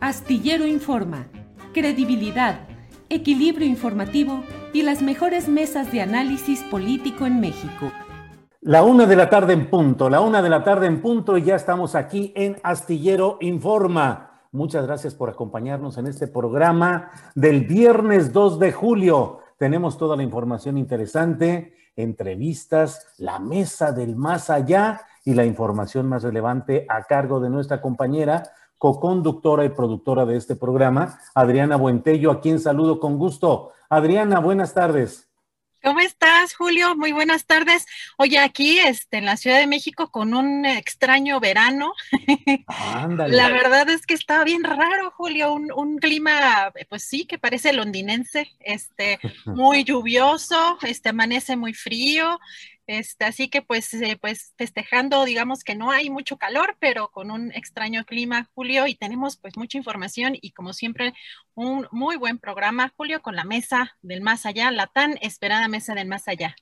Astillero Informa, credibilidad, equilibrio informativo y las mejores mesas de análisis político en México. La una de la tarde en punto, la una de la tarde en punto y ya estamos aquí en Astillero Informa. Muchas gracias por acompañarnos en este programa del viernes 2 de julio. Tenemos toda la información interesante, entrevistas, la mesa del más allá y la información más relevante a cargo de nuestra compañera co-conductora y productora de este programa, Adriana Buentello, a quien saludo con gusto. Adriana, buenas tardes. ¿Cómo estás, Julio? Muy buenas tardes. Oye, aquí este, en la Ciudad de México con un extraño verano. Ándale. La verdad es que está bien raro, Julio, un, un, clima, pues sí, que parece londinense, este, muy lluvioso, este, amanece muy frío, este, así que pues, eh, pues festejando, digamos que no hay mucho calor, pero con un extraño clima, Julio, y tenemos pues mucha información y como siempre un muy buen programa, Julio, con la mesa del más allá, la tan esperada mesa del más allá.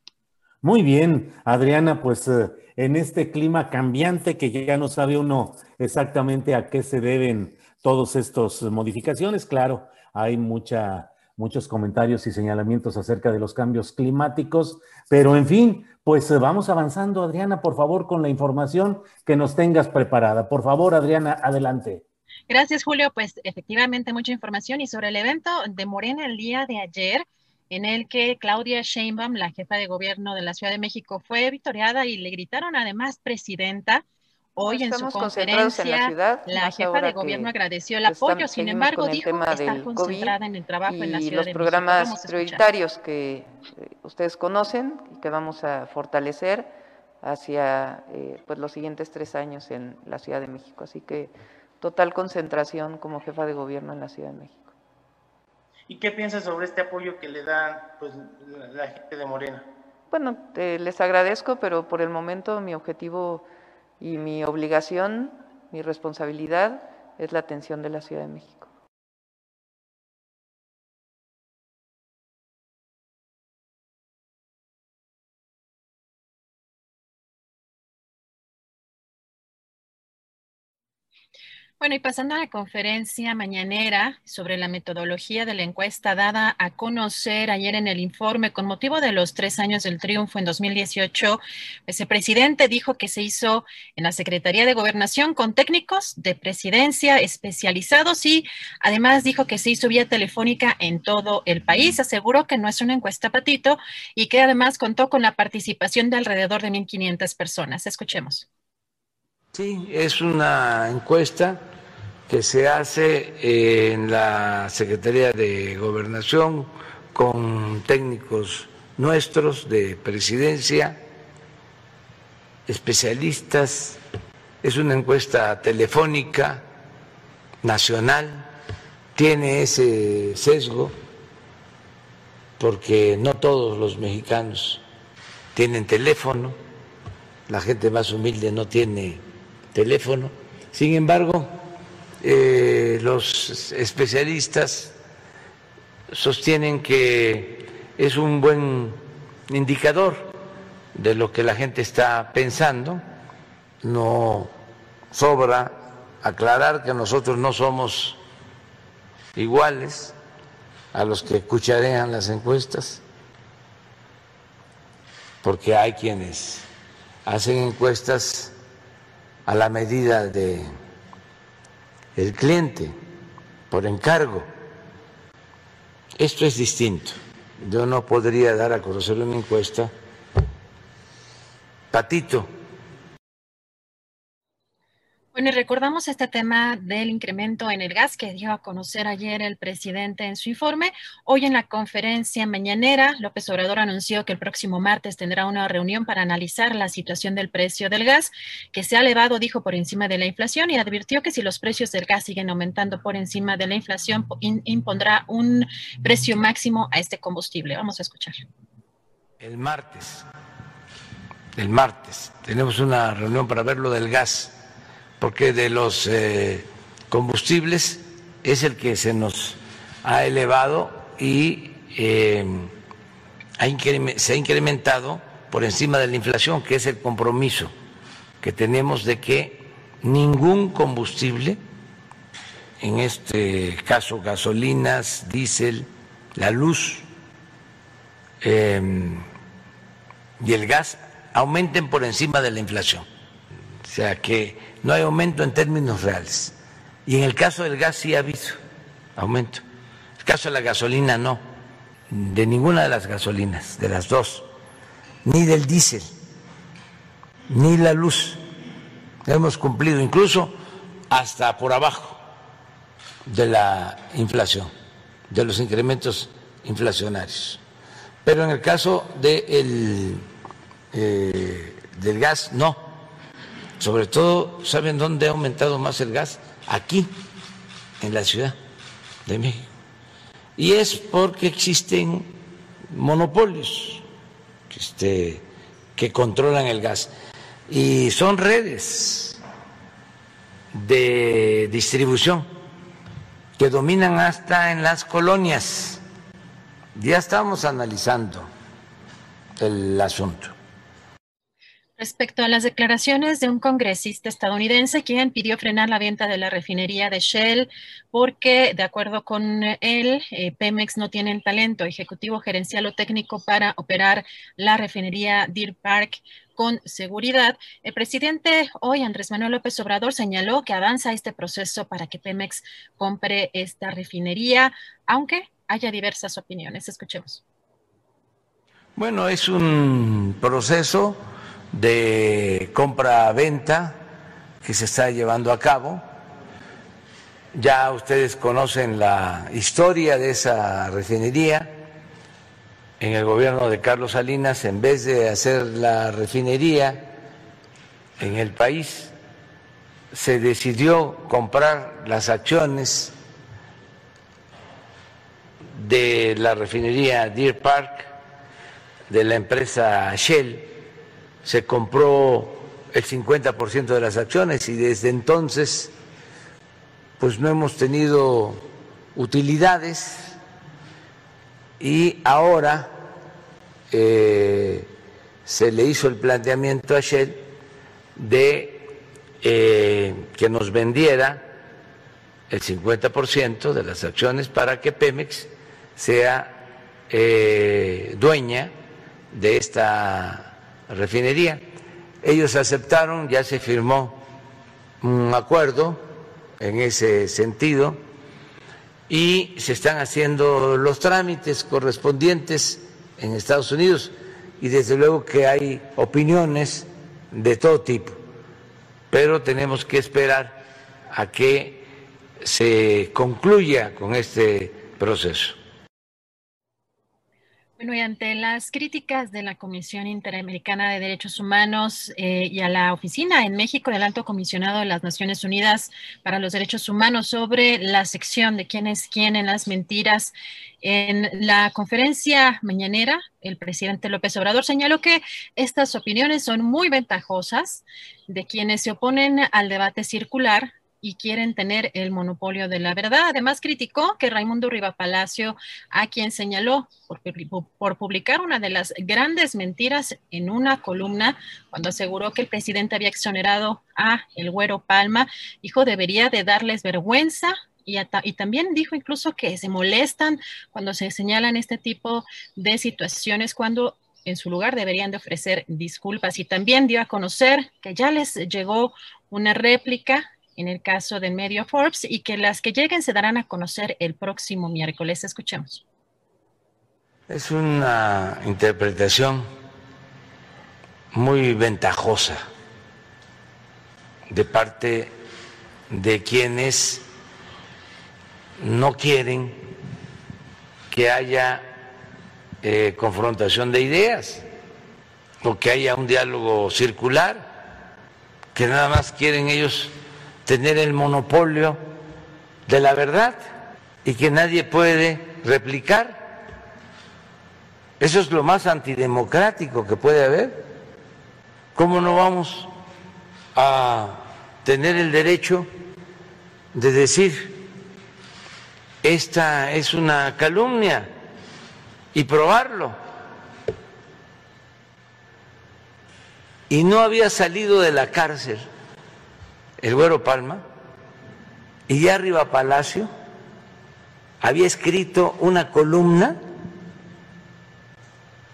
Muy bien, Adriana, pues eh, en este clima cambiante que ya no sabe uno exactamente a qué se deben todas estas modificaciones, claro, hay mucha muchos comentarios y señalamientos acerca de los cambios climáticos, pero en fin, pues eh, vamos avanzando, Adriana, por favor, con la información que nos tengas preparada. Por favor, Adriana, adelante. Gracias, Julio. Pues efectivamente mucha información y sobre el evento de Morena el día de ayer, en el que Claudia Sheinbaum, la jefa de gobierno de la Ciudad de México, fue victoriada y le gritaron además presidenta Hoy en su conferencia, la, ciudad, la jefa de gobierno agradeció el apoyo, sin embargo, dijo que está concentrada en el trabajo en la ciudad los programas prioritarios que eh, ustedes conocen y que vamos a fortalecer hacia eh, pues los siguientes tres años en la Ciudad de México. Así que total concentración como jefa de gobierno en la Ciudad de México. ¿Y qué piensas sobre este apoyo que le da pues, la gente de Morena? Bueno, les agradezco, pero por el momento mi objetivo y mi obligación, mi responsabilidad es la atención de la Ciudad de México. Bueno, y pasando a la conferencia mañanera sobre la metodología de la encuesta dada a conocer ayer en el informe con motivo de los tres años del triunfo en 2018, pues el presidente dijo que se hizo en la Secretaría de Gobernación con técnicos de presidencia especializados y además dijo que se hizo vía telefónica en todo el país. Aseguró que no es una encuesta patito y que además contó con la participación de alrededor de 1.500 personas. Escuchemos. Sí, es una encuesta que se hace en la Secretaría de Gobernación con técnicos nuestros de presidencia, especialistas. Es una encuesta telefónica nacional, tiene ese sesgo porque no todos los mexicanos tienen teléfono, la gente más humilde no tiene teléfono. Sin embargo, eh, los especialistas sostienen que es un buen indicador de lo que la gente está pensando. No sobra aclarar que nosotros no somos iguales a los que cucharean las encuestas, porque hay quienes hacen encuestas a la medida de el cliente por encargo. Esto es distinto. Yo no podría dar a conocer una encuesta patito bueno, y recordamos este tema del incremento en el gas que dio a conocer ayer el presidente en su informe. Hoy en la conferencia mañanera, López Obrador anunció que el próximo martes tendrá una reunión para analizar la situación del precio del gas, que se ha elevado, dijo, por encima de la inflación y advirtió que si los precios del gas siguen aumentando por encima de la inflación, impondrá un precio máximo a este combustible. Vamos a escuchar. El martes, el martes, tenemos una reunión para ver lo del gas porque de los eh, combustibles es el que se nos ha elevado y eh, se ha incrementado por encima de la inflación, que es el compromiso que tenemos de que ningún combustible, en este caso gasolinas, diésel, la luz em, y el gas, aumenten por encima de la inflación. O sea que no hay aumento en términos reales. Y en el caso del gas sí ha habido aumento. En el caso de la gasolina no, de ninguna de las gasolinas, de las dos, ni del diésel, ni la luz. Hemos cumplido incluso hasta por abajo de la inflación, de los incrementos inflacionarios. Pero en el caso de eh, del gas, no sobre todo, ¿saben dónde ha aumentado más el gas? Aquí, en la Ciudad de México. Y es porque existen monopolios que, este, controlan el gas. Y son redes de distribución que dominan hasta en las colonias. Ya estamos analizando el asunto. Respecto a las declaraciones de un congresista estadounidense quien pidió frenar la venta de la refinería de Shell porque, de acuerdo con él, eh, Pemex no tiene el talento ejecutivo, gerencial o técnico para operar la refinería Deer Park con seguridad. El presidente hoy, Andrés Manuel López Obrador, señaló que avanza este proceso para que Pemex compre esta refinería, aunque haya diversas opiniones. Escuchemos. Bueno, es un proceso de compra-venta que se está llevando a cabo. Ya ustedes conocen la historia de esa refinería. En el gobierno de Carlos Salinas, en vez de hacer la refinería en el país, se decidió comprar las acciones de la refinería Deer Park de la empresa Shell se compró el 50% de las acciones y desde entonces pues no hemos tenido utilidades y ahora eh, se le hizo el planteamiento a Shell de eh, que nos vendiera el 50% de las acciones para que Pemex sea eh, dueña de esta refinería. Ellos aceptaron, ya se firmó un acuerdo en ese sentido y se están haciendo los trámites correspondientes en Estados Unidos y desde luego que hay opiniones de todo tipo, pero tenemos que esperar a que se concluya con este proceso. Bueno, y ante las críticas de la Comisión Interamericana de Derechos Humanos eh, y a la oficina en México del Alto Comisionado de las Naciones Unidas para los Derechos Humanos sobre la sección de quién es quién en las mentiras, en la conferencia mañanera, el presidente López Obrador señaló que estas opiniones son muy ventajosas de quienes se oponen al debate circular y quieren tener el monopolio de la verdad. Además, criticó que Raimundo Riva Palacio, a quien señaló por, publicar una de las grandes mentiras en una columna, cuando aseguró que el presidente había exonerado a el güero Palma, dijo debería de darles vergüenza y, y, también dijo incluso que se molestan cuando se señalan este tipo de situaciones, cuando en su lugar deberían de ofrecer disculpas. Y también dio a conocer que ya les llegó una réplica en el caso del medio Forbes y que las que lleguen se darán a conocer el próximo miércoles. Escuchemos. Es una interpretación muy ventajosa de parte de quienes no quieren que haya eh, confrontación de ideas o que haya un diálogo circular, que nada más quieren ellos tener el monopolio de la verdad y que nadie puede replicar. Eso es lo más antidemocrático que puede haber. ¿Cómo no vamos a tener el derecho de decir, esta es una calumnia? y probarlo. Y no había salido de la cárcel el güero Palma y ya arriba Palacio había escrito una columna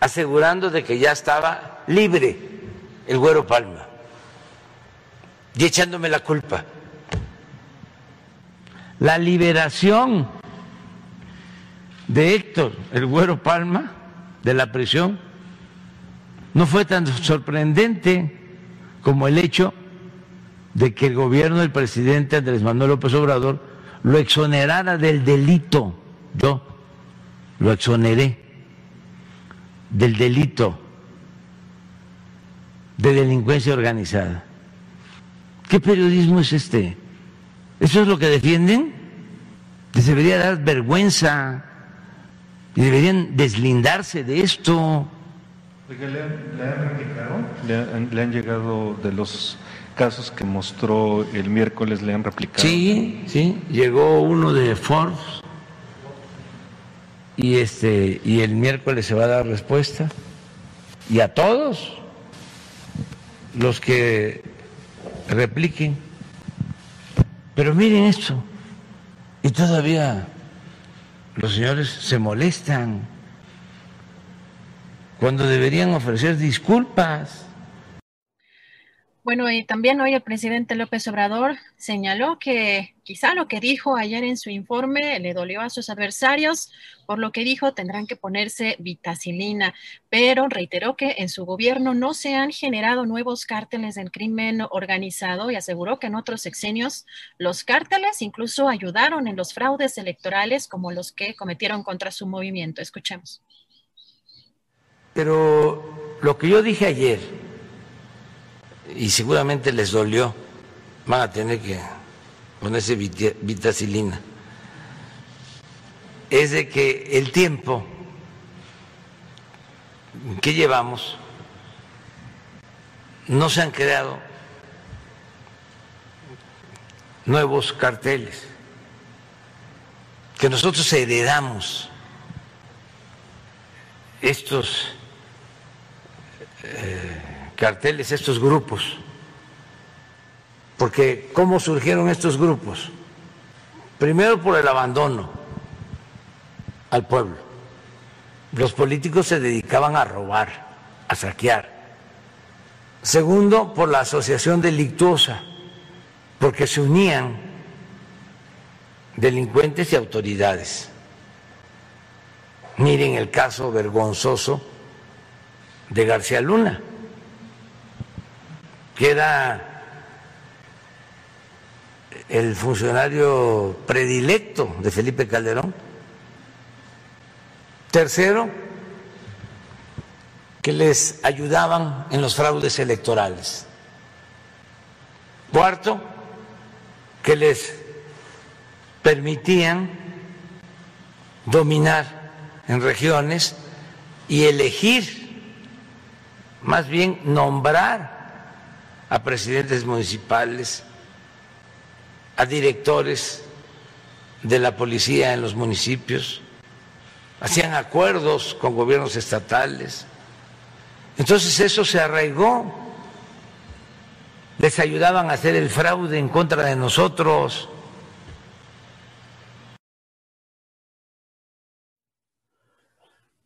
asegurando de que ya estaba libre el güero Palma y echándome la culpa. La liberación de Héctor, el güero Palma, de la prisión, no fue tan sorprendente como el hecho de que el gobierno del presidente Andrés Manuel López Obrador lo exonerara del delito. Yo lo exoneré del delito de delincuencia organizada. ¿Qué periodismo es este? ¿Eso es lo que defienden? Les debería dar vergüenza y deberían deslindarse de esto. ¿le han? ¿Le han, llegado de los casos que mostró el miércoles, le han replicado? Sí, sí, llegó uno de Forbes y, este, y el miércoles se va a dar respuesta. Y a todos los que repliquen. Pero miren esto, y todavía los señores se molestan cuando deberían ofrecer disculpas. Bueno, y también hoy el presidente López Obrador señaló que quizá lo que dijo ayer en su informe le dolió a sus adversarios, por lo que dijo tendrán que ponerse vitacilina, pero reiteró que en su gobierno no se han generado nuevos cárteles del crimen organizado y aseguró que en otros sexenios los cárteles incluso ayudaron en los fraudes electorales como los que cometieron contra su movimiento. Escuchemos. Pero lo que yo dije ayer, y seguramente les dolió, van a tener que ponerse vitacilina, es de que el tiempo que llevamos no se han creado nuevos carteles, que nosotros heredamos estos eh, carteles estos grupos. Porque ¿cómo surgieron estos grupos? Primero por el abandono al pueblo. Los políticos se dedicaban a robar, a saquear. Segundo, por la asociación delictuosa, porque se unían delincuentes y autoridades. Miren el caso vergonzoso de García Luna que era el funcionario predilecto de Felipe Calderón. Tercero, que les ayudaban en los fraudes electorales. Cuarto, que les permitían dominar en regiones y elegir, más bien nombrar a presidentes municipales, a directores de la policía en los municipios, hacían acuerdos con gobiernos estatales. Entonces eso se arraigó, les ayudaban a hacer el fraude en contra de nosotros.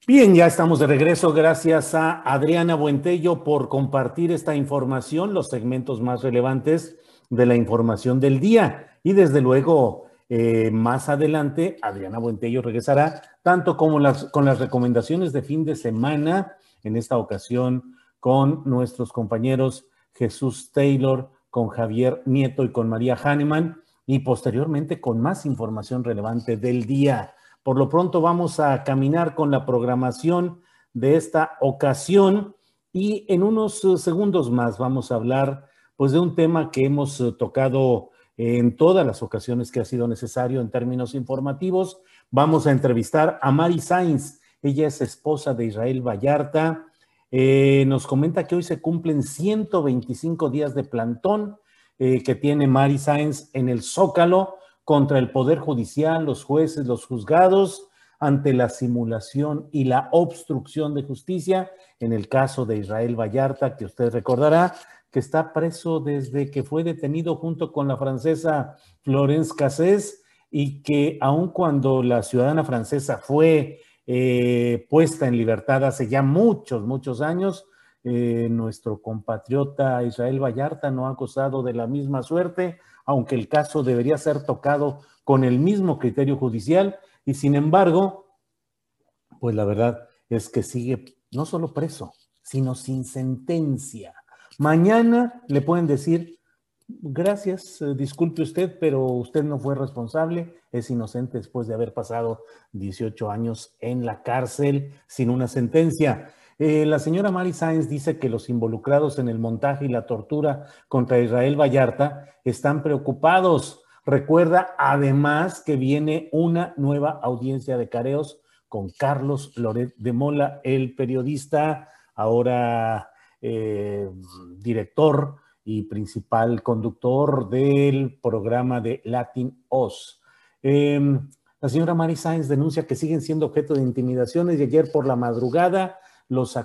Bien, ya estamos de regreso. Gracias a Adriana Buentello por compartir esta información, los segmentos más relevantes de la información del día. Y desde luego, eh, más adelante, Adriana Buentello regresará tanto como las, con las recomendaciones de fin de semana, en esta ocasión con nuestros compañeros Jesús Taylor, con Javier Nieto y con María Hahnemann, y posteriormente con más información relevante del día. Por lo pronto vamos a caminar con la programación de esta ocasión y en unos eh, segundos más vamos a hablar pues de un tema que hemos eh, tocado en todas las ocasiones que ha sido necesario en términos informativos. Vamos a entrevistar a Mari Sainz. Ella es esposa de Israel Vallarta. Eh, nos comenta que hoy se cumplen 125 días de plantón que tiene Mari Sainz en el Zócalo contra el Poder Judicial, los jueces, los juzgados, ante la simulación y la obstrucción de justicia, en el caso de Israel Vallarta, que usted recordará, que está preso desde que fue detenido junto con la francesa Florence Cassés y que aun cuando la ciudadana francesa fue eh, puesta en libertad hace ya muchos, muchos años, eh, nuestro compatriota Israel Vallarta no ha acusado de la misma suerte, aunque el caso debería ser tocado con el mismo criterio judicial y sin embargo, pues la verdad es que sigue no solo preso, sino sin sentencia. Mañana le pueden decir, gracias, eh, disculpe usted, pero usted no fue responsable, es inocente después de haber pasado 18 años en la cárcel sin una sentencia. Eh, la señora Mari Sáenz dice que los involucrados en el montaje y la tortura contra Israel Vallarta están preocupados. Recuerda además que viene una nueva audiencia de careos con Carlos Loret de Mola, el periodista, ahora eh, director y principal conductor del programa de Latin Oz. Em, la señora Mari Sáenz denuncia que siguen siendo objeto de intimidaciones y ayer por la madrugada los,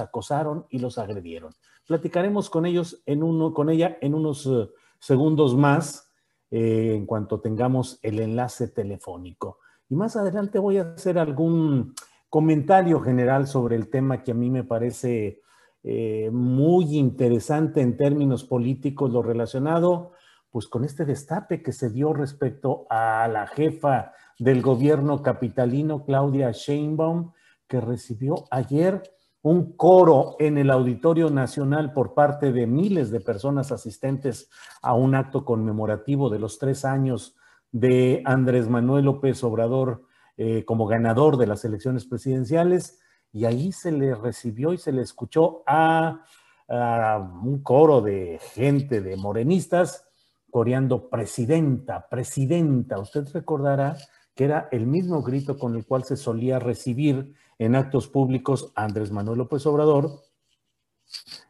acosaron y los agredieron. Platicaremos con ellos en uno, con ella en unos eh, segundos más, eh, en cuanto tengamos el enlace telefónico. Y más adelante voy a hacer algún comentario general sobre el tema que a mí me parece eh, muy interesante en términos políticos, lo relacionado pues con este destape que se dio respecto a la jefa del gobierno capitalino, Claudia Sheinbaum, que recibió ayer un coro en el Auditorio Nacional por parte de miles de personas asistentes a un acto conmemorativo de los tres años de Andrés Manuel López Obrador eh, como ganador de las elecciones presidenciales. Y ahí se le recibió y se le escuchó a, a un coro de gente, de morenistas, coreando presidenta, presidenta. Usted recordará que era el mismo grito con el cual se solía recibir en actos públicos Andrés Manuel López Obrador,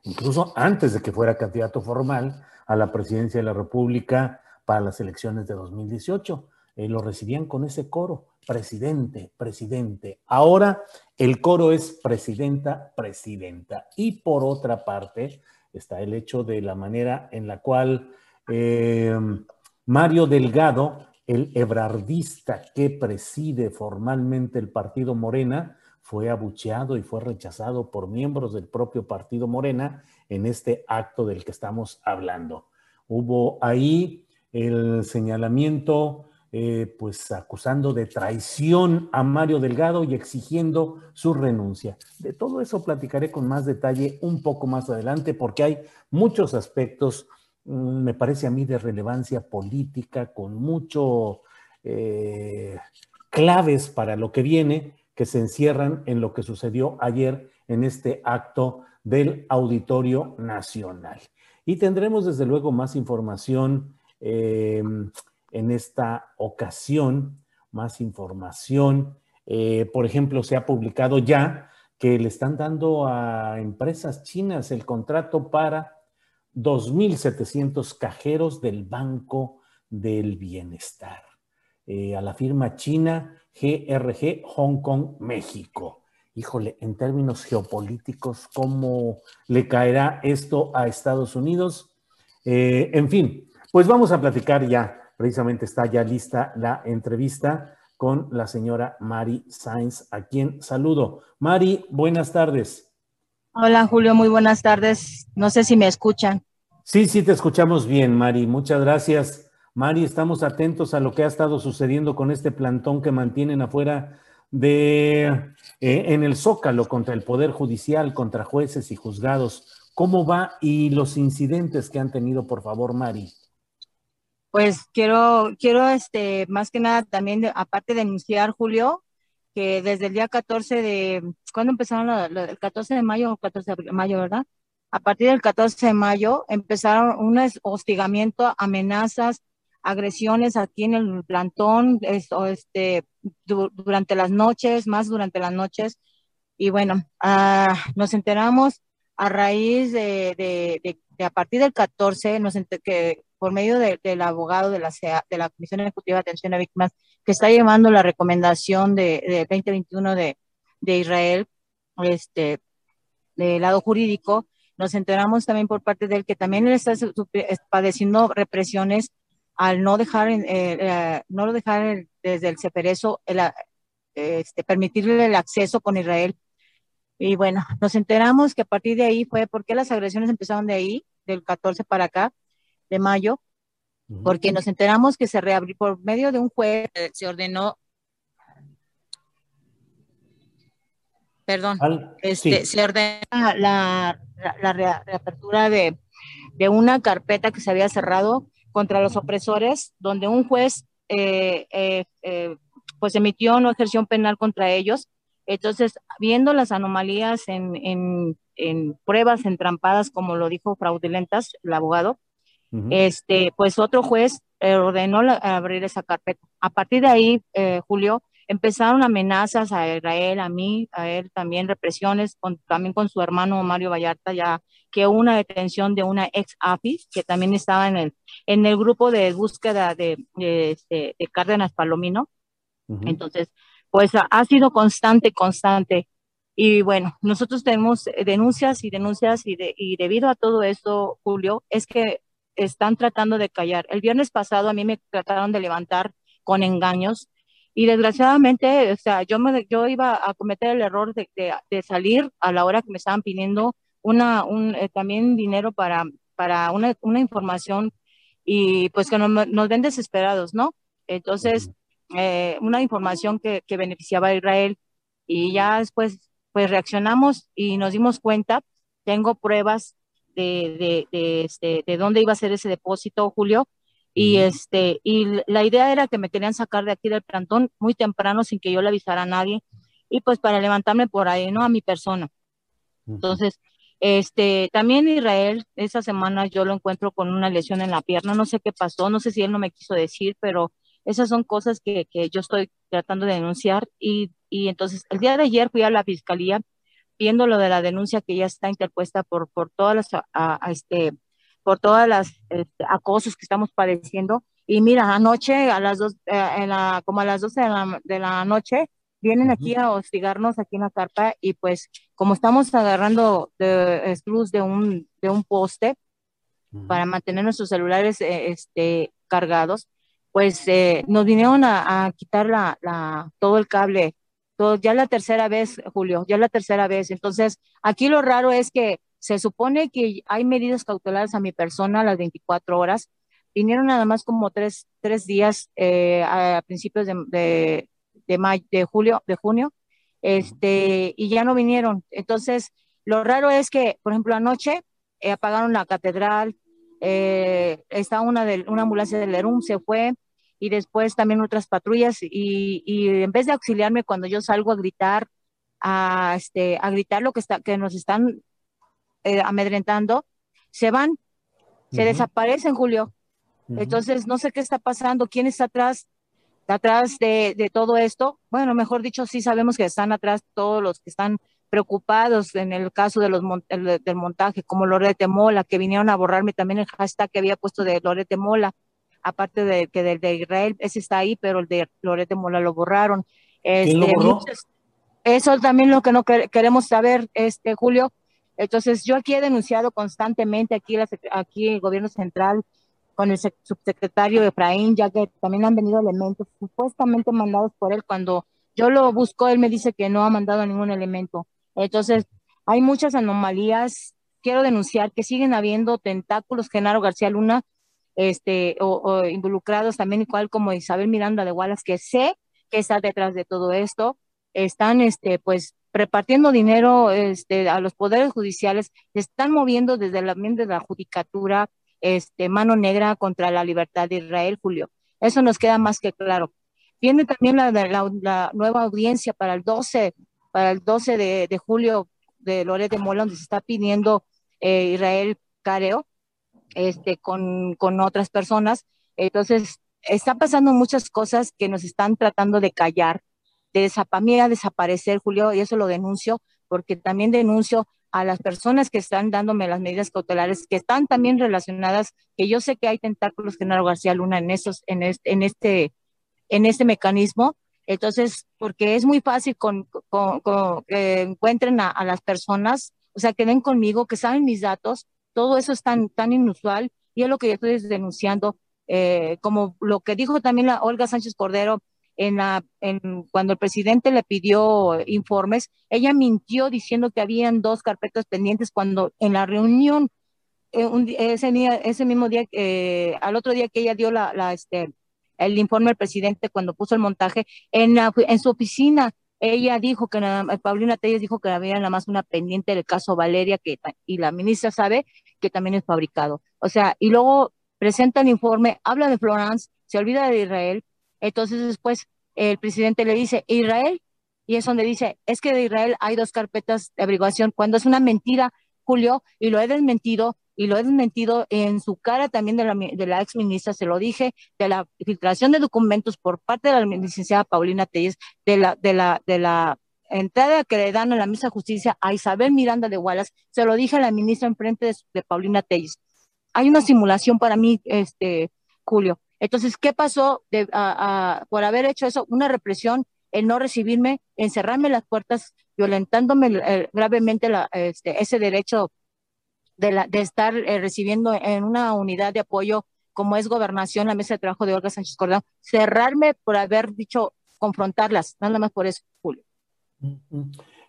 incluso antes de que fuera candidato formal a la presidencia de la República para las elecciones de 2018. Eh, lo recibían con ese coro, presidente, presidente. Ahora el coro es presidenta, presidenta. Y por otra parte está el hecho de la manera en la cual eh, Mario Delgado, el ebrardista que preside formalmente el partido Morena, fue abucheado y fue rechazado por miembros del propio partido Morena en este acto del que estamos hablando. Hubo ahí el señalamiento, eh, pues acusando de traición a Mario Delgado y exigiendo su renuncia. De todo eso platicaré con más detalle un poco más adelante porque hay muchos aspectos, mm, me parece a mí, de relevancia política, con mucho eh, claves para lo que viene que se encierran en lo que sucedió ayer en este acto del Auditorio Nacional. Y tendremos desde luego más información em, en esta ocasión, más información. Eh, por ejemplo, se ha publicado ya que le están dando a empresas chinas el contrato para 2.700 cajeros del Banco del Bienestar. Eh, a la firma china GRG Hong Kong México. Híjole, en términos geopolíticos, ¿cómo le caerá esto a Estados Unidos? Eh, en fin, pues vamos a platicar ya, precisamente está ya lista la entrevista con la señora Mari Sainz, a quien saludo. Mari, buenas tardes. Hola Julio, muy buenas tardes. No sé si me escuchan. Sí, sí, te escuchamos bien, Mari. Muchas gracias. Mari, estamos atentos a lo que ha estado sucediendo con este plantón que mantienen afuera de eh, en el Zócalo contra el Poder Judicial, contra jueces y juzgados. ¿Cómo va y los incidentes que han tenido, por favor, Mari? Pues quiero, quiero este, más que nada también, aparte de denunciar, Julio, que desde el día 14 de, ¿cuándo empezaron? el 14 de mayo o 14 de mayo, ¿verdad? A partir del 14 de mayo empezaron un hostigamiento, amenazas, agresiones aquí en el plantón, esto, este, durante las noches, más durante las noches. Y bueno, ah, nos enteramos a raíz de, de, a partir del 14, nos que por medio del abogado de la, de la Comisión Ejecutiva de Atención a Víctimas, que está llevando la recomendación de, 2021 de, de Israel, este, del lado jurídico, nos enteramos también por parte de él que también él está padeciendo represiones al no dejar, eh, eh, no lo dejar desde el Ceperezo, el, este, permitirle el acceso con Israel. Y bueno, nos enteramos que a partir de ahí fue porque las agresiones empezaron de ahí, del 14 para acá, de mayo, porque nos enteramos que se reabrió por medio de un juez, se ordenó, perdón, este, se ordena la, la, reapertura de, de, una carpeta que se había cerrado contra los opresores, donde un juez eh, eh, eh, pues emitió no ejerció un penal contra ellos. Entonces, viendo las anomalías en, en, en pruebas entrampadas, como lo dijo fraudulentas el abogado, este, pues otro juez ordenó abrir esa carpeta. A partir de ahí, Julio, empezaron amenazas a Israel, a mí, a él también, represiones, también con su hermano Mario Vallarta, ya que una detención de una ex AFIS, que también estaba en el, en el grupo de búsqueda de, de, este, Cárdenas Palomino. Entonces, pues ha, sido constante, constante. Y bueno, nosotros tenemos denuncias y denuncias y, de, y debido a todo esto, Julio, es que están tratando de callar. El viernes pasado a mí me trataron de levantar con engaños y desgraciadamente, o sea, yo, me, yo iba a cometer el error de, de, salir a la hora que me estaban pidiendo una, un, eh, también dinero para, para una, una, información y pues que nos, nos ven desesperados, ¿no? Entonces, eh, una información que, que, beneficiaba a Israel y ya después pues reaccionamos y nos dimos cuenta, tengo pruebas de, de, de, este, de dónde iba a ser ese depósito, Julio, y este, y la idea era que me querían sacar de aquí del plantón muy temprano sin que yo le avisara a nadie, y pues para levantarme por ahí, ¿no? A mi persona. Entonces, este, también Israel, esa semana yo lo encuentro con una lesión en la pierna, no sé qué pasó, no sé si él no me quiso decir, pero esas son cosas que, que yo estoy tratando de denunciar. Y, y entonces, el día de ayer fui a la fiscalía viendo lo de la denuncia que ya está interpuesta por, por todas las, a, este, por todas las este, acosos que estamos padeciendo. Y mira, anoche a las dos, eh, en la, como a las 12 de la, de la noche, vienen aquí a hostigarnos aquí en la carpa y pues como estamos agarrando de, luz de un, de un poste para mantener nuestros celulares eh, este, cargados, pues eh, nos vinieron a, a quitar la, la, todo el cable, todo, ya la tercera vez, Julio, ya la tercera vez. Entonces, aquí lo raro es que se supone que hay medidas cautelares a mi persona a las 24 horas. Vinieron nada más como tres, tres días eh, a principios de, de, de, de, julio, de junio, este, y ya no vinieron. Entonces, lo raro es que, por ejemplo, anoche eh, apagaron la catedral, eh, está una, de, una ambulancia del ERUM, se fue, y después también otras patrullas, y, y, en vez de auxiliarme cuando yo salgo a gritar, a, este, a gritar lo que, está, que nos están eh, amedrentando, se van, se desaparecen, Julio. Entonces, no sé qué está pasando, quién está atrás, atrás de, todo esto. Bueno, mejor dicho, sí sabemos que están atrás todos los que están preocupados en el caso de los del montaje, como Lorete Mola, que vinieron a borrarme también el hashtag que había puesto de Lorete Mola, aparte de que del de Israel, ese está ahí, pero el de Lorete Mola lo borraron. Este, eso también lo que no queremos saber, este Julio, entonces, yo aquí he denunciado constantemente, aquí, aquí el gobierno central con el subsecretario Efraín, ya que también han venido elementos supuestamente mandados por él. Cuando yo lo busco, él me dice que no ha mandado ningún elemento. Entonces, hay muchas anomalías. Quiero denunciar que siguen habiendo tentáculos, Genaro García Luna, este, o, involucrados también, igual como Isabel Miranda de Wallace, que sé que está detrás de todo esto. Están, este, pues, repartiendo dinero este, a los poderes judiciales, están moviendo desde el ambiente de la judicatura, este, mano negra contra la libertad de Israel, Julio. Eso nos queda más que claro. Viene también la, la, nueva audiencia para el 12, para el 12 de, julio de Loret de Mola, donde se está pidiendo eh, Israel Careo este, con, con otras personas. Entonces, está pasando muchas cosas que nos están tratando de callar, de a desaparecer, Julio, y eso lo denuncio, porque también denuncio a las personas que están dándome las medidas cautelares, que están también relacionadas, que yo sé que hay tentáculos, Genaro García Luna, en, esos, en, este, en, este, en este mecanismo. Entonces, porque es muy fácil con, que encuentren a, las personas, o sea, que ven conmigo, que saben mis datos, todo eso es tan, tan inusual y es lo que yo estoy denunciando, eh, como lo que dijo también la Olga Sánchez Cordero, en la, cuando el presidente le pidió informes, ella mintió diciendo que habían dos carpetas pendientes cuando en la reunión, eh, ese, día, ese mismo día, eh, al otro día que ella dio la, la, este, el informe al presidente cuando puso el montaje, en, en su oficina, ella dijo que nada, Paulina Telles dijo que había nada más una pendiente del caso Valeria, que, y la ministra sabe que también es fabricado. O sea, y luego presenta el informe, habla de Florence, se olvida de Israel, entonces después el presidente le dice, Israel, y es donde dice, es que de Israel hay dos carpetas de averiguación, cuando es una mentira, Julio, y lo he desmentido, y lo he desmentido en su cara también de la, de la ex ministra, se lo dije, de la filtración de documentos por parte de la licenciada Paulina Telles, de la, de la, de la entrada que le dan a la misma justicia a Isabel Miranda de Wallace, se lo dije a la ministra en frente de, Paulina Telles. Hay una simulación para mí, este, Julio. Entonces, ¿qué pasó por haber hecho eso? Una represión, el no recibirme, encerrarme las puertas, violentándome eh, gravemente este, ese derecho de, estar eh, recibiendo en una unidad de apoyo como es gobernación, la mesa de trabajo de Olga Sánchez Cordón, cerrarme por haber dicho confrontarlas, nada más por eso, Julio.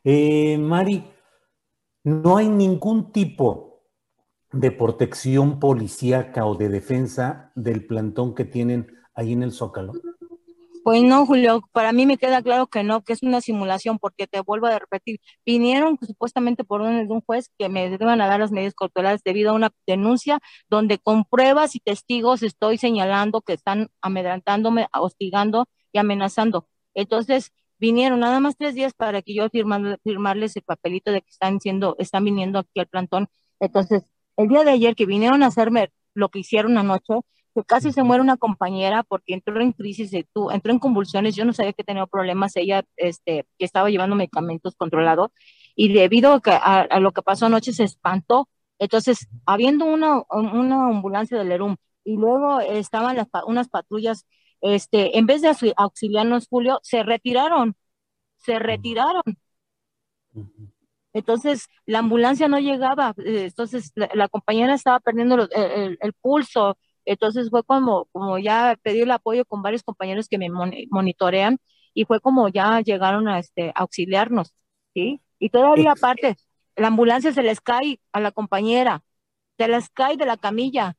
Eh, Mari, no hay ningún tipo de protección policíaca o de defensa del plantón que tienen ahí en el Zócalo? Pues no, Julio, para mí me queda claro que no, que es una simulación, porque te vuelvo a repetir, vinieron supuestamente por orden de un juez que me iban a dar las medidas cautelares debido a una denuncia donde con pruebas y testigos estoy señalando que están amedrantándome, hostigando y amenazando. Entonces, vinieron nada más tres días para que yo firmarles el papelito de que están siendo, están viniendo aquí al plantón. Entonces, el día de ayer que vinieron a hacerme lo que hicieron anoche, que casi se muere una compañera porque entró en crisis, entró en convulsiones, yo no sabía que tenía problemas, ella este, que estaba llevando medicamentos controlados y debido a, lo que pasó anoche se espantó. Entonces, habiendo una, una ambulancia del ERUM y luego estaban las, unas patrullas, este, en vez de auxiliarnos, Julio, se retiraron, se retiraron. Entonces, la ambulancia no llegaba, eh, entonces la, compañera estaba perdiendo el, pulso, entonces fue como, como ya pedí el apoyo con varios compañeros que me monitorean y fue como ya llegaron a este, auxiliarnos, ¿sí? Y todavía aparte, la ambulancia se les cae a la compañera, se les cae de la camilla.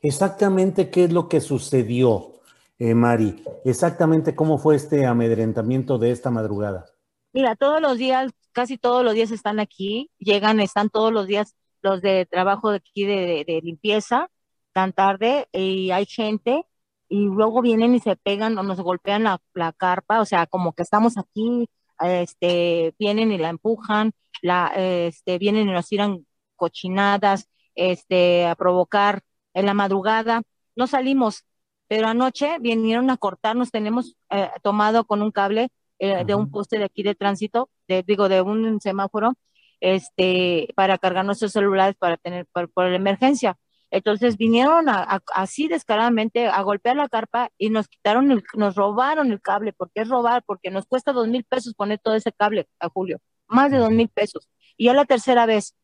Exactamente qué es lo que sucedió, eh, Mari. Exactamente cómo fue este amedrentamiento de esta madrugada. Mira, todos los días, casi todos los días están aquí, llegan, están todos los días los de trabajo de aquí de, limpieza, tan tarde, y hay gente, y luego vienen y se pegan o nos golpean la, carpa, o sea, como que estamos aquí, este, vienen y la empujan, la, este, vienen y nos tiran cochinadas, este, a provocar en la madrugada. No salimos, pero anoche vinieron a cortarnos, tenemos eh, tomado con un cable eh, de un poste de aquí de tránsito, de, digo, de un semáforo, este, para cargar nuestros celulares para tener, por, la emergencia. Entonces vinieron así descaradamente a golpear la carpa y nos quitaron, el, nos robaron el cable, porque es robar, porque nos cuesta dos mil pesos poner todo ese cable a Julio, más de dos mil pesos. Y ya la tercera vez,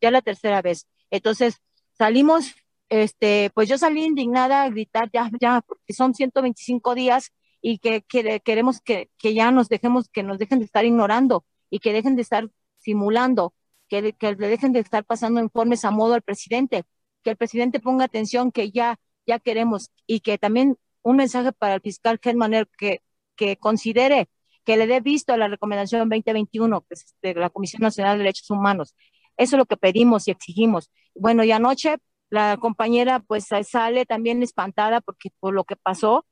ya la tercera vez. Entonces, salimos, este, pues yo salí indignada a gritar ya, ya, porque son 125 días y que, queremos que, ya nos dejemos, que nos dejen de estar ignorando y que dejen de estar simulando, que, le dejen de estar pasando informes a modo al presidente, que el presidente ponga atención, que ya, ya queremos y que también un mensaje para el fiscal Germaner que, que considere que le dé visto a la recomendación 2021 que es de la Comisión Nacional de Derechos Humanos. Eso es lo que pedimos y exigimos. Bueno, y anoche la compañera pues sale también espantada porque por lo que pasó,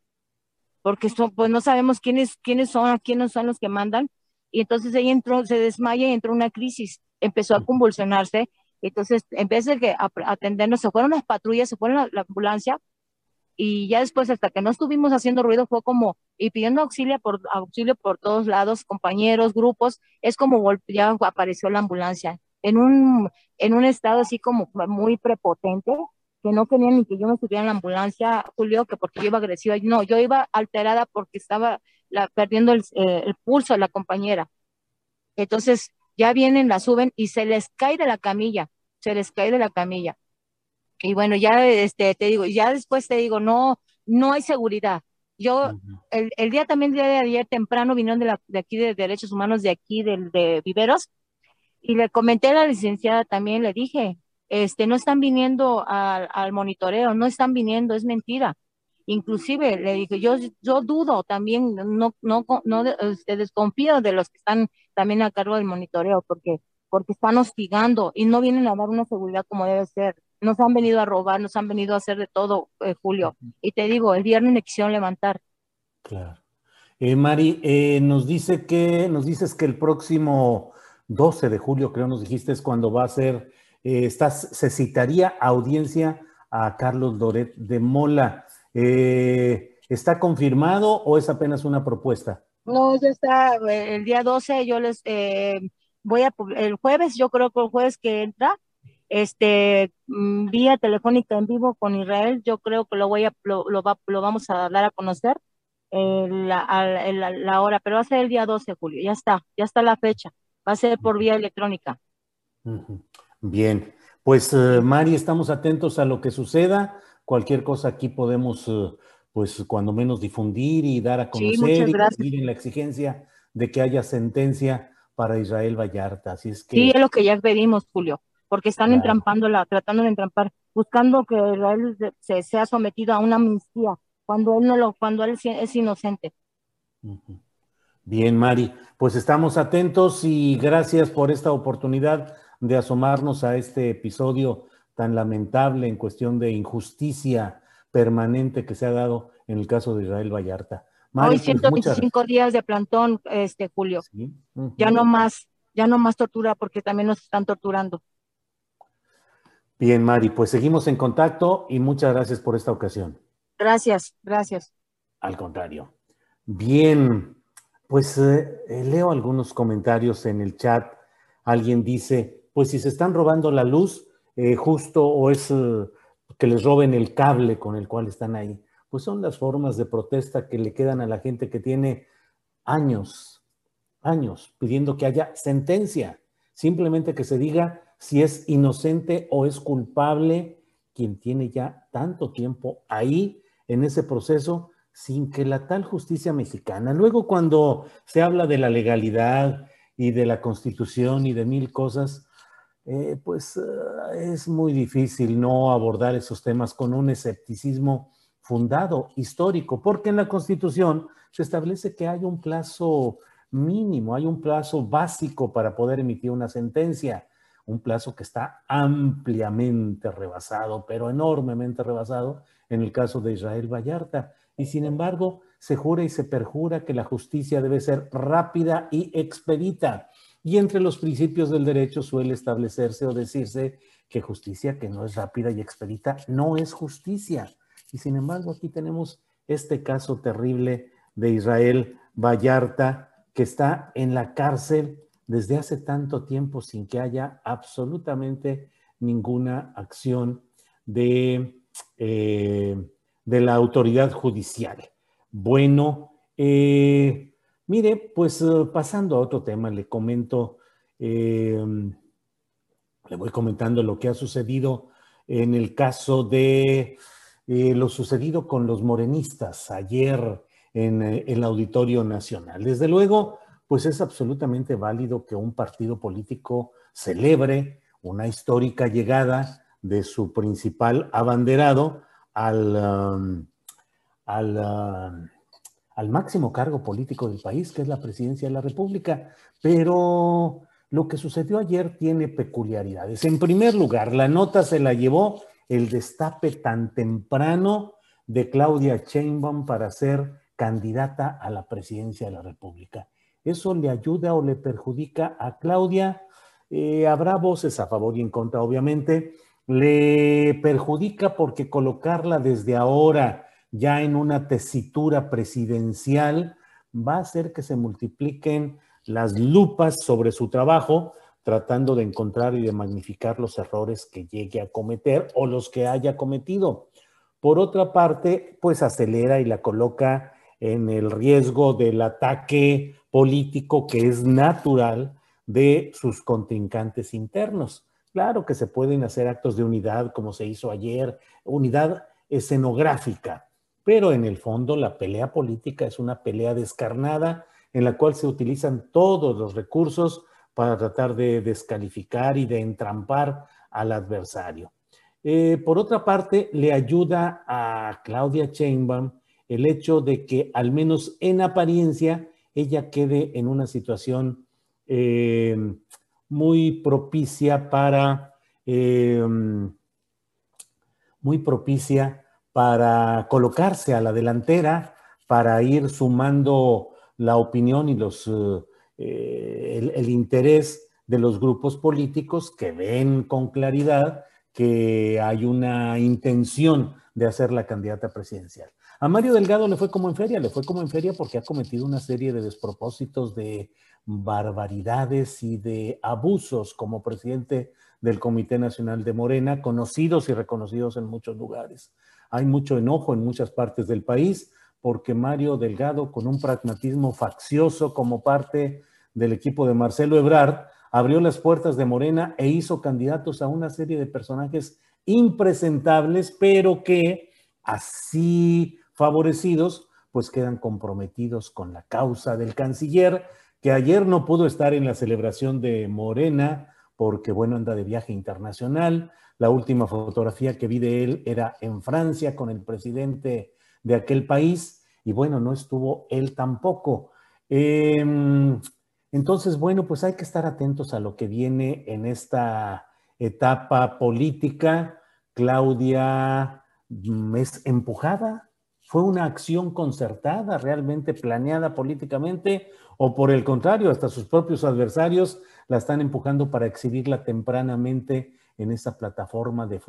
porque pues no sabemos quiénes, quiénes son, quiénes son los que mandan, y entonces ella entró, se desmaya y entró en una crisis, empezó a convulsionarse, entonces en vez de que atendernos, se fueron las patrullas, se fueron la, la ambulancia, y ya después hasta que no estuvimos haciendo ruido fue como y pidiendo auxilio por auxilio por todos lados compañeros grupos es como ya apareció la ambulancia. En un en un estado así como muy prepotente que no querían ni que yo me subiera en la ambulancia, Julio, que porque yo iba agresiva. No, yo iba alterada porque estaba la, perdiendo el, eh, el pulso a la compañera. Entonces, ya vienen, la suben y se les cae de la camilla, se les cae de la camilla. Y bueno, ya este, te digo, ya después te digo, no, no hay seguridad. Yo, el, el, día también, el día de ayer temprano, vinieron de, la, de aquí de Derechos Humanos, de aquí, del de Viveros, y le comenté a la licenciada también, le dije, este, no están viniendo al, al monitoreo, no están viniendo, es mentira. Inclusive le dije, yo, yo dudo también, no, no, no este, desconfío de los que están también a cargo del monitoreo, porque, porque están hostigando y no vienen a dar una seguridad como debe ser. Nos han venido a robar, nos han venido a hacer de todo, eh, Julio. Y te digo, el viernes me quisieron levantar. Claro. Eh, Mari, eh, nos dice que, nos dices que el próximo 12 de julio, creo nos dijiste, es cuando va a ser eh, se citaría audiencia a Carlos Doret de Mola. Eh, ¿Está confirmado o es apenas una propuesta? No, ya está. El día 12 yo les eh, voy a, el jueves, yo creo que el jueves que entra, este, mm, vía telefónica en vivo con Israel, yo creo que lo voy a, lo, lo, vamos a dar a conocer la, la, hora, pero va a ser el día 12 de julio, ya está, ya está la fecha, va a ser por vía electrónica. Bien, pues eh, Mari, estamos atentos a lo que suceda. Cualquier cosa aquí podemos, eh, pues cuando menos difundir y dar a conocer y ir en la exigencia de que haya sentencia para Israel Vallarta. Así es que. Sí, es lo que ya pedimos, Julio, porque están entrampándola, tratando de entrampar, buscando que Israel se sea sometido a una amnistía cuando él no lo, cuando él es inocente. Bien, Mari, pues estamos atentos y gracias por esta oportunidad de asomarnos a este episodio tan lamentable en cuestión de injusticia permanente que se ha dado en el caso de Israel Vallarta. Hoy 125 pues, días de plantón, este Julio. Ya no más, ya no más tortura porque también nos están torturando. Bien, Mari, pues seguimos en contacto y muchas gracias por esta ocasión. Gracias, gracias. Al contrario. Bien, pues eh, leo algunos comentarios en el chat. Alguien dice, pues si se están robando la luz, eh, justo o es eh, que les roben el cable con el cual están ahí. Pues son las formas de protesta que le quedan a la gente que tiene años, años pidiendo que haya sentencia. Simplemente que se diga si es inocente o es culpable quien tiene ya tanto tiempo ahí en ese proceso sin que la tal justicia mexicana, luego cuando se habla de la legalidad y de la constitución y de mil cosas, eh, pues ah, es muy difícil no abordar esos temas con un escepticismo fundado, histórico, porque en la Constitución se establece que hay un plazo mínimo, hay un plazo básico para poder emitir una sentencia, un plazo que está ampliamente rebasado, pero enormemente rebasado en el caso de Israel Vallarta. Y sin embargo, se jura y se perjura que la justicia debe ser rápida y expedita. Y entre los principios del derecho suele establecerse o decirse que justicia que no es rápida y expedita no es justicia. Y sin embargo, aquí tenemos este caso terrible de Israel Vallarta, que está en la cárcel desde hace tanto tiempo sin que haya absolutamente ninguna acción de, eh, de la autoridad judicial. Bueno, eh, Mire, pues eh, pasando a otro tema, le comento, em, le voy comentando lo que ha sucedido en el caso de eh, lo sucedido con los morenistas ayer en eh, el Auditorio Nacional. Desde luego, pues es absolutamente válido que un partido político celebre una histórica llegada de su principal abanderado al, um, al, um, al máximo cargo político del país, que es la presidencia de la República. Pero lo que sucedió ayer tiene peculiaridades. En primer lugar, la nota se la llevó el destape tan temprano de Claudia Sheinbaum para ser candidata a la presidencia de la República. ¿Eso le ayuda o le perjudica a Claudia? Eh, habrá voces a favor y en contra, obviamente. Le perjudica porque colocarla desde ahora ya en una tesitura presidencial va a hacer que se multipliquen las lupas sobre su trabajo, tratando de encontrar y de magnificar los errores que llegue a cometer o los que haya cometido. Por otra parte, pues acelera y la coloca en el riesgo del ataque político que es natural de sus contrincantes internos. Claro que se pueden hacer actos de unidad como se hizo ayer, unidad escenográfica, pero en el fondo la pelea política es una pelea descarnada en la cual se utilizan todos los recursos para tratar de descalificar y de entrampar al adversario. Eh, por otra parte, le ayuda a Claudia Sheinbaum el hecho de que al menos en apariencia ella quede en una situación eh, muy propicia para eh, muy propicia para colocarse a la delantera, para ir sumando la opinión y los, eh, el, interés de los grupos políticos que ven con claridad que hay una intención de hacer la candidata presidencial. A Mario Delgado le fue como en feria, le fue como en feria porque ha cometido una serie de despropósitos, de barbaridades y de abusos como presidente del Comité Nacional de Morena, conocidos y reconocidos en muchos lugares. Hay mucho enojo en muchas partes del país porque Mario Delgado, con un pragmatismo faccioso como parte del equipo de Marcelo Ebrard, abrió las puertas de Morena e hizo candidatos a una serie de personajes impresentables, pero que así favorecidos, pues quedan comprometidos con la causa del canciller, que ayer no pudo estar en la celebración de Morena porque, bueno, anda de viaje internacional. La última fotografía que vi de él era en Francia con el presidente de aquel país y bueno, no estuvo él tampoco. Em, entonces, bueno, pues hay que estar atentos a lo que viene en esta etapa política. Claudia mm, es empujada, fue una acción concertada, realmente planeada políticamente, o por el contrario, hasta sus propios adversarios la están empujando para exhibirla tempranamente en esa plataforma de,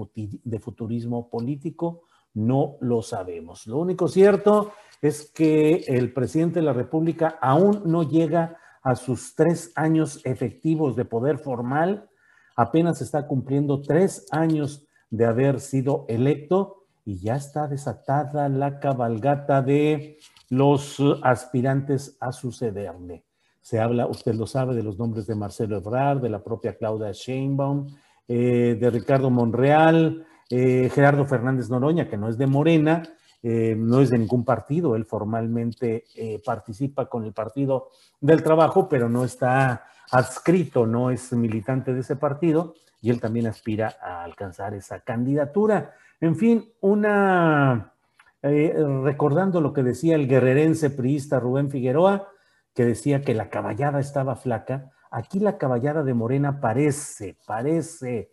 de futurismo político no lo sabemos. Lo único cierto es que el presidente de la República aún no llega a sus tres años efectivos de poder formal, apenas está cumpliendo tres años de haber sido electo y ya está desatada la cabalgata de los aspirantes a sucederle. Se habla, usted lo sabe, de los nombres de Marcelo Ebrard, de la propia Claudia Sheinbaum, eh, de Ricardo Monreal, eh, Gerardo Fernández Noroña, que no es de Morena, eh, no es de ningún partido, él formalmente participa con el Partido del Trabajo, pero no está adscrito, no es militante de ese partido, y él también aspira a alcanzar esa candidatura. En fin, una, recordando lo que decía el guerrerense priista Rubén Figueroa, que decía que la caballada estaba flaca, aquí la caballada de Morena parece, parece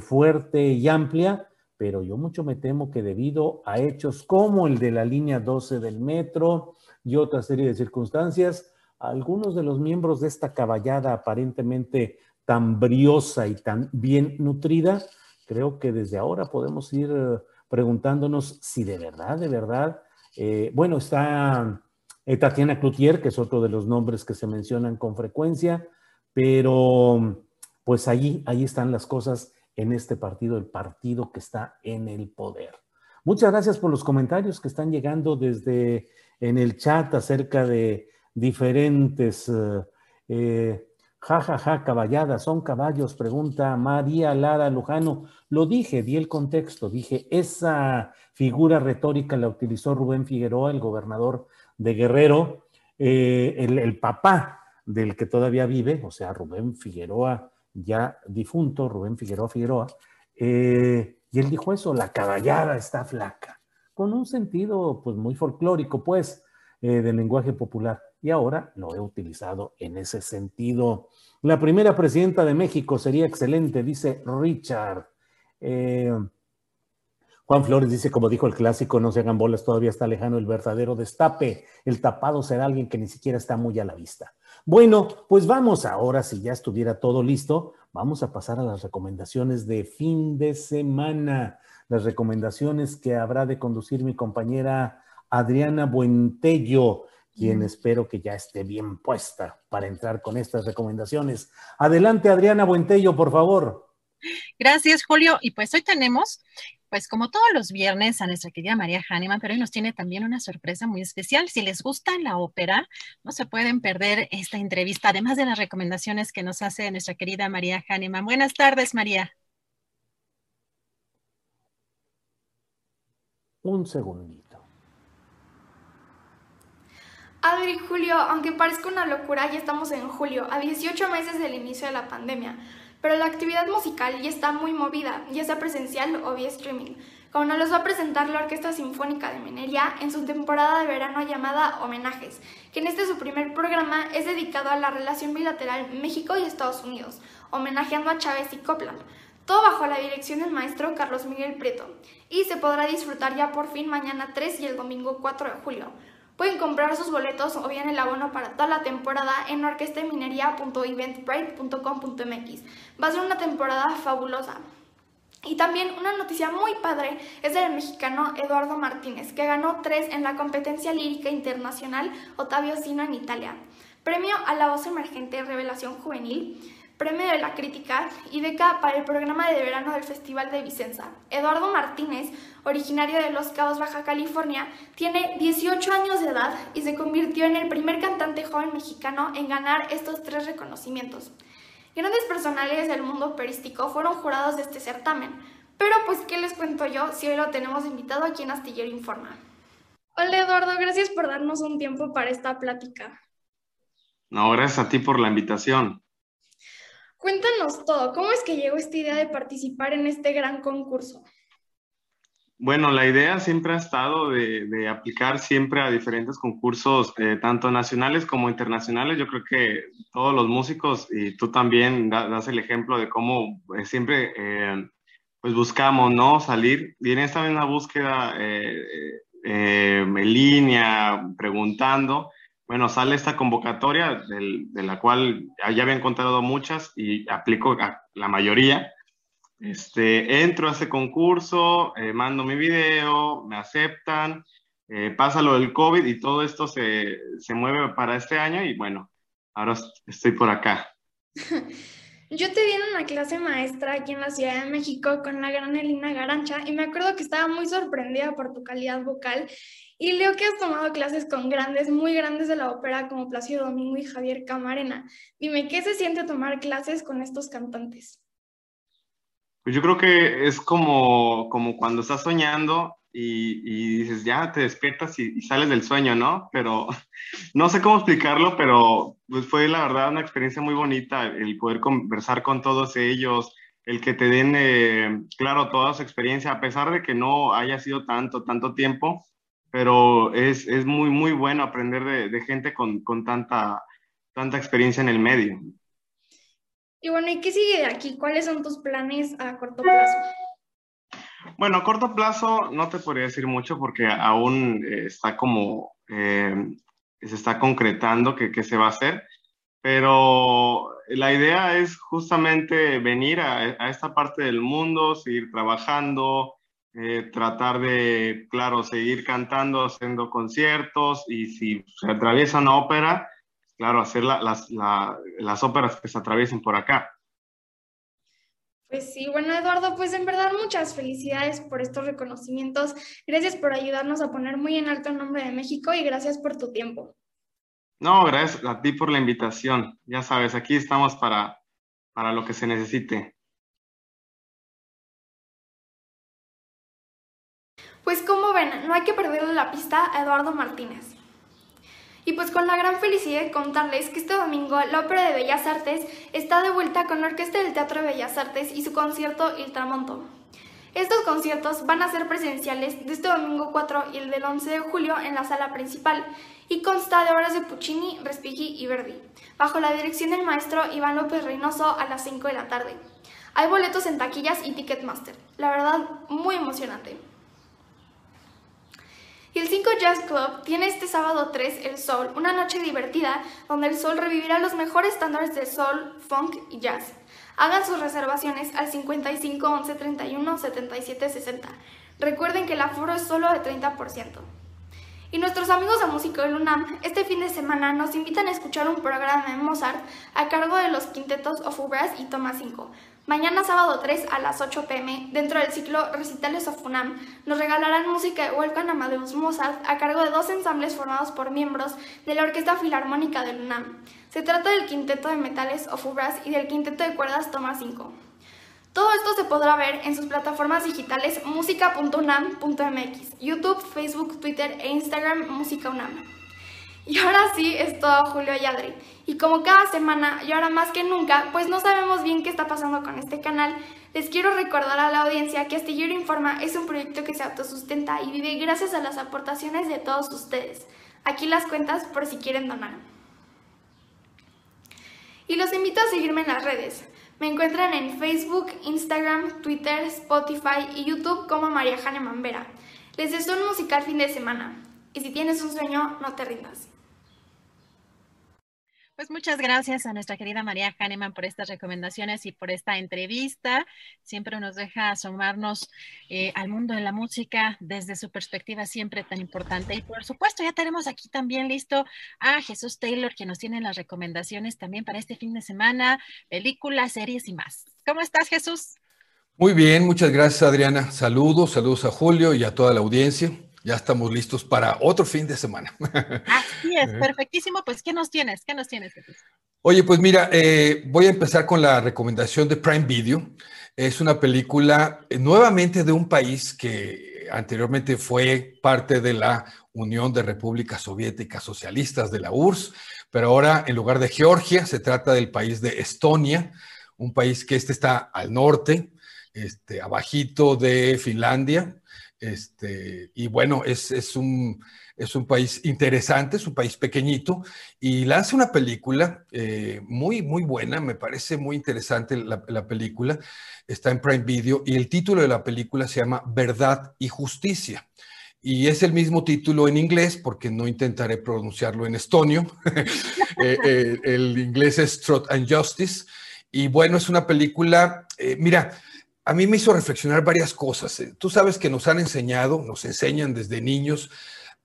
fuerte y amplia, pero yo mucho me temo que debido a hechos como el de la línea 12 del metro y otra serie de circunstancias, algunos de los miembros de esta caballada aparentemente tan briosa y tan bien nutrida, creo que desde ahora podemos ir eh, preguntándonos si de verdad, de verdad, eh, bueno, está eh, Tatiana Cloutier, que es otro de los nombres que se mencionan con frecuencia, pero pues ahí, ahí están las cosas en este partido, el partido que está en el poder. Muchas gracias por los comentarios que están llegando desde en el chat acerca de diferentes. Eh, eh Ja, ja, ja, caballada, son caballos, pregunta María Lara Lujano. Lo dije, di el contexto, dije, esa figura retórica la utilizó Rubén Figueroa, el gobernador de Guerrero, eh, el, papá del que todavía vive, o sea, Rubén Figueroa, ya difunto, Rubén Figueroa Figueroa, eh, y él dijo eso, la caballada está flaca, con un sentido pues muy folclórico, pues, eh, del lenguaje popular y ahora lo he utilizado en ese sentido. La primera presidenta de México sería excelente, dice Richard. Eh, Juan Flores dice, como dijo el clásico, no se hagan bolas, todavía está lejano el verdadero destape. El tapado será alguien que ni siquiera está muy a la vista. Bueno, pues vamos ahora, si ya estuviera todo listo, vamos a pasar a las recomendaciones de fin de semana. Las recomendaciones que habrá de conducir mi compañera Adriana Buentello quien espero que ya esté bien puesta para entrar con estas recomendaciones. Adelante, Adriana Buentello, por favor. Gracias, Julio. Y pues hoy tenemos, pues como todos los viernes, a nuestra querida María Hahnemann, pero hoy nos tiene también una sorpresa muy especial. Si les gusta la ópera, no se pueden perder esta entrevista, además de las recomendaciones que nos hace nuestra querida María Hahnemann. Buenas tardes, María. Un segundito. Adri, Julio, aunque parezca una locura, ya estamos en julio, a 18 meses del inicio de la pandemia, pero la actividad musical ya está muy movida, ya sea presencial o vía streaming, como nos los va a presentar la Orquesta Sinfónica de Minería en su temporada de verano llamada Homenajes, que en este su primer programa es dedicado a la relación bilateral México y Estados Unidos, homenajeando a Chávez y Copland. Todo bajo la dirección del maestro Carlos Miguel Prieto, y se podrá disfrutar ya por fin mañana 3 y el domingo 4 de julio. Pueden comprar sus boletos o bien el abono para toda la temporada en orquestaminería.eventbrite.com.mx. Va a ser una temporada fabulosa. Y también una noticia muy padre es del mexicano Eduardo Martínez, que ganó tres en la competencia lírica internacional Otavio Sino en Italia. Premio a la voz emergente Revelación Juvenil, Premio de la Crítica y beca para el programa de verano del Festival de Vicenza. Eduardo Martínez, originario de Los Cabos, Baja California, tiene 18 años de edad y se convirtió en el primer cantante joven mexicano en ganar estos tres reconocimientos. Grandes personalidades del mundo operístico fueron jurados de este certamen, pero pues ¿qué les cuento yo si hoy lo tenemos invitado aquí en Astillero Informa? Hola Eduardo, gracias por darnos un tiempo para esta plática. No, gracias a ti por la invitación. Cuéntanos todo, ¿cómo es que llegó esta idea de participar en este gran concurso? Bueno, la idea siempre ha estado de, aplicar siempre a diferentes concursos, eh, tanto nacionales como internacionales. Yo creo que todos los músicos, y tú también das el ejemplo de cómo eh, siempre eh, pues buscamos, ¿no? Salir. Y en esta misma búsqueda en línea, preguntando, bueno, sale esta convocatoria de la cual ya había encontrado muchas y aplico a la mayoría. Este, entro a ese concurso, eh, mando mi video, me aceptan, eh, pasa lo del COVID y todo esto se, se mueve para este año y bueno, ahora estoy por acá. Yo te di en una clase maestra aquí en la Ciudad de México con la gran Elina Garancha y me acuerdo que estaba muy sorprendida por tu calidad vocal y leo que has tomado clases con grandes, muy grandes de la ópera como Plácido Domingo y Javier Camarena. Dime, ¿qué se siente tomar clases con estos cantantes? Pues yo creo que es como, como cuando estás soñando y, dices, ya te despiertas y, sales del sueño, ¿no? Pero no sé cómo explicarlo, pero pues fue la verdad una experiencia muy bonita el poder conversar con todos ellos, el que te den, eh, claro, toda su experiencia, a pesar de que no haya sido tanto, tanto tiempo, pero es, es muy, muy bueno aprender de, de gente con, con, tanta, tanta experiencia en el medio. Y bueno, ¿y qué sigue de aquí? ¿Cuáles son tus planes a corto plazo? Bueno, a corto plazo no te podría decir mucho porque aún eh, está como, eh, se está concretando que, se va a hacer, pero la idea es justamente venir a, esta parte del mundo, seguir trabajando, eh, tratar de, claro, seguir cantando, haciendo conciertos y si se atraviesa una ópera, claro, hacer las, las óperas que se atraviesen por acá. Pues sí, bueno Eduardo, pues en verdad muchas felicidades por estos reconocimientos. Gracias por ayudarnos a poner muy en alto el nombre de México y gracias por tu tiempo. No, gracias a ti por la invitación. Ya sabes, aquí estamos para, para lo que se necesite. Pues como ven, no hay que perderle la pista a Eduardo Martínez. Y pues con la gran felicidad de contarles que este domingo la Ópera de Bellas Artes está de vuelta con la Orquesta del Teatro de Bellas Artes y su concierto Il Tramonto. Estos conciertos van a ser presenciales de este domingo 4 y el del 11 de julio en la sala principal y consta de obras de Puccini, Respighi y Verdi, bajo la dirección del maestro Iván López Reynoso a las 5 de la tarde. Hay boletos en taquillas y Ticketmaster. La verdad, muy emocionante. Y el 5 Jazz Club tiene este sábado 3 El Sol, una noche divertida donde el Sol revivirá los mejores estándares de soul, funk y jazz. Hagan sus reservaciones al 55 11 31 77 60. Recuerden que el aforo es solo de 30%. Y nuestros amigos de Música del UNAM este fin de semana nos invitan a escuchar un programa de Mozart a cargo de los quintetos of Brass y Toma 5. Mañana sábado 3 a las 8 pm, dentro del ciclo Recitales of UNAM, nos regalarán música de Wolfgang Amadeus Mozart a cargo de dos ensambles formados por miembros de la Orquesta Filarmónica del UNAM. Se trata del Quinteto de Metales of Brass y del Quinteto de Cuerdas Toma 5. Todo esto se podrá ver en sus plataformas digitales música.unam.mx, YouTube, Facebook, Twitter e Instagram Música UNAM. Y ahora sí es todo Julio y Adri. Y como cada semana y ahora más que nunca, pues no sabemos bien qué está pasando con este canal, les quiero recordar a la audiencia que Astillero Informa es un proyecto que se autosustenta y vive gracias a las aportaciones de todos ustedes. Aquí las cuentas por si quieren donar. Y los invito a seguirme en las redes. Me encuentran en Facebook, Instagram, Twitter, Spotify y YouTube como María Jane Mambera. Les deseo un musical fin de semana. Y si tienes un sueño, no te rindas. Pues muchas gracias a nuestra querida María Hahnemann por estas recomendaciones y por esta entrevista. Siempre nos deja asomarnos eh, al mundo de la música desde su perspectiva siempre tan importante. Y por supuesto, ya tenemos aquí también listo a Jesús Taylor, que nos tiene las recomendaciones también para este fin de semana, películas, series y más. ¿Cómo estás, Jesús? Muy bien, muchas gracias, Adriana. Saludos, saludos a Julio y a toda la audiencia ya estamos listos para otro fin de semana. Así es, perfectísimo. Pues, ¿qué nos tienes? ¿Qué nos tienes, Oye, pues mira, eh, voy a empezar con la recomendación de Prime Video. Es una película eh, nuevamente de un país que anteriormente fue parte de la Unión de Repúblicas Soviéticas Socialistas de la URSS, pero ahora en lugar de Georgia se trata del país de Estonia, un país que este está al norte, este, abajito de Finlandia, este, y bueno, es, un, es un país interesante, es un país pequeñito, y lanza una película eh, muy, muy buena, me parece muy interesante la, la, película, está en Prime Video, y el título de la película se llama Verdad y Justicia. Y es el mismo título en inglés, porque no intentaré pronunciarlo en estonio. Eh, eh, el inglés es Truth and Justice. Y bueno, es una película, mira, a mí me hizo reflexionar varias cosas. Eh. Tú sabes que nos han enseñado, nos enseñan desde niños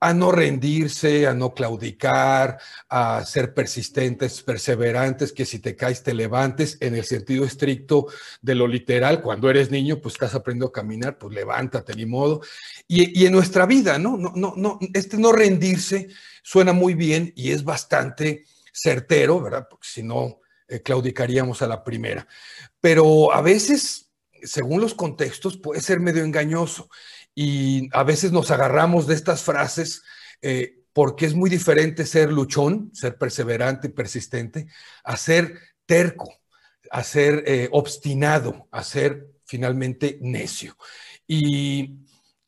a no rendirse, a no claudicar, a ser persistentes, perseverantes, que si te caes te levantes en el sentido estricto de lo literal. Cuando eres niño, pues estás aprendiendo a caminar, pues levántate, ni modo. Y, en nuestra vida, ¿no? No, no, no, este no rendirse suena muy bien y es bastante certero, ¿verdad? Porque si no, eh, claudicaríamos a la primera. Pero a veces según los contextos, puede ser medio engañoso. Y a veces nos agarramos de estas frases eh, porque es muy diferente ser luchón, ser perseverante, persistente, a ser terco, a ser eh, obstinado, a ser finalmente necio. Y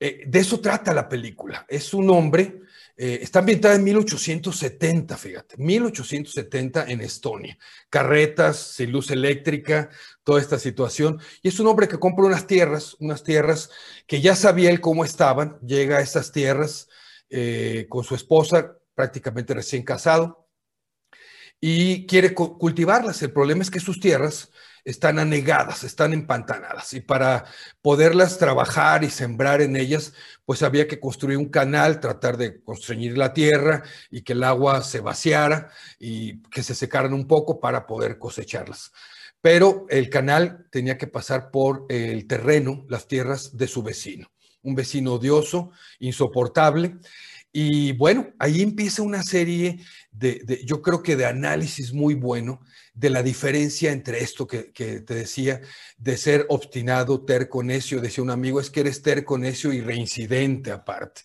eh, de eso trata la película. Es un hombre eh, está ambientada en 1870, fíjate, 1870 en Estonia. Carretas, sin luz eléctrica, toda esta situación. Y es un hombre que compra unas tierras, unas tierras que ya sabía él cómo estaban. Llega a esas tierras eh, con su esposa, prácticamente recién casado, y quiere cultivarlas. El problema es que sus tierras están anegadas, están empantanadas y para poderlas trabajar y sembrar en ellas, pues había que construir un canal, tratar de constreñir la tierra y que el agua se vaciara y que se secaran un poco para poder cosecharlas. Pero el canal tenía que pasar por el terreno, las tierras de su vecino, un vecino odioso, insoportable, Y bueno, ahí empieza una serie de, yo creo que de análisis muy bueno de la diferencia entre esto que, te decía, de ser obstinado, terco, necio, decía un amigo, es que eres terco, necio y reincidente aparte.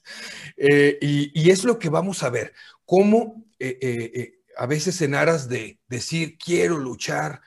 Eh, y, es lo que vamos a ver, cómo eh, eh, a veces en aras de decir, quiero luchar,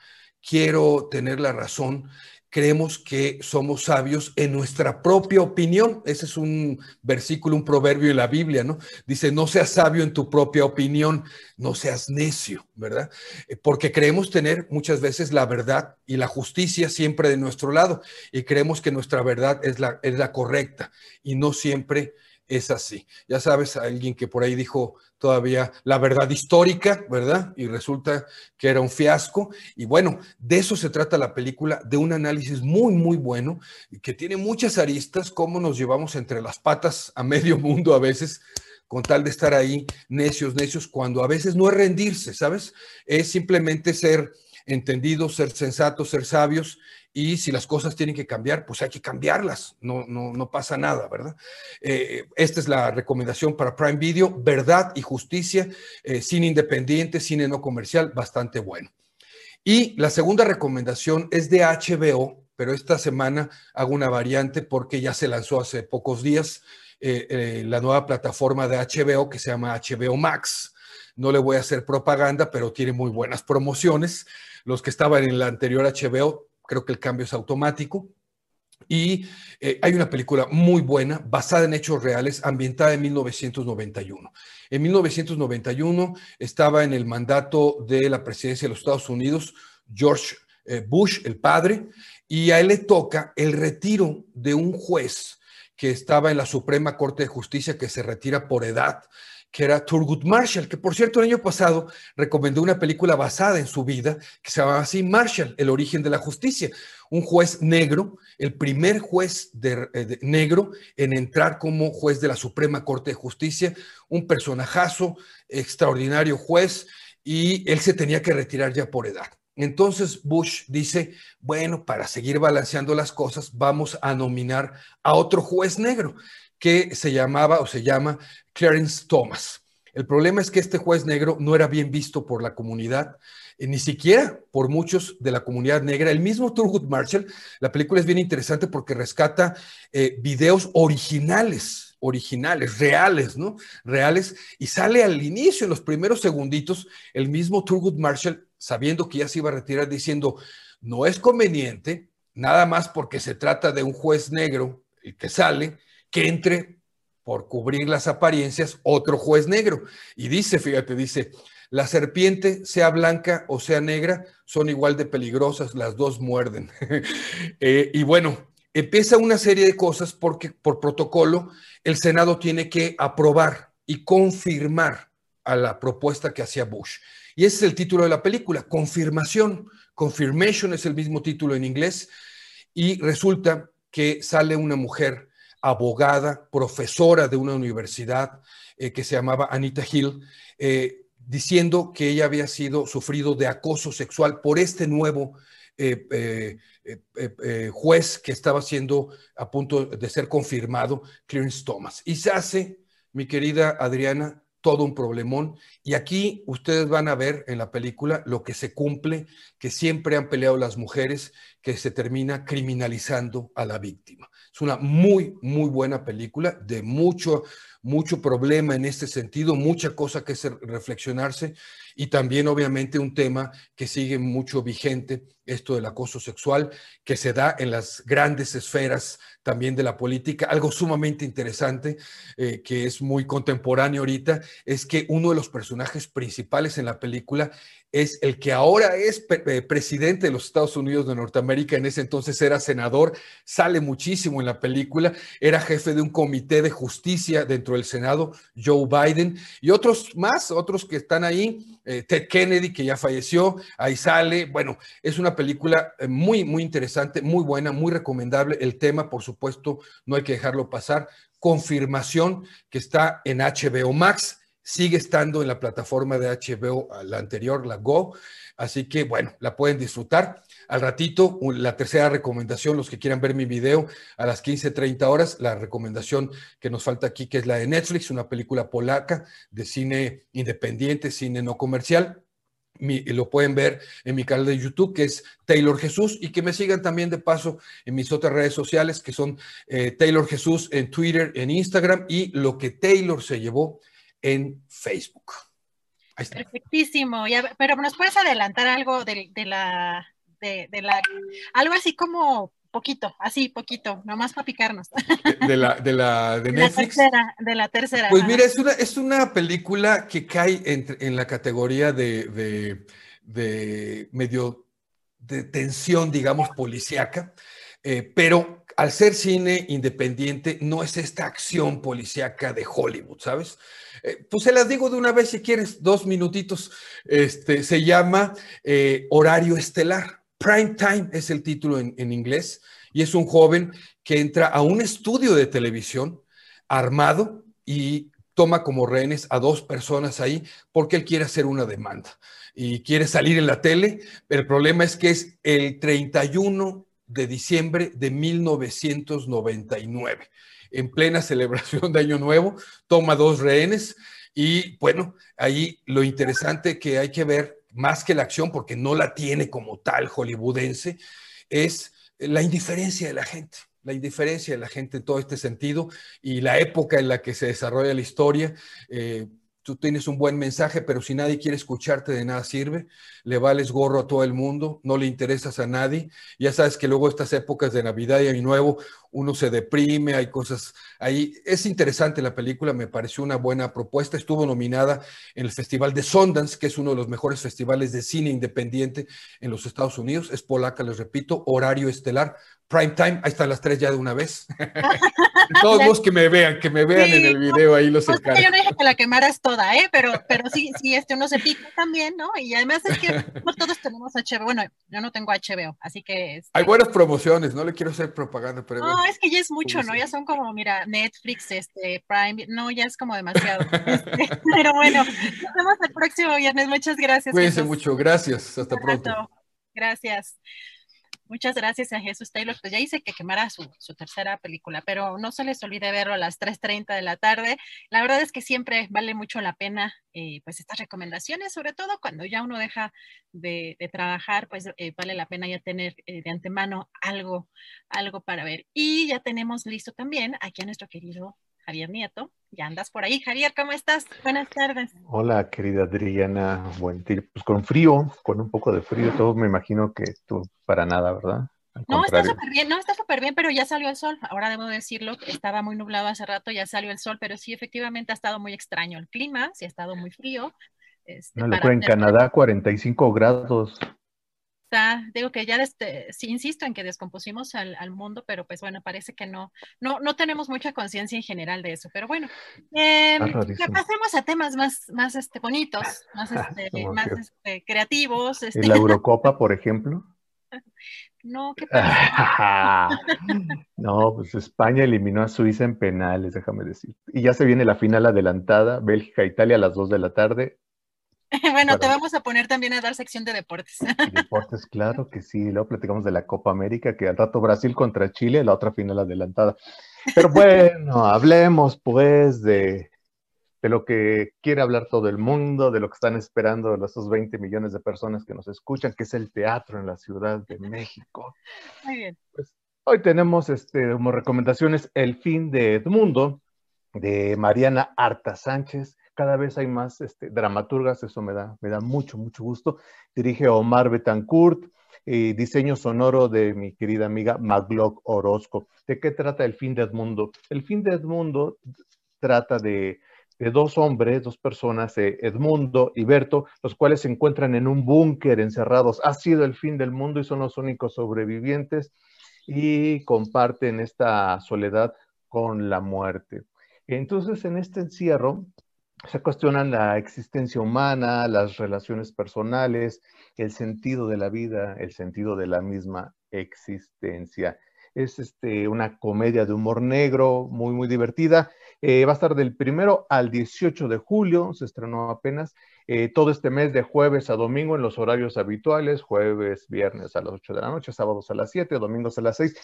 quiero tener la razón, creemos que somos sabios en nuestra propia opinión. Ese es un versículo, un proverbio en la Biblia, ¿no? Dice, no seas sabio en tu propia opinión, no seas necio, ¿verdad? Eh, porque creemos tener muchas veces la verdad y la justicia siempre de nuestro lado y creemos que nuestra verdad es la, es la correcta y no siempre es así. Ya sabes, alguien que por ahí dijo, todavía la verdad histórica, ¿verdad? Y resulta que era un fiasco. Y bueno, de eso se trata la película, de un análisis muy, muy bueno, que tiene muchas aristas, cómo nos llevamos entre las patas a medio mundo a veces con tal de estar ahí necios, necios, cuando a veces no es rendirse, ¿sabes? Es simplemente ser entendidos, ser sensatos, ser sabios y si las cosas tienen que cambiar, pues hay que cambiarlas, no, no, no pasa nada, ¿verdad? Eh, esta es la recomendación para Prime Video, verdad y justicia, eh, cine independiente, cine no comercial, bastante bueno. Y la segunda recomendación es de HBO, pero esta semana hago una variante porque ya se lanzó hace pocos días eh, la nueva plataforma de HBO que se llama HBO Max. No le voy a hacer propaganda, pero tiene muy buenas promociones. Los que estaban en la anterior HBO creo que el cambio es automático. Y eh, hay una película muy buena, basada en hechos reales, ambientada en 1991. En 1991 estaba en el mandato de la presidencia de los Estados Unidos George eh, Bush, el padre, y a él le toca el retiro de un juez que estaba en la Suprema Corte de Justicia, que se retira por edad que era Thurgood Marshall, que por cierto el año pasado recomendó una película basada en su vida que se llamaba así Marshall, El origen de la justicia. Un juez negro, el primer juez eh, negro en entrar como juez de la Suprema Corte de Justicia, un personajazo, extraordinario juez, y él se tenía que retirar ya por edad. Entonces Bush dice, bueno, para seguir balanceando las cosas, vamos a nominar a otro juez negro que se llamaba o se llama Clarence Thomas. El problema es que este juez negro no era bien visto por la comunidad, eh, ni siquiera por muchos de la comunidad negra. El mismo Thurgood Marshall, la película es bien interesante porque rescata eh, videos originales, originales, reales, ¿no? Reales, y sale al inicio, en los primeros segunditos, el mismo Thurgood Marshall, sabiendo que ya se iba a retirar, diciendo, no es conveniente, nada más porque se trata de un juez negro, el que sale, que entre por cubrir las apariencias otro juez negro. Y dice, fíjate, dice, la serpiente, sea blanca o sea negra, son igual de peligrosas, las dos muerden. Eh, y bueno, empieza una serie de cosas porque por protocolo el Senado tiene que aprobar y confirmar a la propuesta que hacía Bush. Y ese es el título de la película, confirmación. Confirmation es el mismo título en inglés. Y resulta que sale una mujer abogada, profesora de una universidad eh, que se llamaba Anita Hill, eh, diciendo que ella había sido sufrido de acoso sexual por este nuevo eh, juez que estaba siendo a punto de ser confirmado, Clarence Thomas. Y se hace, mi querida Adriana, todo un problemón. Y aquí ustedes van a ver en la película lo que se cumple, que siempre han peleado las mujeres, que se termina criminalizando a la víctima. Es una muy, muy buena película, de mucho, mucho problema en este sentido, mucha cosa que reflexionarse y también obviamente un tema que sigue mucho vigente, esto del acoso sexual, que se da en las grandes esferas también de la política. Algo sumamente interesante eh, que es muy contemporáneo ahorita es que uno de los personajes principales en la película es el que ahora es presidente de los Estados Unidos de Norteamérica, en ese entonces era senador, sale muchísimo en la película, era jefe de un comité de justicia dentro del Senado, Joe Biden, y otros más, otros que están ahí, eh, Ted Kennedy, que ya falleció, ahí sale, bueno, es una película eh, muy, muy interesante, muy buena, muy recomendable, el tema, por supuesto, no hay que dejarlo pasar, confirmación que está en HBO Max, sigue estando en la plataforma de HBO, la anterior, la Go, así que bueno, la pueden disfrutar. Al ratito, la tercera recomendación, los que quieran ver mi video, a las 15.30 horas, la recomendación que nos falta aquí, que es la de Netflix, una película polaca de cine independiente, cine no comercial lo pueden ver en mi canal de YouTube, que es Taylor Jesús, y que me sigan también de paso en mis otras redes sociales, que son eh, Taylor Jesús en Twitter, en Instagram, y lo que Taylor se llevó en Facebook. Perfectísimo, pero ¿nos puedes adelantar algo de, la, de, la, algo así como poquito, así, poquito, nomás para picarnos. De, la, de la de Netflix. La tercera, de la tercera. Pues mira, es una, es una película que cae en, la categoría de, de, medio de tensión, digamos, policíaca, eh, pero al ser cine independiente, no es esta acción policíaca de Hollywood, ¿sabes? Eh, pues se las digo de una vez si quieres, dos minutitos. Este, se llama eh, Horario Estelar. Prime Time es el título en, inglés y es un joven que entra a un estudio de televisión armado y toma como rehenes a dos personas ahí porque él quiere hacer una demanda y quiere salir en la tele. El problema es que es el 31 de diciembre de 1999, en plena celebración de Año Nuevo, toma dos rehenes y bueno, ahí lo interesante que hay que ver más que la acción, porque no la tiene como tal hollywoodense, es la indiferencia de la gente, la indiferencia de la gente en todo este sentido y la época en la que se desarrolla la historia. Eh, tú tienes un buen mensaje, pero si nadie quiere escucharte, de nada sirve. Le vales gorro a todo el mundo, no le interesas a nadie. Ya sabes que luego estas épocas de Navidad y Año Nuevo, uno se deprime, hay cosas ahí. Es interesante la película, me pareció una buena propuesta. Estuvo nominada en el Festival de Sundance, que es uno de los mejores festivales de cine independiente en los Estados Unidos. Es polaca, les repito, horario estelar prime time, ahí están las tres ya de una vez. Todos los que me vean, que me vean en el video, ahí los pues, Yo no dije que la quemaras toda, ¿eh? Pero, pero sí, sí, este uno se pica también, ¿no? Y además es que no todos tenemos HBO. Bueno, yo no tengo HBO, así que... Este Hay buenas promociones, no le quiero hacer propaganda, pero... No, es que ya es mucho, ¿no? Ya son como, mira, Netflix, este, Prime, no, ya es como demasiado. Este, pero bueno, nos vemos el próximo viernes. Muchas gracias. Cuídense mucho, gracias. Hasta pronto. Gracias. Muchas gracias a Jesús Taylor. Pues ya dice que quemara su, tercera película, pero no se les olvide verlo a las 3.30 de la tarde. La verdad es que siempre vale mucho la pena eh, pues estas recomendaciones, sobre todo cuando ya uno deja de, trabajar, pues eh, vale la pena ya tener eh, de antemano algo, algo para ver. Y ya tenemos listo también aquí a nuestro querido Javier Nieto. Ya andas por ahí, Javier, ¿cómo estás? Buenas tardes. Hola, querida Adriana. Buen día. Pues con frío, con un poco de frío, todo me imagino que tú para nada, ¿verdad? no, está súper bien, no, está súper bien, pero ya salió el sol. Ahora debo decirlo, estaba muy nublado hace rato, ya salió el sol, pero sí, efectivamente ha estado muy extraño el clima, sí ha estado muy frío. Este, no, fue en Canadá 45 grados digo que ya sí insisto en que descompusimos al, mundo, pero pues bueno, parece que no, no, no tenemos mucha conciencia en general de eso. Pero bueno, eh, pasemos a temas más, más este, bonitos, más, este, más este, creativos. Este. ¿La Eurocopa, por ejemplo? No, ¿qué pasa? no, pues España eliminó a Suiza en penales, déjame decir. Y ya se viene la final adelantada, Bélgica-Italia a las 2 de la tarde. bueno, te vamos a poner también a dar sección de deportes. deportes, claro que sí. Luego platicamos de la Copa América, que al rato Brasil contra Chile, la otra final adelantada. Pero bueno, hablemos pues de, de lo que quiere hablar todo el mundo, de lo que están esperando esos 20 millones de personas que nos escuchan, que es el teatro en la Ciudad de México. Muy bien. Pues, hoy tenemos este, como recomendaciones El fin de Edmundo, de Mariana Arta Sánchez cada vez hay más este, dramaturgas, eso me da, me mucho, mucho gusto. Dirige Omar Betancourt, y diseño sonoro de mi querida amiga Maglock Orozco. ¿De qué trata el fin de Edmundo? El fin de Edmundo trata de, dos hombres, dos personas, eh, Edmundo y Berto, los cuales se encuentran en un búnker encerrados. Ha sido el fin del mundo y son los únicos sobrevivientes y comparten esta soledad con la muerte. Entonces, en este encierro, se cuestionan la existencia humana, las relaciones personales, el sentido de la vida, el sentido de la misma existencia. Es este, una comedia de humor negro, muy, muy divertida. Eh, va a estar del primero al 18 de julio, se estrenó apenas, eh, todo este mes de jueves a domingo en los horarios habituales, jueves, viernes a las 8 de la noche, sábados a las 7, domingos a las 6,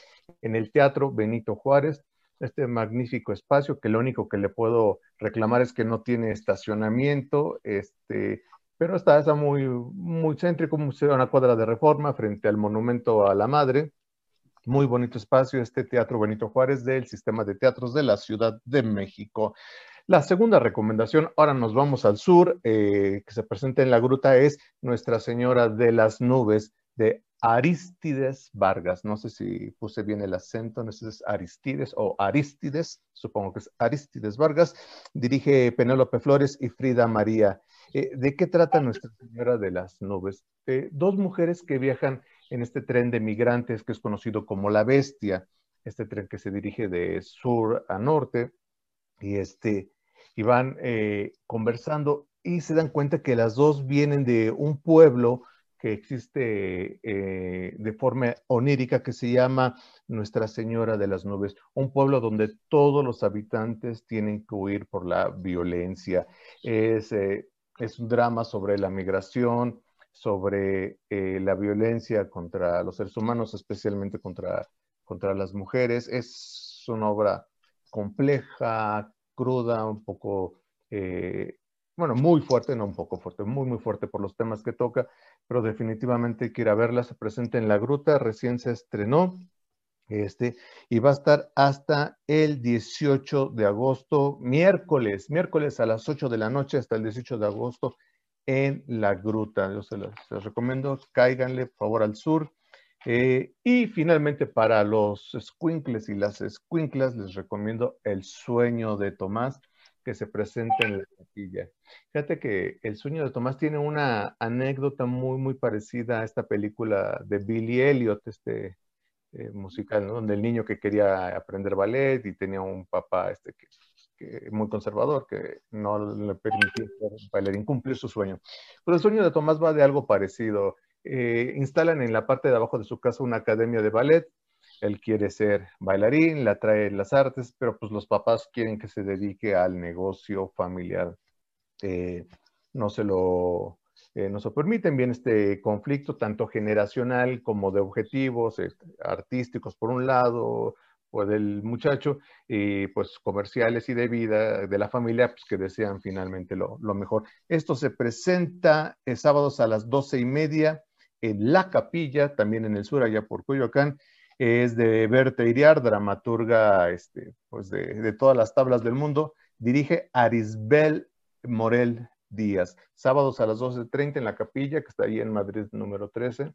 en el Teatro Benito Juárez, este magnífico espacio que lo único que le puedo reclamar es que no tiene estacionamiento, este, pero está, está muy, muy céntrico, una cuadra de reforma frente al monumento a la madre, muy bonito espacio, este Teatro Benito Juárez del Sistema de Teatros de la Ciudad de México. La segunda recomendación, ahora nos vamos al sur, eh, que se presenta en la gruta, es Nuestra Señora de las Nubes de Aristides Vargas. No sé si puse bien el acento, no sé si es Aristides o Aristides, supongo que es Aristides Vargas. Dirige Penélope Flores y Frida María. Eh, ¿De qué trata Nuestra Señora de las Nubes? dos mujeres que viajan en este tren de migrantes que es conocido como La Bestia, este tren que se dirige de sur a norte, y, este, y van eh, conversando y se dan cuenta que las dos vienen de un pueblo existe eh, de forma onírica que se llama Nuestra Señora de las Nubes, un pueblo donde todos los habitantes tienen que huir por la violencia. Es, eh, es un drama sobre la migración, sobre eh, la violencia contra los seres humanos, especialmente contra, contra las mujeres. Es una obra compleja, cruda, un poco, bueno, muy fuerte, no un poco fuerte, muy, muy fuerte por los temas que toca, pero definitivamente quiero verla. Se presenta en La Gruta, recién se estrenó. Este, y va a estar hasta el 18 de agosto, miércoles, miércoles a las 8 de la noche hasta el 18 de agosto en la gruta. Yo se los, recomiendo, cáiganle por favor al sur. Eh, y finalmente para los squinkles y las squinklas les recomiendo El sueño de Tomás que se presenta en la capilla. Fíjate que El sueño de Tomás tiene una anécdota muy, muy parecida a esta película de Billy Elliot, este eh, musical, donde el niño que quería aprender ballet y tenía un papá este, que muy conservador, que no le permitía bailarín cumplir su sueño. Pero el sueño de Tomás va de algo parecido. Eh, instalan en la parte de abajo de su casa una academia de ballet. Él quiere ser bailarín, le atrae las artes, pero pues los papás quieren que se dedique al negocio familiar. Eh, no se lo eh, no se permiten bien este conflicto tanto generacional como de objetivos este, artísticos por un lado, del muchacho, y pues comerciales y de vida de la familia, pues que desean finalmente lo, mejor. Esto se presenta el sábados a las doce y media en La Capilla, también en el sur, allá por Coyoacán. Es de Berta Iriar, dramaturga este, pues de, de todas las tablas del mundo. Dirige Arisbel Morel Díaz. Sábados a las 12.30 en La Capilla, que está ahí en Madrid número 13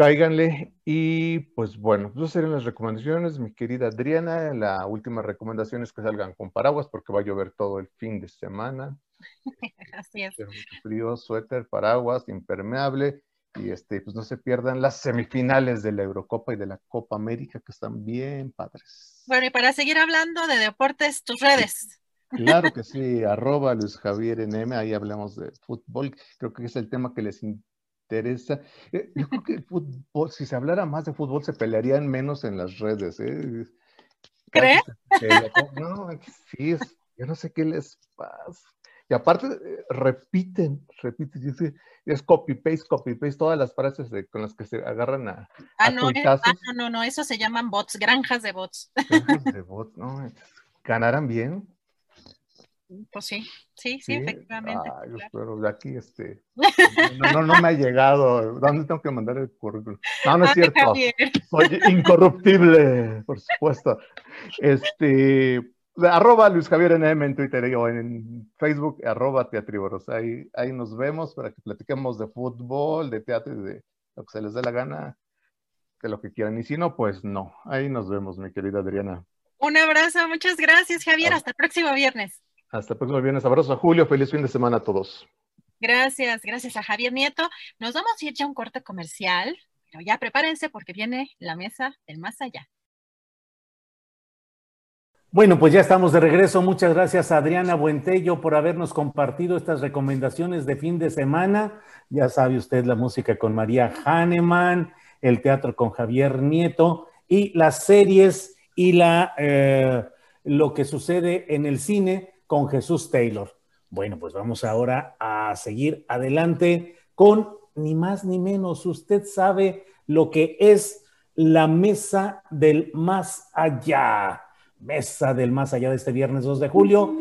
cáiganle. Y pues bueno, esas serían las recomendaciones, mi querida Adriana. La última recomendación es que salgan con paraguas porque va a llover todo el fin de semana. Así es. frío, suéter, paraguas, impermeable. Y este, pues no se pierdan las semifinales de la Eurocopa y de la Copa América que están bien padres. Bueno, y para seguir hablando de deportes, tus redes. Claro que sí, arroba Luis Javier NM, ahí hablamos de fútbol. Creo que es el tema que les interesa. Eh, yo creo que el fútbol, si se hablara más de fútbol, se pelearían menos en las redes. ¿eh? ¿Crees? No, sí, yo no sé qué les pasa. Y aparte, eh, repiten, repiten, es copy-paste, copy-paste, todas las frases con las que se agarran a. Ah, no, ah, no, no, no, eso se llaman bots, granjas de bots. Granjas de bots, no, ganarán bien. Pues sí, sí, sí, efectivamente. pero de aquí, este, no, no, me ha llegado. ¿Dónde tengo que mandar el currículum? No, no es cierto. Soy incorruptible, por supuesto. Este, arroba Luis Javier NM en Twitter o en Facebook, arroba Teatriboros. Ahí, ahí nos vemos para que platiquemos de fútbol, de teatro y de lo que se les dé la gana, que lo que quieran. Y si no, pues no. Ahí nos vemos, mi querida Adriana. Un abrazo, muchas gracias, Javier. Hasta el próximo viernes. Hasta el próximo viernes. Abrazo a Julio. Feliz fin de semana a todos. Gracias, gracias a Javier Nieto. Nos vamos a ir ya a un corte comercial, pero ya prepárense porque viene la mesa del más allá. Bueno, pues ya estamos de regreso. Muchas gracias Adriana Buentello por habernos compartido estas recomendaciones de fin de semana. Ya sabe usted la música con María Hahnemann, el teatro con Javier Nieto y las series y la... Eh, lo que sucede en el cine con Jesús Taylor. Bueno, pues vamos ahora a seguir adelante con ni más ni menos. Usted sabe lo que es la mesa del más allá. Mesa del más allá de este viernes 2 de julio.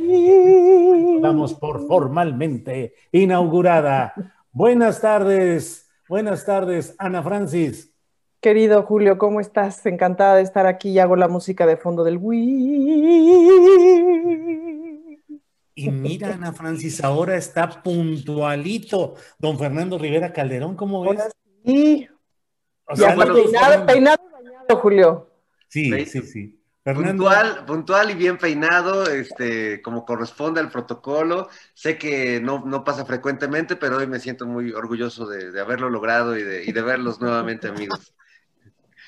Vamos por formalmente inaugurada. Buenas tardes, buenas tardes, Ana Francis. Querido Julio, ¿cómo estás? Encantada de estar aquí y hago la música de fondo del Y mira, Ana Francis, ahora está puntualito. Don Fernando Rivera Calderón, ¿cómo ves? sí. O sea, peinado, peinado y bañado, Julio. Sí, sí, sí. Puntual, puntual y bien peinado, este, como corresponde al protocolo. Sé que no, no pasa frecuentemente, pero hoy me siento muy orgulloso de, haberlo logrado y de, y de verlos nuevamente, amigos.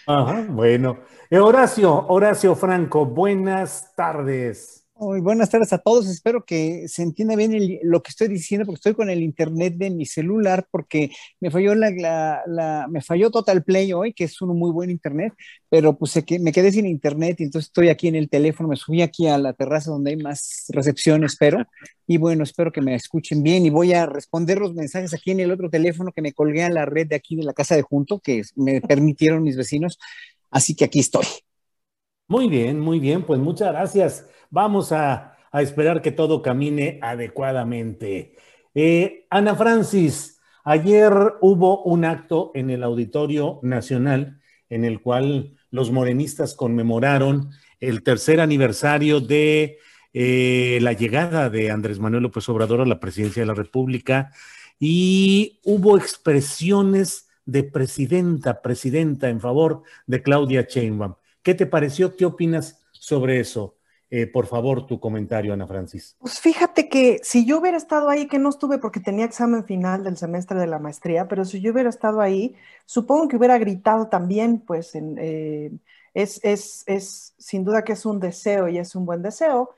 Ajá, bueno. Eh, Horacio, Horacio Franco, buenas tardes. Muy buenas tardes a todos. Espero que se entienda bien lo que estoy diciendo, porque estoy con el internet de mi celular, porque me falló la, me falló Total Play hoy, que es un muy buen internet, pero pues me quedé sin internet y entonces estoy aquí en el teléfono. Me subí aquí a la terraza donde hay más recepción, espero. Y bueno, espero que me escuchen bien y voy a responder los mensajes aquí en el otro teléfono que me colgué a la red de aquí de la casa de junto, que me permitieron mis vecinos. Así que aquí estoy. Muy bien, muy bien. Pues muchas gracias. Vamos a, esperar que todo camine adecuadamente. Eh, Ana Francis, ayer hubo un acto en el Auditorio Nacional en el cual los morenistas conmemoraron el tercer aniversario de eh, la llegada de Andrés Manuel López Obrador a la presidencia de la República y hubo expresiones de presidenta, presidenta en favor de Claudia Sheinbaum. ¿Qué te pareció? ¿Qué opinas sobre eso? Eh, por favor, tu comentario, Ana Francis. Pues fíjate que si yo hubiera estado ahí, que no estuve porque tenía examen final del semestre de la maestría, pero si yo hubiera estado ahí, supongo que hubiera gritado también, pues eh, es, es, es, sin duda que es un deseo y es un buen deseo.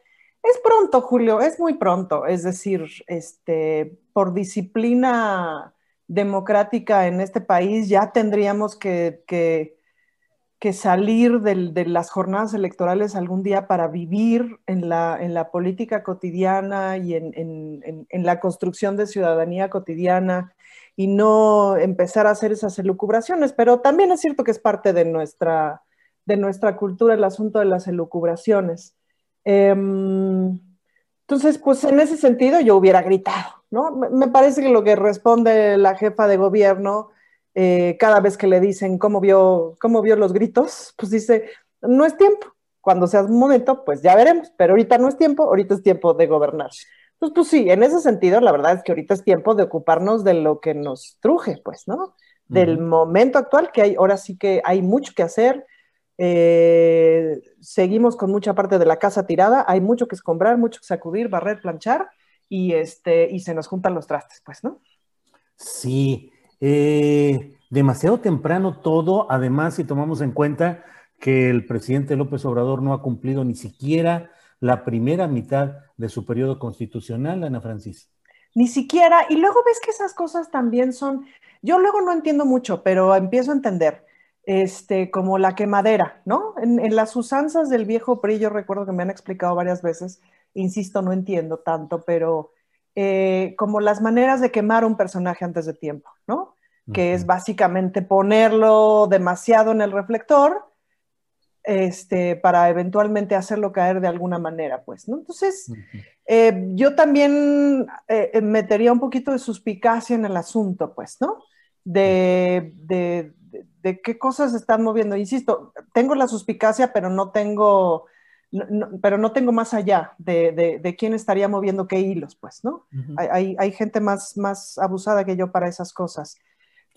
Es pronto, Julio, es muy pronto. Es decir, este, por disciplina democrática en este país ya tendríamos que, que que salir de las jornadas electorales algún día para vivir en la, en la política cotidiana y en, la construcción de ciudadanía cotidiana y no empezar a hacer esas elucubraciones. Pero también es cierto que es parte de nuestra, de nuestra cultura el asunto de las elucubraciones. Em, entonces, pues en ese sentido yo hubiera gritado, ¿no? Me parece que lo que responde la jefa de gobierno eh, cada vez que le dicen cómo vio, cómo vio los gritos, pues dice, no es tiempo. Cuando sea un momento, pues ya veremos, pero ahorita no es tiempo, ahorita es tiempo de gobernar. Entonces, pues sí, en ese sentido, la verdad es que ahorita es tiempo de ocuparnos de lo que nos truje, pues, ¿no? Del momento actual, que hay, ahora sí que hay mucho que hacer. Eh, seguimos con mucha parte de la casa tirada, hay mucho que escombrar, mucho que sacudir, barrer, planchar, y, este, y se nos juntan los trastes, pues, ¿no? Sí, eh, demasiado temprano todo, además, si tomamos en cuenta que el presidente López Obrador no ha cumplido ni siquiera la primera mitad de su periodo constitucional, Ana Francis. Ni siquiera, y luego ves que esas cosas también son, yo luego no entiendo mucho, pero empiezo a entender, este, como la quemadera, ¿no? En, las usanzas del viejo PRI, yo recuerdo que me han explicado varias veces, insisto, no entiendo tanto, pero eh, como las maneras de quemar un personaje antes de tiempo, ¿no? Que es básicamente ponerlo demasiado en el reflector este, para eventualmente hacerlo caer de alguna manera, pues, ¿no? Entonces, eh, yo también eh, metería un poquito de suspicacia en el asunto, pues, ¿no? De, de, de, qué cosas están moviendo. Insisto, tengo la suspicacia, pero no tengo pero no tengo más allá de, quién estaría moviendo qué hilos, pues, ¿no? hay, gente más, más abusada que yo para esas cosas.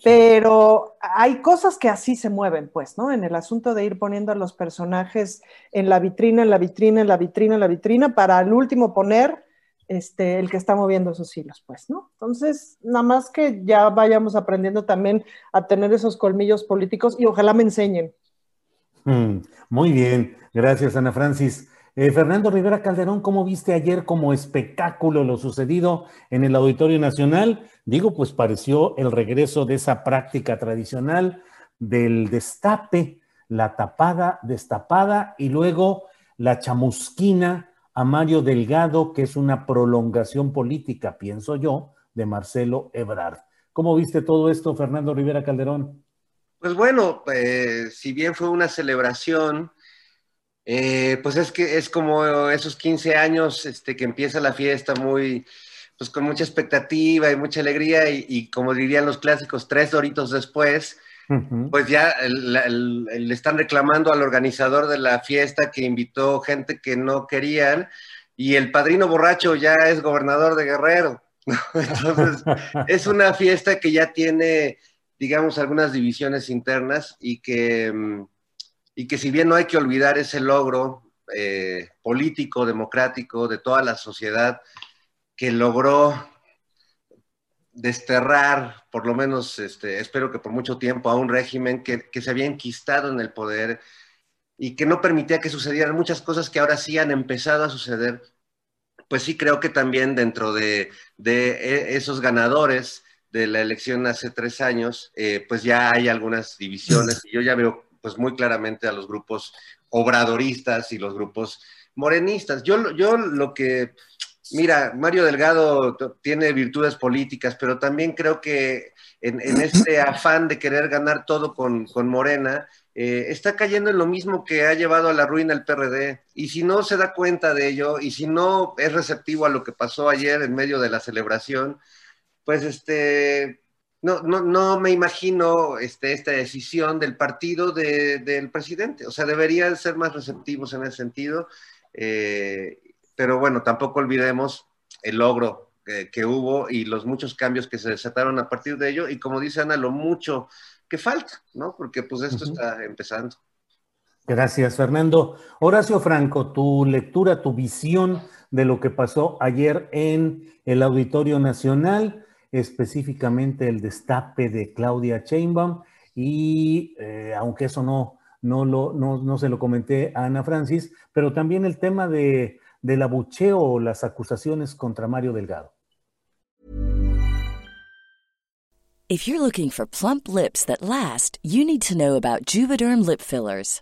Pero hay cosas que así se mueven, pues, ¿no? En el asunto de ir poniendo a los personajes en la vitrina, en la vitrina, en la vitrina, en la vitrina, para al último poner este, el que está moviendo esos hilos, pues, ¿no? Entonces, nada más que ya vayamos aprendiendo también a tener esos colmillos políticos y ojalá me enseñen. Mm, muy bien, gracias Ana Francis. Eh, Fernando Rivera Calderón, ¿cómo viste ayer como espectáculo lo sucedido en el Auditorio Nacional? Digo, pues pareció el regreso de esa práctica tradicional del destape, la tapada, destapada y luego la chamusquina a Mario Delgado, que es una prolongación política, pienso yo, de Marcelo Ebrard. ¿Cómo viste todo esto, Fernando Rivera Calderón? Pues bueno, eh, si bien fue una celebración, eh, pues es que es como esos 15 años este, que empieza la fiesta muy, pues con mucha expectativa y mucha alegría y, como dirían los clásicos, tres doritos después, pues ya le están reclamando al organizador de la fiesta que invitó gente que no querían y el padrino borracho ya es gobernador de Guerrero. Entonces, es una fiesta que ya tiene, digamos, algunas divisiones internas y que, mm, y que si bien no hay que olvidar ese logro eh, político, democrático de toda la sociedad que logró desterrar, por lo menos este, espero que por mucho tiempo, a un régimen que, se había enquistado en el poder y que no permitía que sucedieran muchas cosas que ahora sí han empezado a suceder, pues sí creo que también dentro de, e, esos ganadores de la elección hace tres años, eh, pues ya hay algunas divisiones y yo ya veo pues muy claramente a los grupos obradoristas y los grupos morenistas. Yo, yo lo que Mira, Mario Delgado tiene virtudes políticas, pero también creo que en, este afán de querer ganar todo con, Morena, eh, está cayendo en lo mismo que ha llevado a la ruina el PRD. Y si no se da cuenta de ello, y si no es receptivo a lo que pasó ayer en medio de la celebración, pues este, no, no, no me imagino este, esta decisión del partido del presidente. O sea, deberían ser más receptivos en ese sentido. Eh, pero bueno, tampoco olvidemos el logro que hubo y los muchos cambios que se desataron a partir de ello y como dice Ana, lo mucho que falta, ¿no? Porque pues esto está empezando. Gracias, Fernando. Horacio Franco, tu lectura, tu visión de lo que pasó ayer en el Auditorio Nacional, específicamente el destape de Claudia Chainbaum, y eh, aunque eso no, no, se lo comenté a Ana Francis, pero también el tema de del abucheo o las acusaciones contra Mario Delgado. If you're looking for plump lips that last, you need to know about Juvederm lip fillers.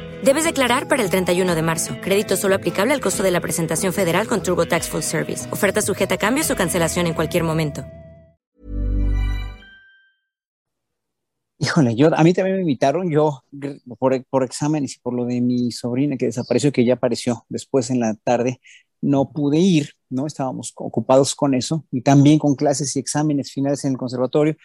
Debes declarar para el 31 de marzo. Crédito solo aplicable al costo de la presentación federal con Turbo Tax Full Service. Oferta sujeta a cambios o cancelación en cualquier momento. Híjole, yo, a mí también me invitaron, yo por, por exámenes y por lo de mi sobrina que desapareció, que ya apareció después en la tarde, no pude ir, ¿no? Estábamos ocupados con eso y también con clases y exámenes finales en el conservatorio.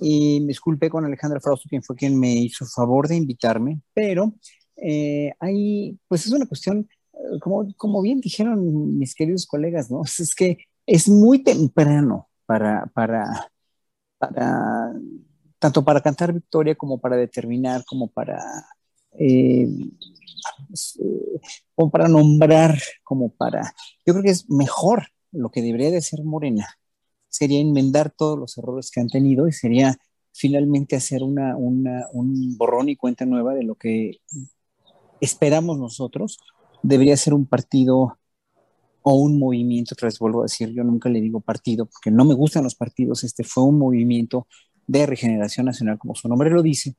Y me disculpé con Alejandra Frausto, quien fue quien me hizo favor de invitarme, pero eh, hay, pues es una cuestión, eh, como, como bien dijeron mis queridos colegas, ¿no? Es que es muy temprano para, para, para tanto para cantar victoria como para determinar, como para, eh, como para nombrar, como para, yo creo que es mejor lo que debería de ser Morena, sería enmendar todos los errores que han tenido y sería finalmente hacer una, una, un borrón y cuenta nueva de lo que esperamos nosotros, debería ser un partido o un movimiento, otra vez vuelvo a decir, yo nunca le digo partido, porque no me gustan los partidos, este fue un movimiento de regeneración nacional, como su nombre lo dice,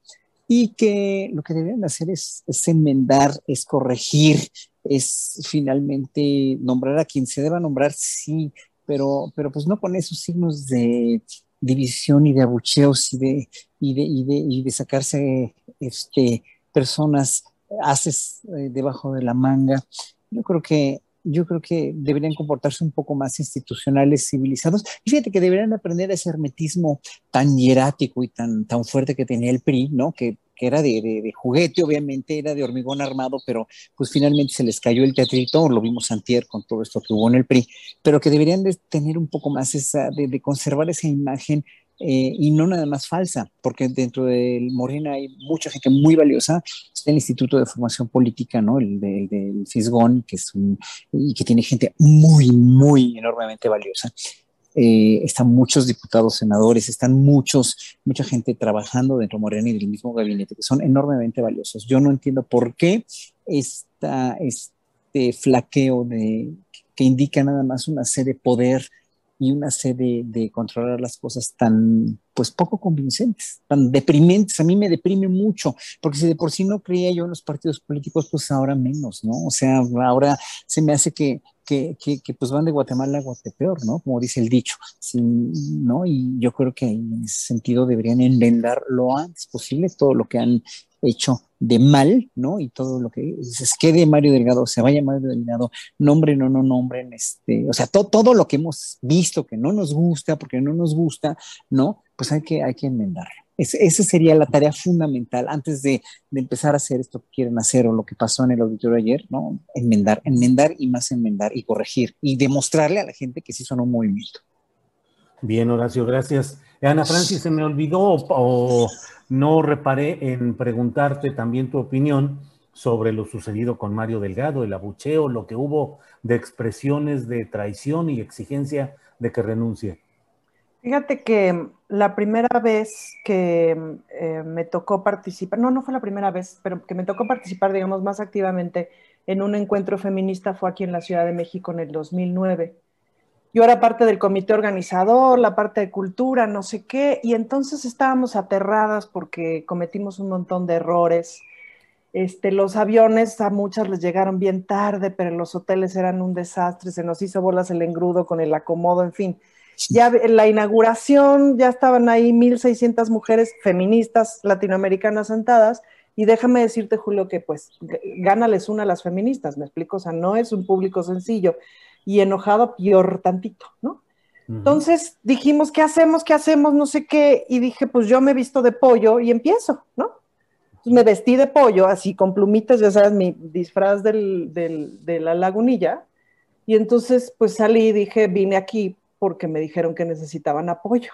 y que lo que deberían hacer es, enmendar, es corregir, es finalmente nombrar a quien se deba nombrar, sí, pero, pero pues no con esos signos de división y de abucheos y de, y de, y de, y de sacarse este, personas haces eh, debajo de la manga. Yo creo que yo creo que deberían comportarse un poco más institucionales, civilizados. Y fíjate que deberían aprender ese hermetismo tan hierático y tan, tan fuerte que tenía el PRI, ¿no? Que, que era de, de, juguete, obviamente, era de hormigón armado, pero pues finalmente se les cayó el teatrito, lo vimos antier con todo esto que hubo en el PRI, pero que deberían de tener un poco más esa, de, de conservar esa imagen eh, y no nada más falsa, porque dentro del Morena hay mucha gente muy valiosa. Está el Instituto de Formación Política, ¿no? El del de, Fisgón, que es un, y que tiene gente muy, muy enormemente valiosa. Eh, están muchos diputados, senadores, están muchos, mucha gente trabajando dentro de Morena y del mismo gabinete, que son enormemente valiosos. Yo no entiendo por qué esta, este flaqueo de, que indica nada más una sede de poder y una sede de controlar las cosas tan, pues poco convincentes, tan deprimentes. A mí me deprime mucho, porque si de por sí no creía yo en los partidos políticos, pues ahora menos, ¿no? O sea, ahora se me hace que, que, que, pues van de Guatemala a Guatepeor, ¿no? Como dice el dicho, ¿no? Y yo creo que en ese sentido deberían enmendar lo antes posible todo lo que han hecho de mal, ¿no? Y todo lo que se quede Mario Delgado, se vaya Mario Delgado, nombre no, no nombren, este, o sea, todo lo que hemos visto que no nos gusta, porque no nos gusta, ¿no? Pues hay que, hay que enmendarlo. esa sería la tarea fundamental antes de, empezar a hacer esto que quieren hacer o lo que pasó en el auditorio ayer, ¿no? Enmendar, enmendar y más enmendar y corregir y demostrarle a la gente que sí son un movimiento. Bien, Horacio, gracias. Ana Francis, se me olvidó o no reparé en preguntarte también tu opinión sobre lo sucedido con Mario Delgado, el abucheo, lo que hubo de expresiones de traición y exigencia de que renuncie. Fíjate que la primera vez que eh, me tocó participar, no, no fue la primera vez, pero que me tocó participar, digamos, más activamente en un encuentro feminista fue aquí en la Ciudad de México en el 2009 yo era parte del comité organizador, la parte de cultura, no sé qué, y entonces estábamos aterradas porque cometimos un montón de errores. Este, los aviones a muchas les llegaron bien tarde, pero los hoteles eran un desastre, se nos hizo bolas el engrudo con el acomodo, en fin. Ya en la inauguración ya estaban ahí 1.600 mujeres feministas latinoamericanas sentadas, y déjame decirte, Julio, que pues gánales una a las feministas, me explico, o sea, no es un público sencillo y enojado peor tantito, ¿no? Entonces dijimos, ¿qué hacemos? ¿Qué hacemos? No sé qué. Y dije, pues yo me visto de pollo y empiezo, ¿no? Entonces me vestí de pollo, así con plumitas, ya sabes, mi disfraz del, de la lagunilla. Y entonces, pues salí y dije, vine aquí porque me dijeron que necesitaban apoyo.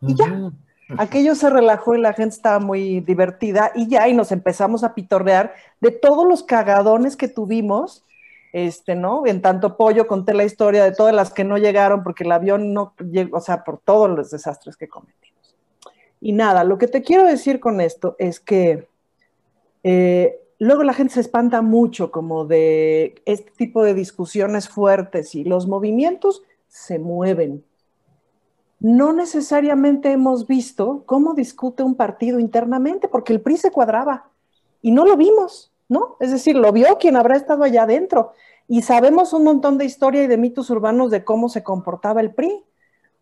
Y ya, aquello se relajó y la gente estaba muy divertida y ya, y nos empezamos a pitorrear de todos los cagadones que tuvimos este, ¿no? En tanto pollo conté la historia de todas las que no llegaron porque el avión no llegó, o sea, por todos los desastres que cometimos. Y nada, lo que te quiero decir con esto es que eh, luego la gente se espanta mucho como de este tipo de discusiones fuertes y los movimientos se mueven. No necesariamente hemos visto cómo discute un partido internamente, porque el PRI se cuadraba y no lo vimos. ¿no? Es decir, lo vio quien habrá estado allá adentro. Y sabemos un montón de historia y de mitos urbanos de cómo se comportaba el PRI.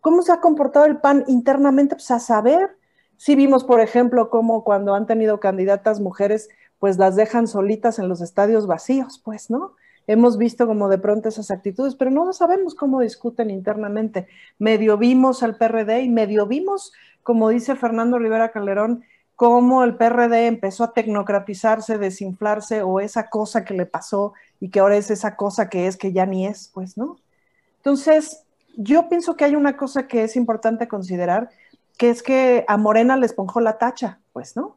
¿Cómo se ha comportado el PAN internamente? Pues a saber. Sí vimos, por ejemplo, cómo cuando han tenido candidatas mujeres, pues las dejan solitas en los estadios vacíos, pues, ¿no? Hemos visto como de pronto esas actitudes, pero no sabemos cómo discuten internamente. Medio vimos al PRD y medio vimos, como dice Fernando Rivera Calderón, cómo el PRD empezó a tecnocratizarse, desinflarse, o esa cosa que le pasó y que ahora es esa cosa que es que ya ni es, pues, ¿no? Entonces, yo pienso que hay una cosa que es importante considerar, que es que a Morena le esponjó la tacha, pues, ¿no?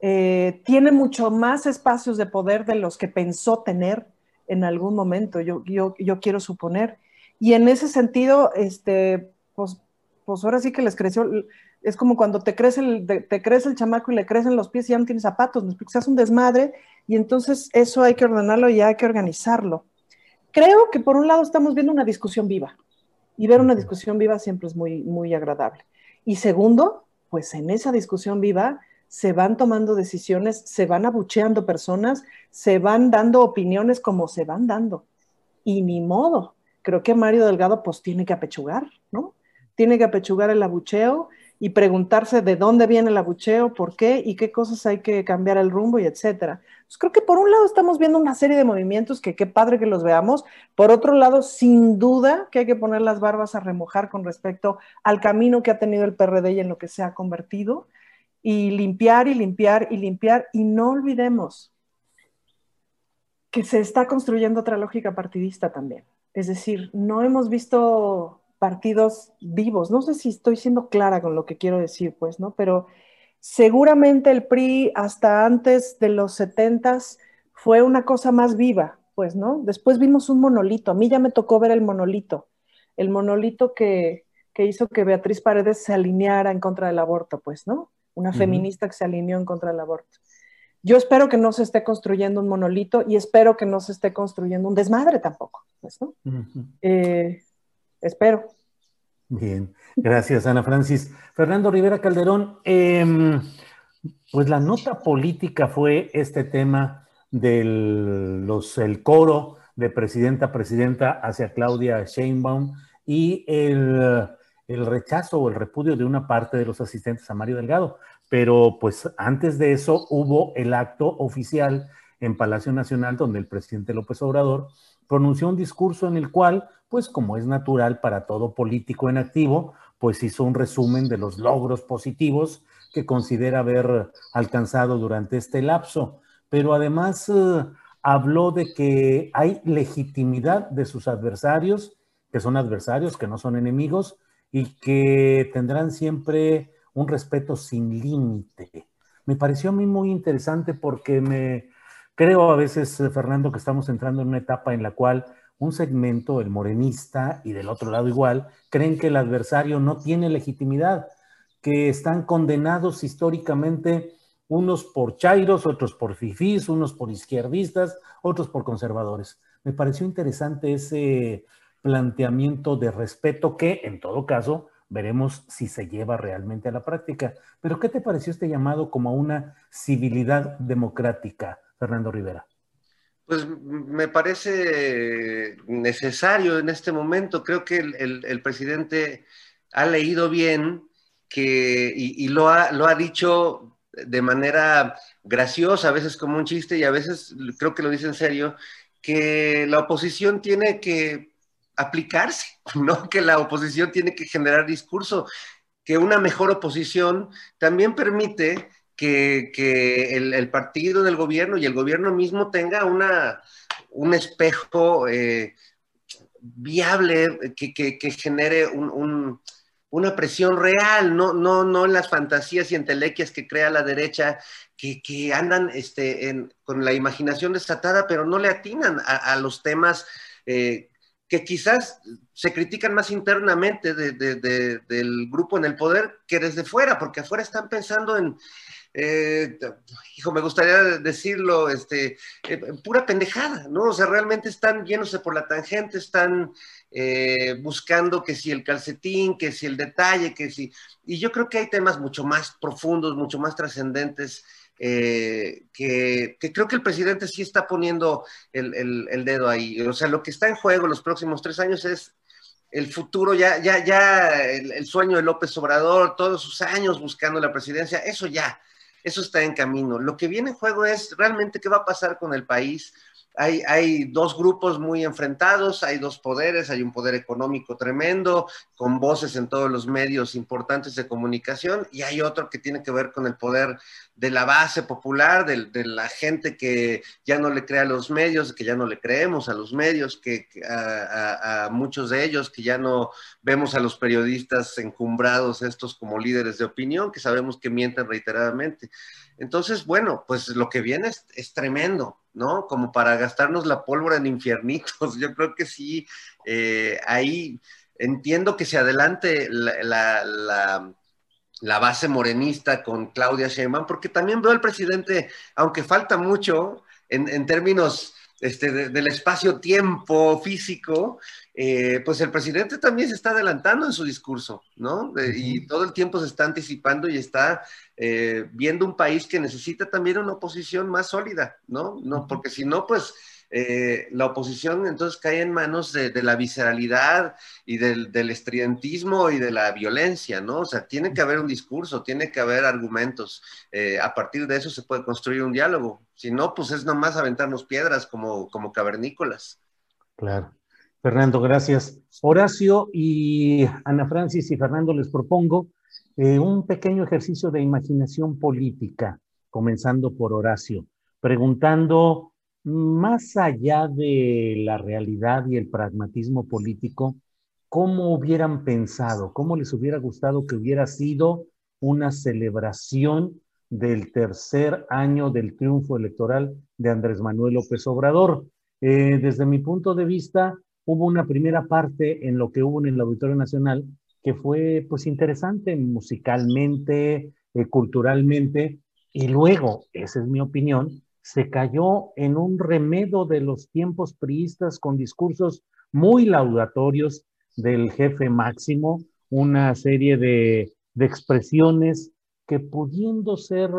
Eh, tiene mucho más espacios de poder de los que pensó tener en algún momento, yo, yo, yo quiero suponer. Y en ese sentido, este, pues, pues ahora sí que les creció, es como cuando te crece el, te crece el chamaco y le crecen los pies y ya no tienes zapatos, se hace un desmadre y entonces eso hay que ordenarlo y hay que organizarlo. creo que por un lado estamos viendo una discusión viva y ver una discusión viva siempre es muy, muy agradable. Y segundo, pues en esa discusión viva se van tomando decisiones, se van abucheando personas, se van dando opiniones como se van dando. Y ni modo, creo que Mario Delgado pues tiene que apechugar, ¿no? Tiene que apechugar el abucheo y preguntarse de dónde viene el abucheo, por qué y qué cosas hay que cambiar el rumbo y etcétera. Pues creo que por un lado estamos viendo una serie de movimientos que qué padre que los veamos, por otro lado, sin duda que hay que poner las barbas a remojar con respecto al camino que ha tenido el PRD y en lo que se ha convertido y limpiar y limpiar y limpiar y no olvidemos que se está construyendo otra lógica partidista también. Es decir, no hemos visto partidos vivos. No sé si estoy siendo clara con lo que quiero decir, pues, ¿no? Pero seguramente el PRI hasta antes de los setentas fue una cosa más viva, pues, ¿no? Después vimos un monolito. A mí ya me tocó ver el monolito. El monolito que, hizo que Beatriz Paredes se alineara en contra del aborto, pues, ¿no? Una feminista que se alineó en contra del aborto. Yo espero que no se esté construyendo un monolito y espero que no se esté construyendo un desmadre tampoco, pues, ¿no? Espero. Bien, gracias Ana Francis. Fernando Rivera Calderón, em, pues la nota política fue este tema del los, el coro de presidenta a presidenta hacia Claudia Sheinbaum y el, el rechazo o el repudio de una parte de los asistentes a Mario Delgado. Pero pues antes de eso hubo el acto oficial en Palacio Nacional donde el presidente López Obrador pronunció un discurso en el cual, pues como es natural para todo político en activo, pues hizo un resumen de los logros positivos que considera haber alcanzado durante este lapso, pero además eh, habló de que hay legitimidad de sus adversarios, que son adversarios, que no son enemigos, y que tendrán siempre un respeto sin límite. Me pareció a mí muy interesante porque me, Creo a veces, eh, Fernando, que estamos entrando en una etapa en la cual un segmento, el morenista, y del otro lado igual, creen que el adversario no tiene legitimidad, que están condenados históricamente unos por chairos, otros por fifís, unos por izquierdistas, otros por conservadores. Me pareció interesante ese planteamiento de respeto que, en todo caso, veremos si se lleva realmente a la práctica. Pero, ¿qué te pareció este llamado como una civilidad democrática? Fernando Rivera? Pues me parece necesario en este momento. Creo que el, presidente ha leído bien que, y, lo, ha, lo ha dicho de manera graciosa, a veces como un chiste y a veces creo que lo dice en serio, que la oposición tiene que aplicarse, ¿no? Que la oposición tiene que generar discurso, que una mejor oposición también permite que, el, partido del gobierno y el gobierno mismo tenga una, un espejo eh, viable que, genere una presión real, no, no, no en las fantasías y entelequias que crea la derecha, que, andan este, con la imaginación desatada, pero no le atinan a, los temas eh, que quizás se critican más internamente del grupo en el poder que desde fuera, porque afuera están pensando en, eh, hijo, me gustaría decirlo, este, eh, pura pendejada, ¿no? O sea, realmente están yéndose por la tangente, están eh, buscando que si el calcetín, que si el detalle, que si... Y yo creo que hay temas mucho más profundos, mucho más trascendentes. Que, creo que el presidente sí está poniendo el, dedo ahí. O sea, lo que está en juego los próximos tres años es el futuro, ya, ya, ya, el, sueño de López Obrador, todos sus años buscando la presidencia, eso ya, eso está en camino. Lo que viene en juego es realmente qué va a pasar con el país, hay, dos grupos muy enfrentados, hay dos poderes, hay un poder económico tremendo, con voces en todos los medios importantes de comunicación, y hay otro que tiene que ver con el poder de la base popular, de, la gente que ya no le crea a los medios, que ya no le creemos a los medios, que, a, muchos de ellos, que ya no vemos a los periodistas encumbrados estos como líderes de opinión, que sabemos que mienten reiteradamente. Entonces, bueno, pues lo que viene es tremendo. ¿no? Como para gastarnos la pólvora en infiernitos. Yo creo que sí, eh, ahí entiendo que se adelante la, base morenista con Claudia Sheinbaum, porque también veo al presidente, aunque falta mucho en, términos este, del espacio-tiempo físico, eh, pues el presidente también se está adelantando en su discurso, ¿no? y todo el tiempo se está anticipando y está eh, viendo un país que necesita también una oposición más sólida, ¿no? no porque si no, pues eh, la oposición entonces cae en manos de, la visceralidad y del, estridentismo y de la violencia, ¿no? O sea, tiene que haber un discurso, tiene que haber argumentos. Eh, a partir de eso se puede construir un diálogo. Si no, pues es nomás aventarnos piedras como, como cavernícolas. Claro. Fernando, gracias. Horacio y Ana Francis y Fernando les propongo eh, un pequeño ejercicio de imaginación política, comenzando por Horacio, preguntando más allá de la realidad y el pragmatismo político, ¿cómo hubieran pensado, cómo les hubiera gustado que hubiera sido una celebración del tercer año del triunfo electoral de Andrés Manuel López Obrador? Eh, desde mi punto de vista, hubo una primera parte en lo que hubo en el Auditorio Nacional que fue pues interesante musicalmente, eh, culturalmente, y luego, esa es mi opinión, se cayó en un remedo de los tiempos priistas con discursos muy laudatorios del jefe máximo, una serie de, expresiones que pudiendo ser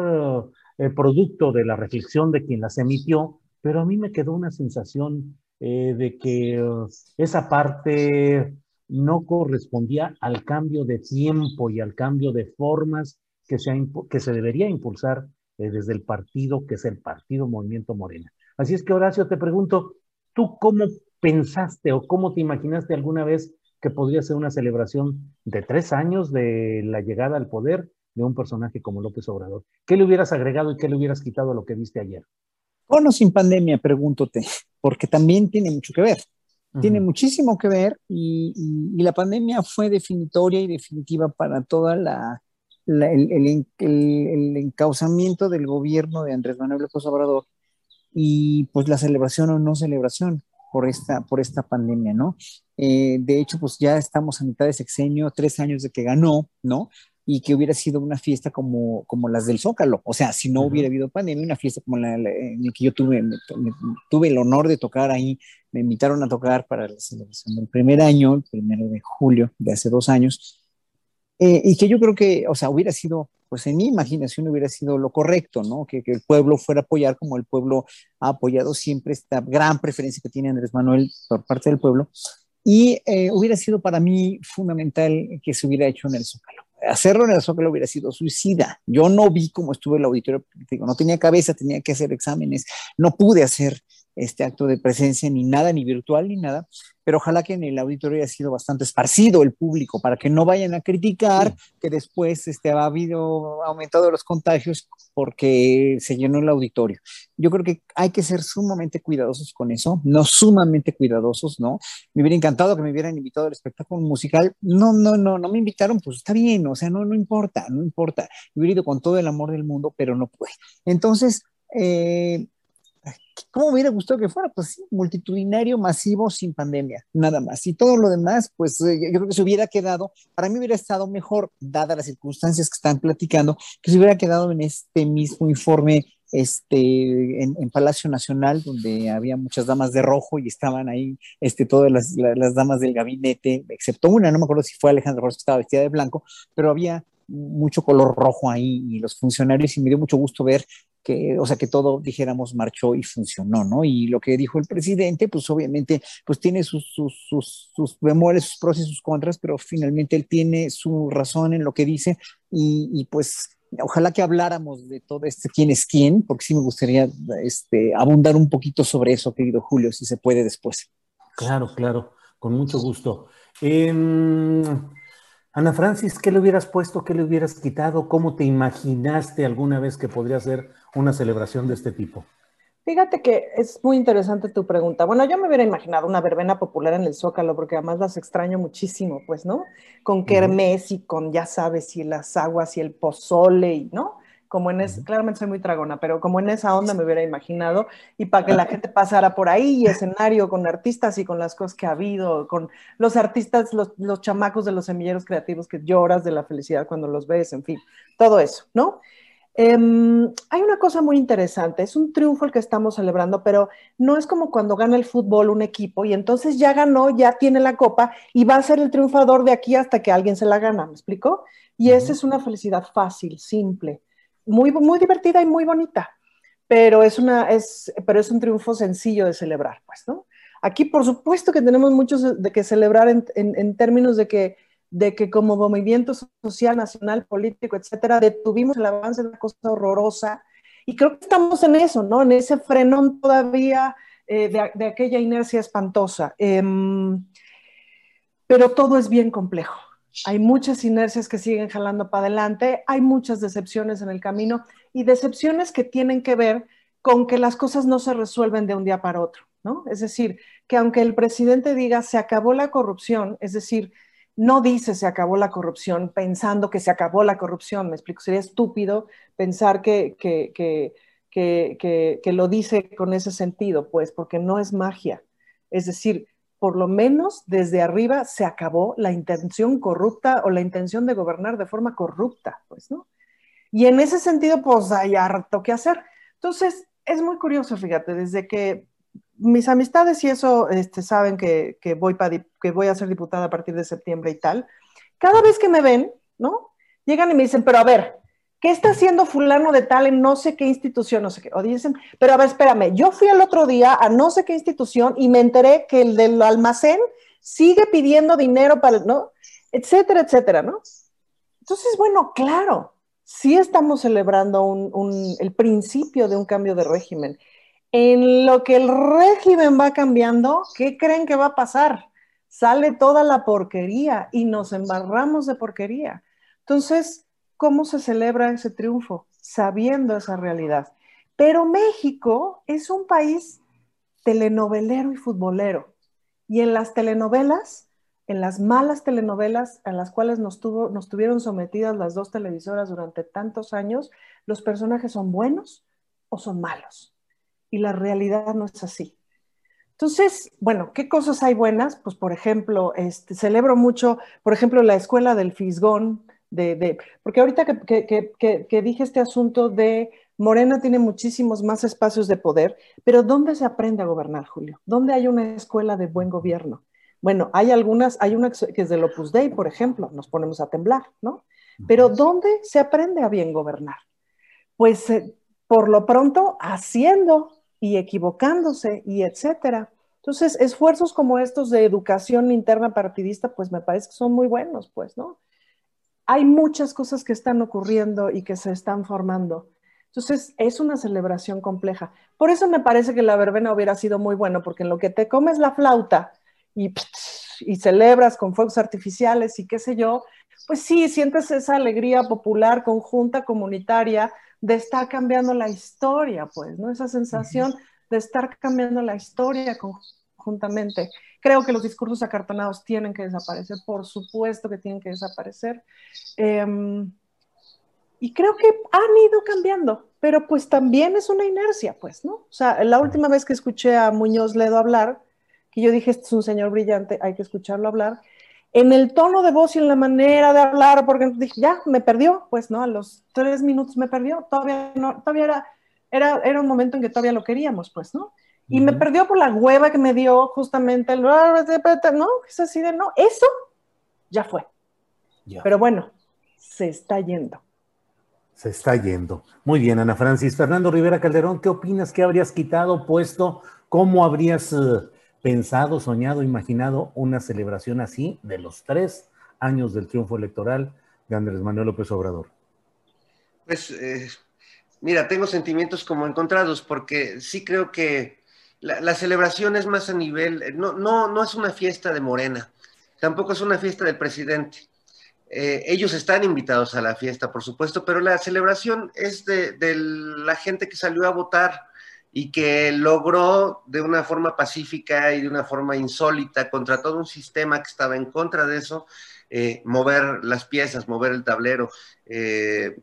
eh, producto de la reflexión de quien las emitió, pero a mí me quedó una sensación eh, de que uh, esa parte no correspondía al cambio de tiempo y al cambio de formas que se, que se debería impulsar eh, desde el partido que es el Partido Movimiento Morena. Así es que Horacio, te pregunto, ¿tú cómo pensaste o cómo te imaginaste alguna vez que podría ser una celebración de tres años de la llegada al poder de un personaje como López Obrador? ¿Qué le hubieras agregado y qué le hubieras quitado a lo que viste ayer? Con o sin pandemia, pregúntote, porque también tiene mucho que ver. Tiene muchísimo que ver y, la pandemia fue definitoria y definitiva para toda la, el, el, encauzamiento del gobierno de Andrés Manuel López Obrador y pues la celebración o no celebración por esta, por esta pandemia, ¿no? Eh, de hecho, pues ya estamos a mitad de sexenio, tres años de que ganó, ¿no? Y que hubiera sido una fiesta como, como las del Zócalo. O sea, si no hubiera habido pandemia, una fiesta como la, en la que yo tuve, tuve el honor de tocar ahí, me invitaron a tocar para la celebración del primer año, el primero de julio de hace dos años, eh, y que yo creo que, o sea, hubiera sido, pues en mi imaginación hubiera sido lo correcto, ¿no? Que, el pueblo fuera a apoyar como el pueblo ha apoyado siempre esta gran preferencia que tiene Andrés Manuel por parte del pueblo. Y eh, hubiera sido para mí fundamental que se hubiera hecho en el Zócalo. Hacerlo en el Zócalo hubiera sido suicida. Yo no vi cómo estuvo el auditorio, digo, no tenía cabeza, tenía que hacer exámenes, no pude hacer este acto de presencia ni nada, ni virtual ni nada, pero ojalá que en el auditorio haya sido bastante esparcido el público para que no vayan a criticar que después este, ha habido aumentado los contagios porque se llenó el auditorio. Yo creo que hay que ser sumamente cuidadosos con eso, no sumamente cuidadosos, ¿no? Me hubiera encantado que me hubieran invitado al espectáculo musical. No, no, no, no me invitaron, pues está bien, o sea, no, no importa, no importa. hubiera ido con todo el amor del mundo, pero no puede. Entonces, eh, ¿Cómo hubiera gustado que fuera? Pues sí, multitudinario, masivo, sin pandemia, nada más. Y todo lo demás, pues eh, yo creo que se hubiera quedado, para mí hubiera estado mejor, dadas las circunstancias que están platicando, que se hubiera quedado en este mismo informe este, en, Palacio Nacional, donde había muchas damas de rojo y estaban ahí este, todas las, damas del gabinete, excepto una, no me acuerdo si fue Alejandra Ross que estaba vestida de blanco, pero había mucho color rojo ahí y los funcionarios y me dio mucho gusto ver que, o sea, que todo, dijéramos, marchó y funcionó, ¿no? Y lo que dijo el presidente, pues obviamente, pues tiene sus, sus, sus, sus sus pros y sus contras, pero finalmente él tiene su razón en lo que dice y, y pues ojalá que habláramos de todo este quién es quién, porque sí me gustaría este, abundar un poquito sobre eso, querido Julio, si se puede después. Claro, claro, con mucho gusto. Em, Ana Francis, ¿qué le hubieras puesto? ¿Qué le hubieras quitado? ¿Cómo te imaginaste alguna vez que podría ser una celebración de este tipo? Fíjate que es muy interesante tu pregunta. Bueno, yo me hubiera imaginado una verbena popular en el Zócalo, porque además las extraño muchísimo, pues, ¿no? Con kermés y con, ya sabes, y las aguas y el pozole, y, ¿no? Como en ese, claramente soy muy tragona, pero como en esa onda me hubiera imaginado, y para que la gente pasara por ahí, y escenario con artistas y con las cosas que ha habido, con los artistas, los, los chamacos de los semilleros creativos que lloras de la felicidad cuando los ves, en fin, todo eso, ¿no? Em, hay una cosa muy interesante, es un triunfo el que estamos celebrando, pero no es como cuando gana el fútbol un equipo y entonces ya ganó, ya tiene la copa y va a ser el triunfador de aquí hasta que alguien se la gana, ¿me explico? Y esa es una felicidad fácil, simple, muy, muy divertida y muy bonita, pero es, una, es, pero es un triunfo sencillo de celebrar, pues, ¿no? Aquí, por supuesto que tenemos muchos de que celebrar en, en términos de que de que como movimiento social, nacional, político, etcétera, detuvimos el avance de una cosa horrorosa. Y creo que estamos en eso, ¿no? En ese frenón todavía eh, de, aquella inercia espantosa. Em, pero todo es bien complejo. Hay muchas inercias que siguen jalando para adelante, hay muchas decepciones en el camino y decepciones que tienen que ver con que las cosas no se resuelven de un día para otro, ¿no? Es decir, que aunque el presidente diga se acabó la corrupción, es decir, no dice se acabó la corrupción pensando que se acabó la corrupción. Me explico, sería estúpido pensar que, que, que, que, lo dice con ese sentido, pues, porque no es magia. Es decir, por lo menos desde arriba se acabó la intención corrupta o la intención de gobernar de forma corrupta, pues, ¿no? Y en ese sentido, pues hay harto que hacer. Entonces, es muy curioso, fíjate, desde que mis amistades y eso este, saben que, voy que voy a ser diputada a partir de septiembre y tal. Cada vez que me ven, ¿no? Llegan y me dicen, pero a ver, ¿qué está haciendo fulano de tal en no sé qué institución? No sé qué. O pero a ver, espérame, yo fui el otro día a no sé qué institución y me enteré que el del almacén sigue pidiendo dinero para, ¿no? Etcétera, etcétera, ¿no? Entonces, bueno, claro, sí estamos celebrando el principio de un cambio de régimen en lo que el régimen va cambiando, ¿qué creen que va a pasar? Sale toda la porquería y nos embarramos de porquería. Entonces, ¿cómo se celebra ese triunfo? Sabiendo esa realidad. Pero México es un país telenovelero y futbolero. Y en las telenovelas, en las malas telenovelas a las cuales nos, tuvo, nos tuvieron sometidas las dos televisoras durante tantos años, los personajes son buenos o son malos y la realidad no es así. Entonces, bueno, ¿qué cosas hay buenas? Pues, por ejemplo, este, celebro mucho, por ejemplo, la escuela del Fisgón, de, porque ahorita que, dije este asunto de Morena tiene muchísimos más espacios de poder, pero ¿dónde se aprende a gobernar, Julio? ¿Dónde hay una escuela de buen gobierno? Bueno, hay algunas, hay una que es del Opus Dei, por ejemplo, nos ponemos a temblar, ¿no? Pero ¿dónde se aprende a bien gobernar? Pues eh, por lo pronto haciendo, y equivocándose y etcétera. Entonces, esfuerzos como estos de educación interna partidista, pues me parece que son muy buenos, pues, ¿no? Hay muchas cosas que están ocurriendo y que se están formando. Entonces, es una celebración compleja. Por eso me parece que la verbena hubiera sido muy bueno, porque en lo que te comes la flauta y, y celebras con fuegos artificiales y qué sé yo, pues sí, sientes esa alegría popular, conjunta, comunitaria, de estar cambiando la historia, pues, ¿no? Esa sensación de estar cambiando la historia conjuntamente. Creo que los discursos acartonados tienen que desaparecer, por supuesto que tienen que desaparecer. Em, y creo que han ido cambiando, pero pues también es una inercia, pues, ¿no? O sea, la última vez que escuché a Muñoz Ledo hablar, que yo dije, este es un señor brillante, hay que escucharlo hablar, en el tono de voz y en la manera de hablar, porque dije, ya, me perdió, pues, ¿no? A los tres minutos me perdió, todavía no, todavía era, era, era un momento en que todavía lo queríamos, pues, ¿no? Y me perdió por la hueva que me dio justamente el, no, es así de, no, eso ya fue. Pero bueno, se está yendo. Se está yendo. Muy bien, Ana Francis. Fernando Rivera Calderón, ¿qué opinas? ¿Qué habrías quitado, puesto? ¿Cómo habrías eh, pensado, soñado, imaginado una celebración así de los tres años del triunfo electoral de Andrés Manuel López Obrador? Pues, eh, mira, tengo sentimientos como encontrados porque sí creo que la, celebración es más a nivel, eh, no, no, no es una fiesta de Morena, tampoco es una fiesta del presidente. Eh, ellos están invitados a la fiesta, por supuesto, pero la celebración es de, la gente que salió a votar, y que logró de una forma pacífica y de una forma insólita contra todo un sistema que estaba en contra de eso, eh, mover las piezas, mover el tablero. Eh,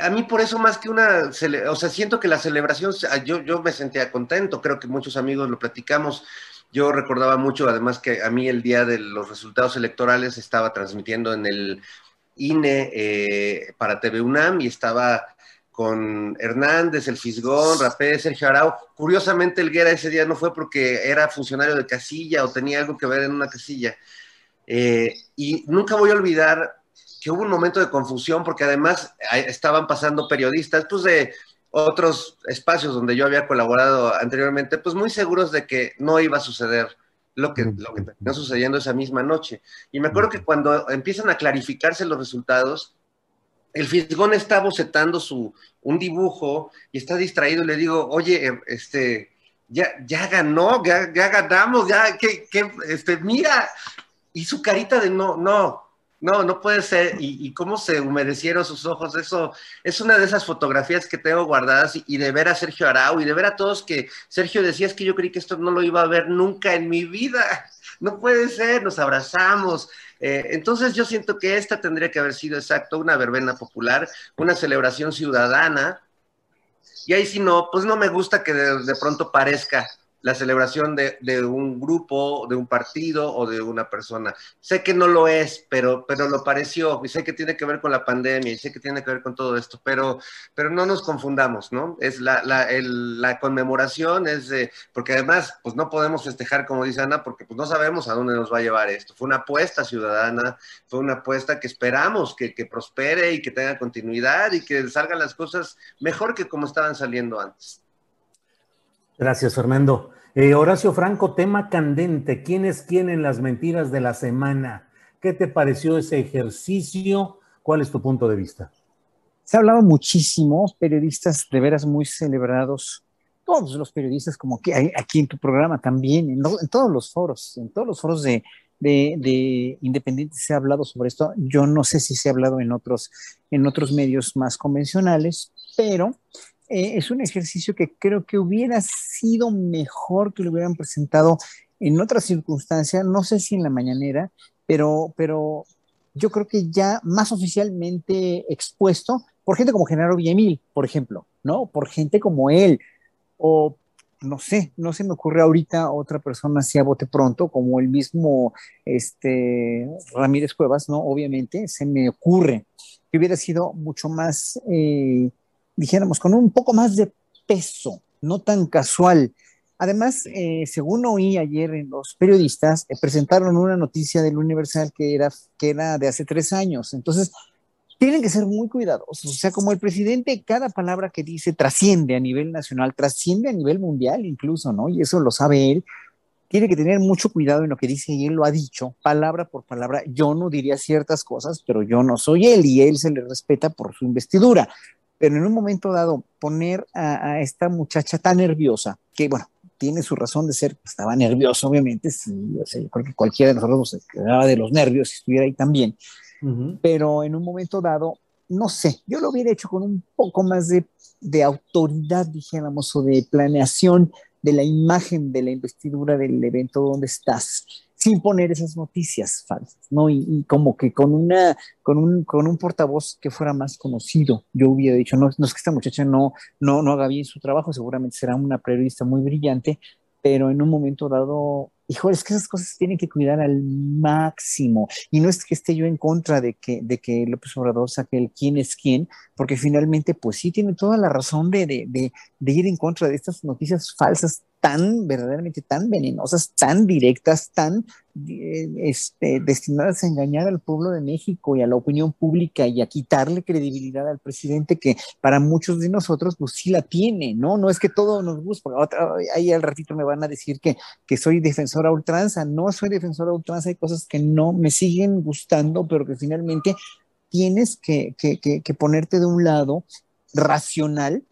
a mí por eso más que una, o sea, siento que la celebración, yo, yo me sentía contento, creo que muchos amigos lo platicamos. Yo recordaba mucho, además que a mí el día de los resultados electorales estaba transmitiendo en el INE eh, para TV UNAM y estaba con Hernández, el Fisgón, Rapé, Sergio Arau. Curiosamente, el Guerra ese día no fue porque era funcionario de casilla o tenía algo que ver en una casilla. Eh, y nunca voy a olvidar hubo un momento de confusión porque además estaban pasando periodistas pues de otros espacios donde yo había colaborado anteriormente, pues muy seguros de que no iba a suceder lo que, lo terminó sucediendo esa misma noche. Y me acuerdo que cuando empiezan a clarificarse los resultados, el Fisgón está bocetando su, un dibujo y está distraído. Le digo, oye, em, este, ya, ya ganó, ya, ya ganamos, ya, que, que, este, mira. Y su carita de no, no, no, no puede ser. Y, cómo se humedecieron sus ojos, eso es una de esas fotografías que tengo guardadas y, de ver a Sergio Arau y de ver a todos que Sergio decía es que yo creí que esto no lo iba a ver nunca en mi vida. No puede ser, nos abrazamos. Eh, entonces yo siento que esta tendría que haber sido exacto una verbena popular, una celebración ciudadana. Y ahí si no, pues no me gusta que de pronto parezca la celebración de, un grupo, de un partido o de una persona. Sé que no lo es, pero, pero lo pareció, y sé que tiene que ver con la pandemia, y sé que tiene que ver con todo esto, pero, pero no nos confundamos, ¿no? Es la, la, conmemoración, es de, porque además, pues no podemos festejar, como dice Ana, porque pues no sabemos a dónde nos va a llevar esto. Fue una apuesta ciudadana, fue una apuesta que esperamos que, que prospere y que tenga continuidad y que salgan las cosas mejor que como estaban saliendo antes. Gracias, Fernando. Eh, Horacio Franco, tema candente. ¿Quién es quién en las mentiras de la semana? ¿Qué te pareció ese ejercicio? ¿Cuál es tu punto de vista? Se ha hablado muchísimo, periodistas de veras muy celebrados, todos los periodistas, como que aquí en tu programa también, en, todos los foros, en todos los foros de, de, de, independientes se ha hablado sobre esto. Yo no sé si se ha hablado en otros, en otros medios más convencionales, pero eh, es un ejercicio que creo que hubiera sido mejor que lo hubieran presentado en otra circunstancia, no sé si en la mañanera, pero, pero yo creo que ya más oficialmente expuesto por gente como Genaro Villamil, por ejemplo, ¿no? Por gente como él, o no sé, no se me ocurre ahorita otra persona así a bote pronto, como el mismo este, Ramírez Cuevas, ¿no? Obviamente, se me ocurre que hubiera sido mucho más eh, dijéramos, con un poco más de peso, no tan casual. Además, eh, según oí ayer en los periodistas, eh, presentaron una noticia del Universal que era, que era de hace tres años. Entonces, tienen que ser muy cuidadosos. O sea, como el presidente, cada palabra que dice trasciende a nivel nacional, trasciende a nivel mundial incluso, ¿no? Y eso lo sabe él. Tiene que tener mucho cuidado en lo que dice y él lo ha dicho, palabra por palabra. Yo no diría ciertas cosas, pero yo no soy él y él se le respeta por su investidura pero en un momento dado poner a, esta muchacha tan nerviosa, que bueno, tiene su razón de ser, estaba nervioso obviamente, sí, yo creo que cualquiera de nosotros se quedaba de los nervios si estuviera ahí también, pero en un momento dado, no sé, yo lo hubiera hecho con un poco más de, de autoridad, dijéramos, o de planeación de la imagen de la investidura del evento donde estás sin poner esas noticias falsas, ¿no? Y, como que con una, con un, con un portavoz que fuera más conocido, yo hubiera dicho, no, no es que esta muchacha no, no, no haga bien su trabajo, seguramente será una periodista muy brillante, pero en un momento dado, hijo, es que esas cosas tienen que cuidar al máximo. Y no es que esté yo en contra de que, de que López Obrador saque el quién es quién, porque finalmente, pues sí tiene toda la razón de, de, de ir en contra de estas noticias falsas tan verdaderamente tan venenosas, tan directas, tan eh, este, destinadas a engañar al pueblo de México y a la opinión pública y a quitarle credibilidad al presidente que para muchos de nosotros pues sí la tiene, ¿no? No es que todo nos guste, ahí al ratito me van a decir que, que soy defensora ultranza, no soy defensora ultranza, hay cosas que no me siguen gustando, pero que finalmente tienes que, que, que ponerte de un lado racional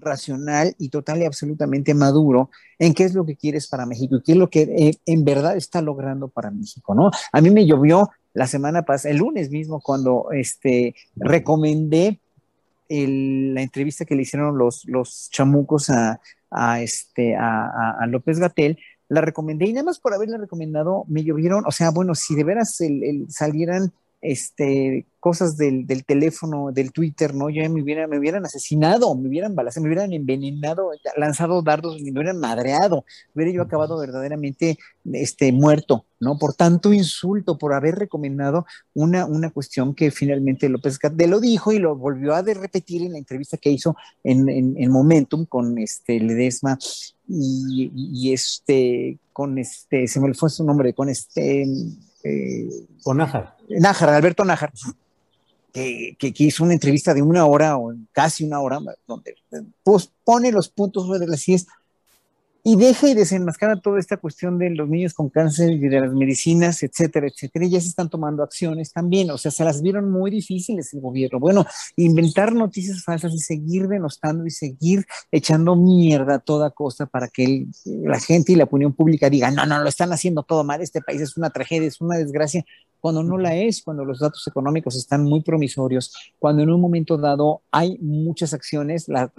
racional y total y absolutamente maduro en qué es lo que quieres para México y qué es lo que eh, en verdad está logrando para México, ¿no? A mí me llovió la semana pasada, el lunes mismo, cuando este, recomendé la entrevista que le hicieron los, los chamucos a, este, a, López Gatel, la recomendé y nada más por haberla recomendado me llovieron, o sea, bueno, si de veras el, salieran este, cosas del, teléfono, del Twitter, ¿no? Ya me hubieran, me hubieran asesinado, me hubieran balazado, me hubieran envenenado, lanzado dardos, me hubieran madreado, hubiera yo acabado verdaderamente este, muerto, ¿no? Por tanto insulto, por haber recomendado una, una cuestión que finalmente López Gatell lo dijo y lo volvió a repetir en la entrevista que hizo en, en, Momentum con este Ledesma y, este, con este, se me fue su nombre, con este... Eh, con Nájar. Nájar, Alberto Nájar que, hizo una entrevista de una hora o casi una hora, donde pues, pone los puntos sobre las IES y deja y desenmascara toda esta cuestión de los niños con cáncer y de las medicinas, etcétera, etcétera. Y ya se están tomando acciones también. O sea, se las vieron muy difíciles el gobierno. Bueno, inventar noticias falsas y seguir denostando y seguir echando mierda a toda costa para que la gente y la opinión pública digan, no, no, lo están haciendo todo mal, este país es una tragedia, es una desgracia cuando no la es, cuando los datos económicos están muy promisorios, cuando en un momento dado hay muchas acciones, la,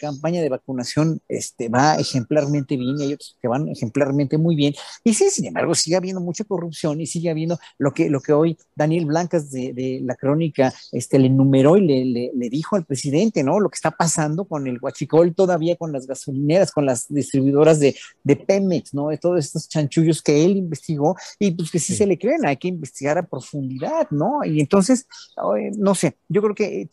campaña de vacunación este, va ejemplarmente bien y hay otros que van ejemplarmente muy bien. Y sí, sin embargo, sigue habiendo mucha corrupción y sigue habiendo lo que, lo que hoy Daniel Blancas de, la crónica este, le enumeró y le, le, dijo al presidente, ¿no? Lo que está pasando con el huachicol todavía, con las gasolineras, con las distribuidoras de, de Pemex, ¿no? De todos estos chanchullos que él investigó y pues que sí, sí. se le creen, hay que investigar investigar a profundidad, ¿no? Y entonces, no sé, yo creo que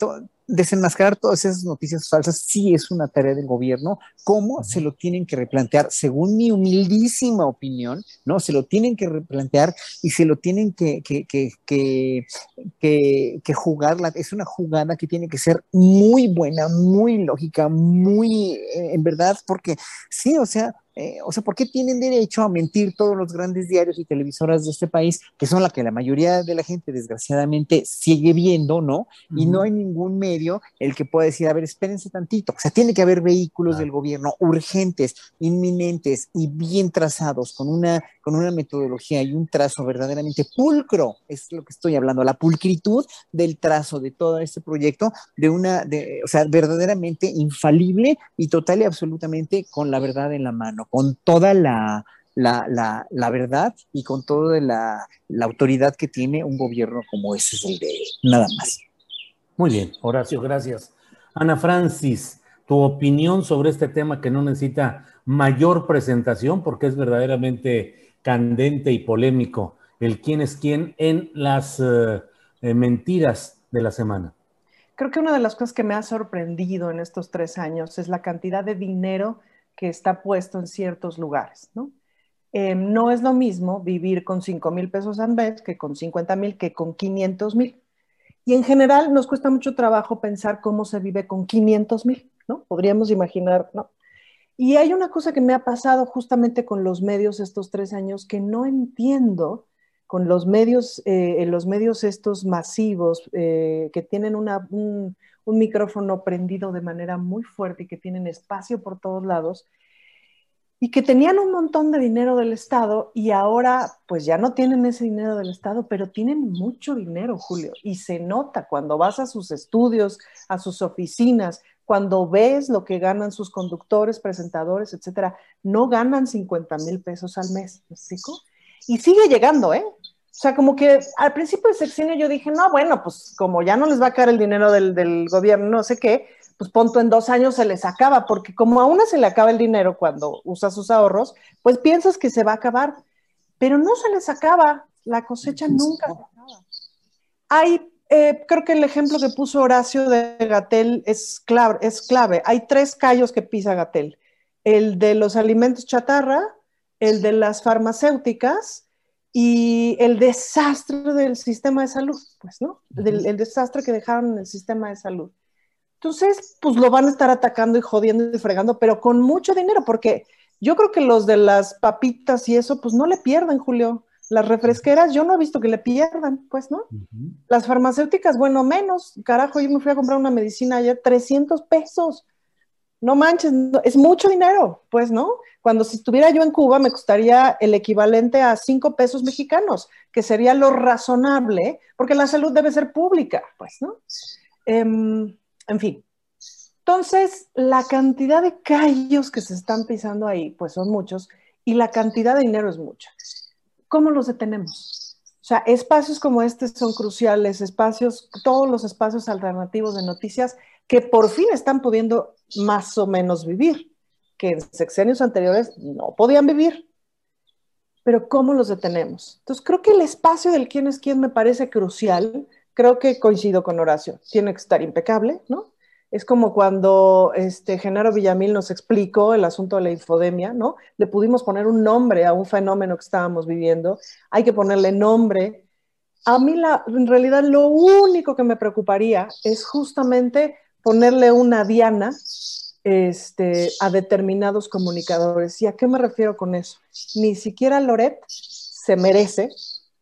desenmascarar todas esas noticias falsas sí es una tarea del gobierno. ¿Cómo se lo tienen que replantear? Según mi humildísima opinión, ¿no? Se lo tienen que replantear y se lo tienen que, que, que, que, que jugar. Es una jugada que tiene que ser muy buena, muy lógica, muy, eh, en verdad, porque sí, o sea, eh, o sea, ¿por qué tienen derecho a mentir todos los grandes diarios y televisoras de este país, que son la que la mayoría de la gente desgraciadamente sigue viendo, ¿no? Y no hay ningún medio el que pueda decir, a ver, espérense tantito. O sea, tiene que haber vehículos del gobierno urgentes, inminentes y bien trazados, con una, con una metodología y un trazo verdaderamente pulcro, es lo que estoy hablando, la pulcritud del trazo de todo este proyecto, de una, de, o sea, verdaderamente infalible y total y absolutamente con la verdad en la mano con toda la, verdad y con toda la, autoridad que tiene un gobierno como ese es el de nada más. Muy bien, Horacio, gracias. Ana Francis, tu opinión sobre este tema que no necesita mayor presentación porque es verdaderamente candente y polémico, el quién es quién en las eh, mentiras de la semana. Creo que una de las cosas que me ha sorprendido en estos tres años es la cantidad de dinero que está puesto en ciertos lugares, ¿no? Eh, no es lo mismo vivir con 5 mil pesos al mes que con 50 mil que con 500 mil. Y en general nos cuesta mucho trabajo pensar cómo se vive con 500 mil, ¿no? Podríamos imaginar, ¿no? Y hay una cosa que me ha pasado justamente con los medios estos tres años que no entiendo con los medios, eh, los medios estos masivos eh, que tienen una, un, un micrófono prendido de manera muy fuerte y que tienen espacio por todos lados y que tenían un montón de dinero del Estado y ahora pues ya no tienen ese dinero del Estado, pero tienen mucho dinero, Julio, y se nota cuando vas a sus estudios, a sus oficinas, cuando ves lo que ganan sus conductores, presentadores, etcétera, no ganan 50 mil pesos al mes, ¿me? Y sigue llegando, ¿eh? O sea, como que al principio del sexenio yo dije, no, bueno, pues como ya no les va a caer el dinero del, gobierno, no sé qué, pues punto en dos años se les acaba, porque como a una se le acaba el dinero cuando usa sus ahorros, pues piensas que se va a acabar, pero no se les acaba, la cosecha nunca se acaba. Hay, eh, creo que el ejemplo que puso Horacio de Gatel es clave, es clave. Hay tres callos que pisa Gatel, el de los alimentos chatarra, el de las farmacéuticas, y el desastre del sistema de salud, pues, ¿no? el desastre que dejaron en el sistema de salud. Entonces, pues lo van a estar atacando y jodiendo y fregando, pero con mucho dinero, porque yo creo que los de las papitas y eso, pues no le pierdan, Julio. Las refresqueras, yo no he visto que le pierdan, pues, ¿no? Las farmacéuticas, bueno, menos. Carajo, yo me fui a comprar una medicina ayer, 300 pesos. No manches, es mucho dinero, pues, ¿no? Cuando si estuviera yo en Cuba me costaría el equivalente a cinco pesos mexicanos, que sería lo razonable, porque la salud debe ser pública, pues, ¿no? Em, en fin. Entonces, la cantidad de callos que se están pisando ahí, pues son muchos, y la cantidad de dinero es mucha. ¿Cómo los detenemos? O sea, espacios como este son cruciales, espacios, todos los espacios alternativos de noticias que por fin están pudiendo más o menos vivir, que en sexenios anteriores no podían vivir. Pero ¿cómo los detenemos? Entonces, creo que el espacio del quién es quién me parece crucial. Creo que coincido con Horacio. Tiene que estar impecable, ¿no? Es como cuando este, Genaro Villamil nos explicó el asunto de la infodemia, ¿no? Le pudimos poner un nombre a un fenómeno que estábamos viviendo. Hay que ponerle nombre. A mí, la, en realidad, lo único que me preocuparía es justamente ponerle una diana este, a determinados comunicadores. ¿Y a qué me refiero con eso? Ni siquiera Loret se merece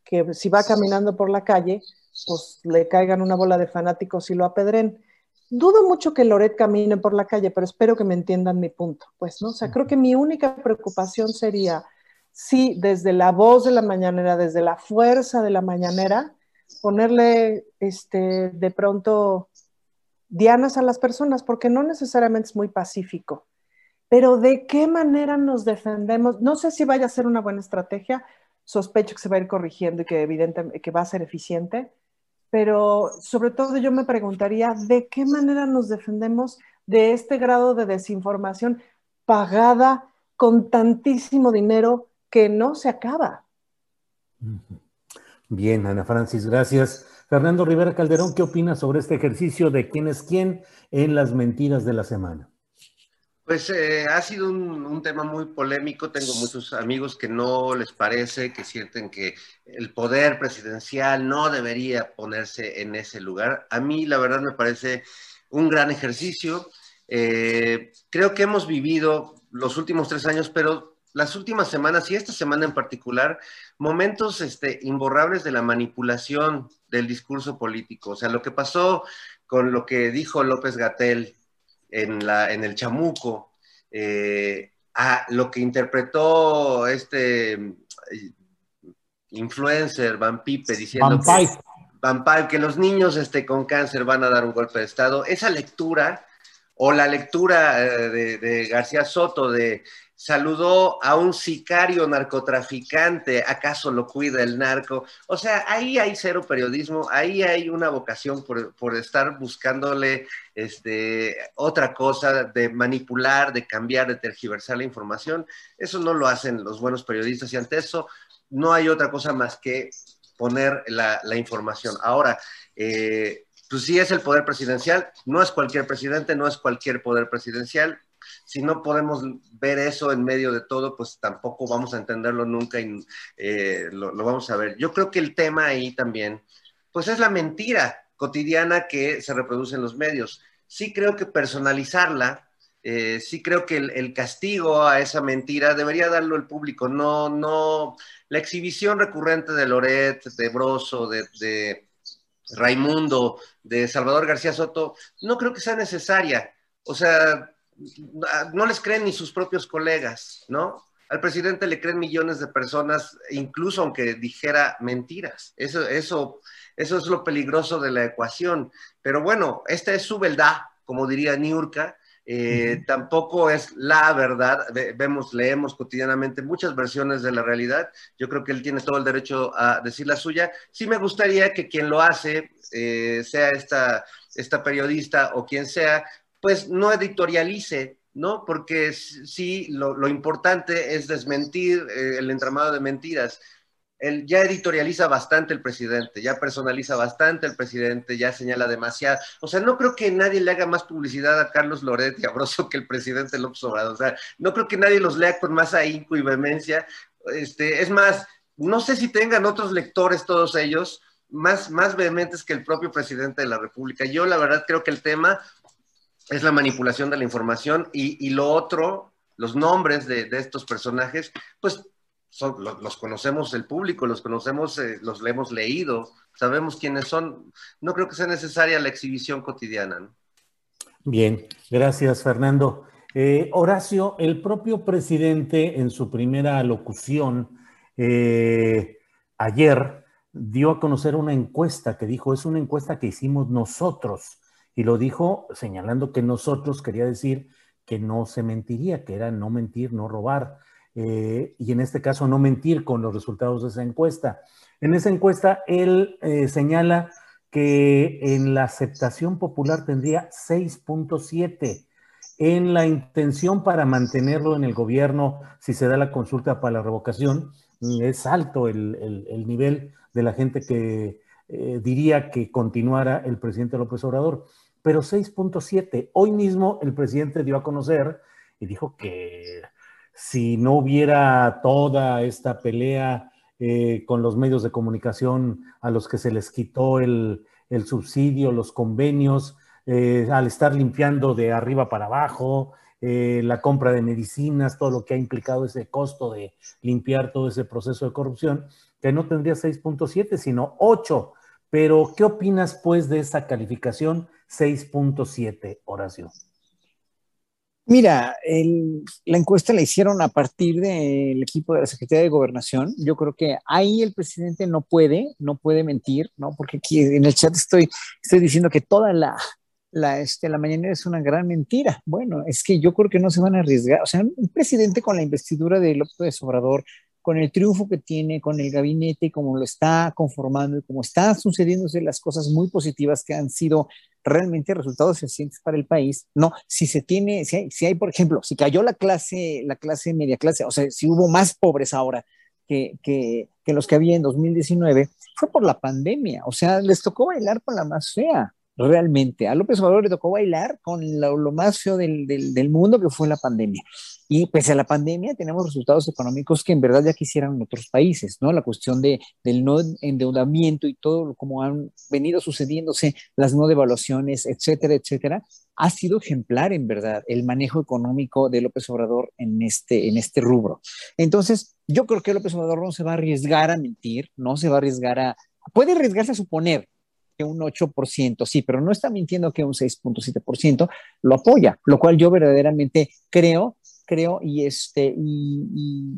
que si va caminando por la calle, pues le caigan una bola de fanáticos y lo apedren. Dudo mucho que Loret camine por la calle, pero espero que me entiendan mi punto. Pues, ¿no? O sea, creo que mi única preocupación sería si desde la voz de la mañanera, desde la fuerza de la mañanera, ponerle este, de pronto dianas a las personas, porque no necesariamente es muy pacífico. Pero de qué manera nos defendemos, no sé si vaya a ser una buena estrategia, sospecho que se va a ir corrigiendo y que evidentemente que va a ser eficiente, pero sobre todo yo me preguntaría de qué manera nos defendemos de este grado de desinformación pagada con tantísimo dinero que no se acaba. Bien, Ana Francis, gracias. Fernando Rivera Calderón, ¿qué opinas sobre este ejercicio de quién es quién en las mentiras de la semana? Pues eh, ha sido un, tema muy polémico. Tengo muchos amigos que no les parece, que sienten que el poder presidencial no debería ponerse en ese lugar. A mí, la verdad, me parece un gran ejercicio. Eh, creo que hemos vivido los últimos tres años, pero las últimas semanas y esta semana en particular, momentos este, imborrables de la manipulación del discurso político. O sea, lo que pasó con lo que dijo López Gatel en, la, en el chamuco, eh, a lo que interpretó este eh, influencer Van Pipe diciendo que, que los niños este, con cáncer van a dar un golpe de Estado. Esa lectura o la lectura eh, de, de García Soto de saludó a un sicario narcotraficante, ¿acaso lo cuida el narco? O sea, ahí hay cero periodismo, ahí hay una vocación por, estar buscándole este, otra cosa, de manipular, de cambiar, de tergiversar la información. Eso no lo hacen los buenos periodistas y ante eso no hay otra cosa más que poner la, información. Ahora, eh, pues sí es el poder presidencial, no es cualquier presidente, no es cualquier poder presidencial, si no podemos ver eso en medio de todo, pues tampoco vamos a entenderlo nunca y eh, lo, vamos a ver. Yo creo que el tema ahí también, pues es la mentira cotidiana que se reproduce en los medios. Sí creo que personalizarla, eh, sí creo que el, castigo a esa mentira debería darlo el público, no, no, la exhibición recurrente de Loret, de Broso, de, de Raimundo, de Salvador García Soto, no creo que sea necesaria. O sea, no les creen ni sus propios colegas, ¿no? Al presidente le creen millones de personas, incluso aunque dijera mentiras. Eso, eso, eso es lo peligroso de la ecuación. Pero bueno, esta es su verdad, como diría Niurka. Eh, tampoco es la verdad. Vemos, leemos cotidianamente muchas versiones de la realidad. Yo creo que él tiene todo el derecho a decir la suya. Sí me gustaría que quien lo hace, eh, sea esta, esta periodista o quien sea, pues no editorialice, ¿no? Porque sí, lo, importante es desmentir eh, el entramado de mentiras. Él ya editorializa bastante el presidente, ya personaliza bastante el presidente, ya señala demasiado. O sea, no creo que nadie le haga más publicidad a Carlos Loret y a Broso que el presidente López Obrador. O sea, no creo que nadie los lea con más ahínco y vehemencia. Este, es más, no sé si tengan otros lectores todos ellos, más, más vehementes que el propio presidente de la República. Yo la verdad creo que el tema es la manipulación de la información y, lo otro, los nombres de, estos personajes, pues son, los, conocemos el público, los conocemos, eh, los hemos leído, sabemos quiénes son. No creo que sea necesaria la exhibición cotidiana. Bien, gracias Fernando. Eh, Horacio, el propio presidente en su primera locución eh, ayer dio a conocer una encuesta que dijo, es una encuesta que hicimos nosotros y lo dijo señalando que nosotros quería decir que no se mentiría, que era no mentir, no robar. eh, y en este caso no mentir con los resultados de esa encuesta. En esa encuesta él eh, señala que en la aceptación popular tendría 6.7 en la intención para mantenerlo en el gobierno, si se da la consulta para la revocación, es alto el, nivel de la gente que eh, diría que continuara el presidente López Obrador, pero 6.7. Hoy mismo el presidente dio a conocer y dijo que si no hubiera toda esta pelea eh, con los medios de comunicación a los que se les quitó el, subsidio, los convenios, eh, al estar limpiando de arriba para abajo, eh, la compra de medicinas, todo lo que ha implicado ese costo de limpiar todo ese proceso de corrupción, que no tendría 6.7, sino 8. Pero, ¿qué opinas pues de esa calificación 6.7, Horacio? Mira, la encuesta la hicieron a partir del equipo de la Secretaría de Gobernación. Yo creo que ahí el presidente no puede, no puede mentir, ¿no? Porque aquí en el chat estoy, estoy diciendo que toda la, la, este, la mañanera es una gran mentira. Bueno, es que yo creo que no se van a arriesgar. O sea, un presidente con la investidura de López Obrador, con el triunfo que tiene, con el gabinete, como lo está conformando y como están sucediéndose las cosas muy positivas que han sido realmente resultados eficientes para el país, no, si se tiene, si hay, si hay, por ejemplo, si cayó la clase, la clase media clase, o sea, si hubo más pobres ahora que, que, que los que había en 2019, fue por la pandemia, o sea, les tocó bailar con la más fea realmente. A López Obrador le tocó bailar con lo, más feo del, del, mundo que fue la pandemia. Y pese a la pandemia tenemos resultados económicos que en verdad ya quisieran en otros países, ¿no? La cuestión de, del no endeudamiento y todo como han venido sucediéndose, las no devaluaciones, etcétera, etcétera, ha sido ejemplar en verdad el manejo económico de López Obrador en este, en este rubro. Entonces, yo creo que López Obrador no se va a arriesgar a mentir, no se va a arriesgar a... Puede arriesgarse a suponer, que un 8%, sí, pero no está mintiendo que un 6.7% lo apoya, lo cual yo verdaderamente creo, creo y este, y,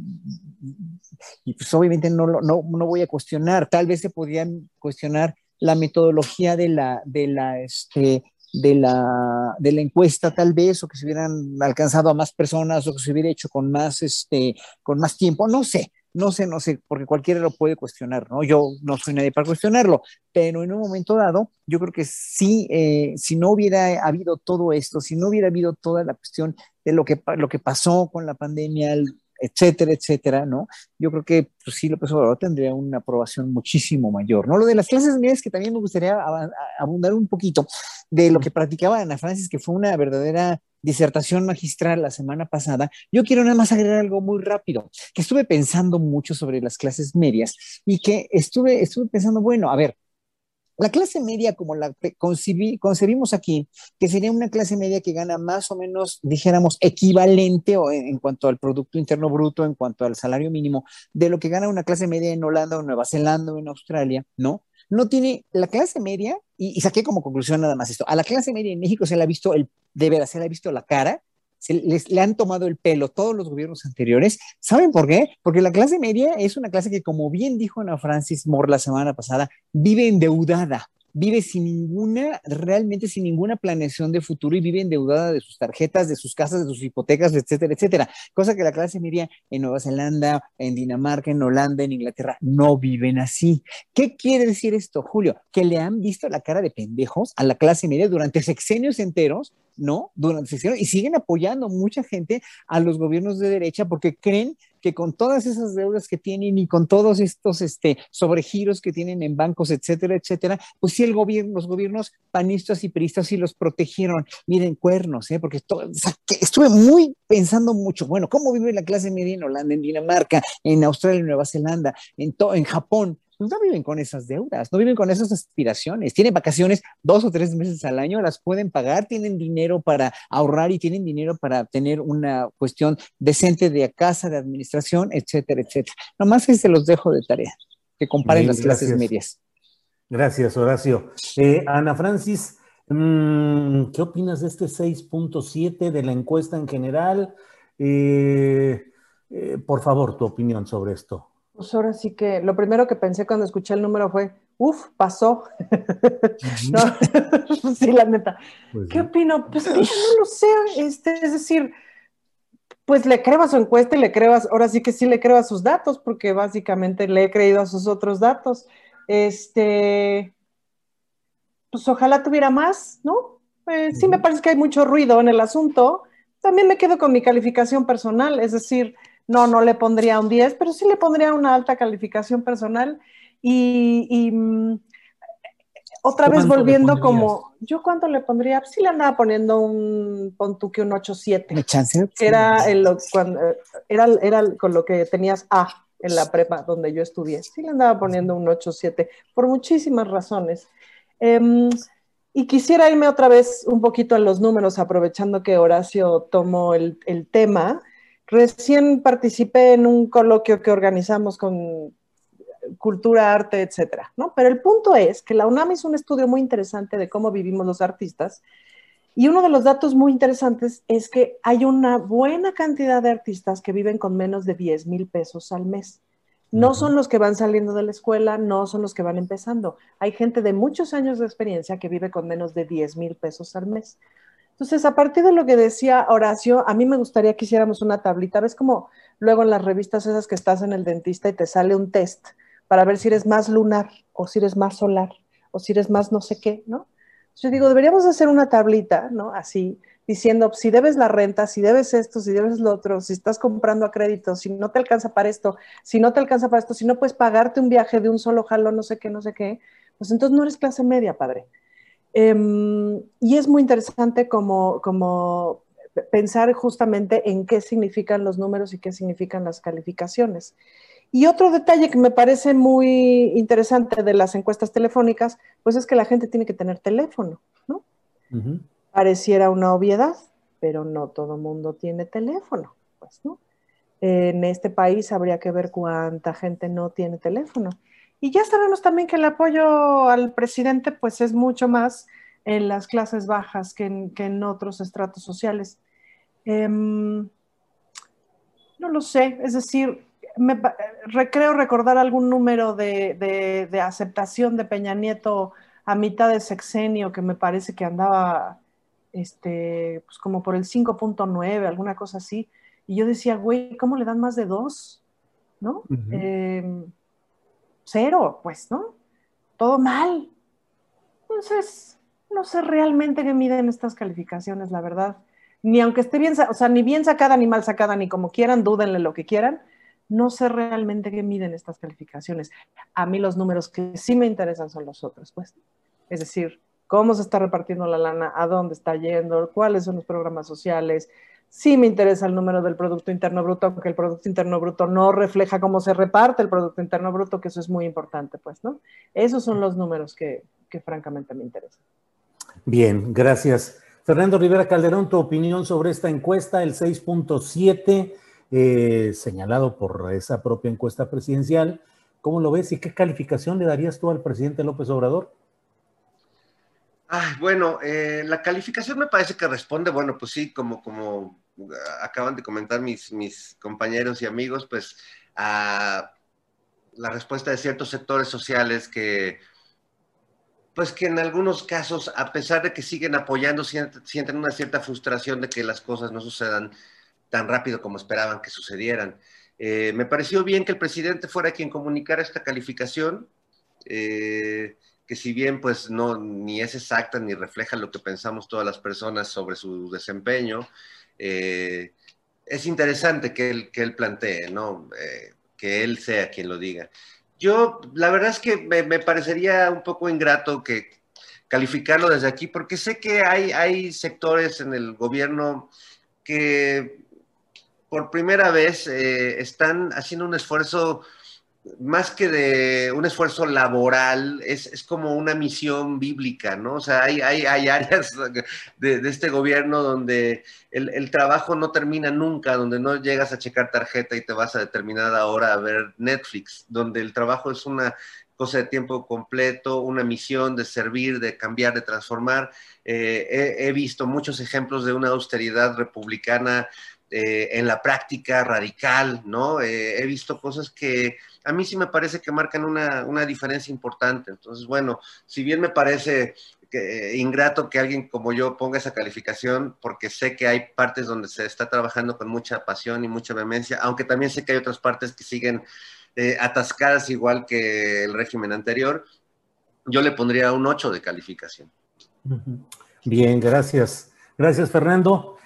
pues obviamente no, no, no voy a cuestionar, tal vez se podrían cuestionar la metodología de la, de la, este, de la, de la encuesta tal vez, o que se hubieran alcanzado a más personas, o que se hubiera hecho con más, este, con más tiempo, no sé, no sé, no sé, porque cualquiera lo puede cuestionar, ¿no? Yo no soy nadie para cuestionarlo, pero en un momento dado, yo creo que sí, eh, si no hubiera habido todo esto, si no hubiera habido toda la cuestión de lo que, lo que pasó con la pandemia, etcétera, etcétera, ¿no? Yo creo que pues, sí, López Obrador tendría una aprobación muchísimo mayor, ¿no? Lo de las clases medias, que también me gustaría abundar un poquito de lo que practicaba Ana Francis, que fue una verdadera disertación magistral la semana pasada, yo quiero nada más agregar algo muy rápido, que estuve pensando mucho sobre las clases medias y que estuve, estuve pensando, bueno, a ver, la clase media, como la concebimos aquí, que sería una clase media que gana más o menos, dijéramos, equivalente o en, cuanto al Producto Interno Bruto, en cuanto al salario mínimo, de lo que gana una clase media en Holanda o Nueva Zelanda o en Australia, ¿no? No tiene la clase media, y, saqué como conclusión nada más esto, a la clase media en México se le ha visto, el, de veras, se le ha visto la cara, se les, le han tomado el pelo todos los gobiernos anteriores. ¿Saben por qué? Porque la clase media es una clase que, como bien dijo Ana Francis Moore la semana pasada, vive endeudada vive sin ninguna, realmente sin ninguna planeación de futuro y vive endeudada de sus tarjetas, de sus casas, de sus hipotecas, etcétera, etcétera. Cosa que la clase media en Nueva Zelanda, en Dinamarca, en Holanda, en Inglaterra, no viven así. ¿Qué quiere decir esto, Julio? Que le han visto la cara de pendejos a la clase media durante sexenios enteros ¿no? Durante y siguen apoyando mucha gente a los gobiernos de derecha porque creen que con todas esas deudas que tienen y con todos estos este, sobregiros que tienen en bancos, etcétera, etcétera, pues sí el gobierno, los gobiernos panistas y peristas sí los protegieron. Miren, cuernos, ¿eh? porque estuve muy pensando mucho, bueno, ¿cómo vive la clase media en Holanda, en Dinamarca, en Australia, en Nueva Zelanda, en, en Japón? Pues no viven con esas deudas, no viven con esas aspiraciones. Tienen vacaciones dos o tres meses al año, las pueden pagar, tienen dinero para ahorrar y tienen dinero para tener una cuestión decente de casa, de administración, etcétera, etcétera. Nomás que se los dejo de tarea, que comparen las clases medias. Gracias, Horacio. Eh, Ana Francis, mm, ¿qué opinas de este 6.7 de la encuesta en general? Eh, eh, por favor, tu opinión sobre esto. Pues ahora sí que lo primero que pensé cuando escuché el número fue, uff, pasó. sí, la neta. Pues ¿Qué opino? Pues yo no lo sé, este, es decir, pues le creo a su encuesta y le creo, ahora sí que sí le creo a sus datos, porque básicamente le he creído a sus otros datos. Este, pues ojalá tuviera más, ¿no? Eh, sí me parece que hay mucho ruido en el asunto. También me quedo con mi calificación personal, es decir, no, no le pondría un 10, pero sí le pondría una alta calificación personal. Y, mm, otra vez volviendo como, ¿yo cuánto le pondría? Sí le andaba poniendo un, pon tú que un 8-7. Era, cuando, era, era con lo que tenías A en la prepa donde yo estudié. Sí le andaba poniendo un 8-7 por muchísimas razones. Em, y quisiera irme otra vez un poquito a los números, aprovechando que Horacio tomó el, el tema. Recién participé en un coloquio que organizamos con cultura, arte, etcétera, ¿no? Pero el punto es que la UNAM hizo un estudio muy interesante de cómo vivimos los artistas y uno de los datos muy interesantes es que hay una buena cantidad de artistas que viven con menos de 10 mil pesos al mes. No son los que van saliendo de la escuela, no son los que van empezando. Hay gente de muchos años de experiencia que vive con menos de 10 mil pesos al mes. Entonces, a partir de lo que decía Horacio, a mí me gustaría que hiciéramos una tablita. ¿Ves como luego en las revistas esas que estás en el dentista y te sale un test para ver si eres más lunar o si eres más solar o si eres más no sé qué, ¿no? Yo digo, deberíamos hacer una tablita, ¿no? Así, diciendo si debes la renta, si debes esto, si debes lo otro, si estás comprando a crédito, si no te alcanza para esto, si no te alcanza para esto, si no puedes pagarte un viaje de un solo jalo, no sé qué, no sé qué, pues entonces no eres clase media, padre. Em, y es muy interesante como, como pensar justamente en qué significan los números y qué significan las calificaciones. Y otro detalle que me parece muy interesante de las encuestas telefónicas, pues es que la gente tiene que tener teléfono, ¿no? pareciera una obviedad, pero no todo mundo tiene teléfono, pues, ¿no? En este país habría que ver cuánta gente no tiene teléfono. Y ya sabemos también que el apoyo al presidente, pues, es mucho más en las clases bajas que en, otros estratos sociales. Em, no lo sé, es decir, me, creo recordar algún número de, de, aceptación de Peña Nieto a mitad de sexenio que me parece que andaba este, pues como por el 5.9, alguna cosa así. Y yo decía, güey, ¿cómo le dan más de dos? ¿No? Cero, pues, ¿no? Todo mal. Entonces, no sé realmente qué miden estas calificaciones, la verdad. Ni aunque esté bien, o sea, ni bien sacada ni mal sacada, ni como quieran, dúdenle lo que quieran. No sé realmente qué miden estas calificaciones. A mí los números que sí me interesan son los otros, pues. Es decir, cómo se está repartiendo la lana, a dónde está yendo, cuáles son los programas sociales. Sí me interesa el número del Producto Interno Bruto, aunque el Producto Interno Bruto no refleja cómo se reparte el Producto Interno Bruto, que eso es muy importante, pues, ¿no? Esos son los números que, francamente me interesan. Bien, gracias. Fernando Rivera Calderón, tu opinión sobre esta encuesta, el 6.7, eh, señalado por esa propia encuesta presidencial. ¿Cómo lo ves y qué calificación le darías tú al presidente López Obrador? Bueno, eh, la calificación me parece que responde, bueno, pues sí, como, como acaban de comentar mis, mis compañeros y amigos, pues a la respuesta de ciertos sectores sociales que, pues que en algunos casos, a pesar de que siguen apoyando, sienten una cierta frustración de que las cosas no sucedan tan rápido como esperaban que sucedieran. Eh, me pareció bien que el presidente fuera quien comunicara esta calificación. Eh, que si bien pues no ni es exacta ni refleja lo que pensamos todas las personas sobre su desempeño, eh, es interesante que él, que él plantee, ¿no? Eh, que él sea quien lo diga. Yo, la verdad es que me, parecería un poco ingrato que calificarlo desde aquí, porque sé que hay, hay sectores en el gobierno que por primera vez eh, están haciendo un esfuerzo más que de un esfuerzo laboral, es, como una misión bíblica, ¿no? O sea, hay, hay, áreas de, este gobierno donde el, trabajo no termina nunca, donde no llegas a checar tarjeta y te vas a determinada hora a ver Netflix, donde el trabajo es una cosa de tiempo completo, una misión de servir, de cambiar, de transformar. Eh, he, visto muchos ejemplos de una austeridad republicana eh, en la práctica radical, ¿no? Eh, he visto cosas que a mí sí me parece que marcan una, diferencia importante. Entonces, bueno, si bien me parece ingrato que alguien como yo ponga esa calificación porque sé que hay partes donde se está trabajando con mucha pasión y mucha vehemencia, aunque también sé que hay otras partes que siguen eh, atascadas igual que el régimen anterior. Yo le pondría un 8 de calificación. Bien, gracias. Gracias, Fernando.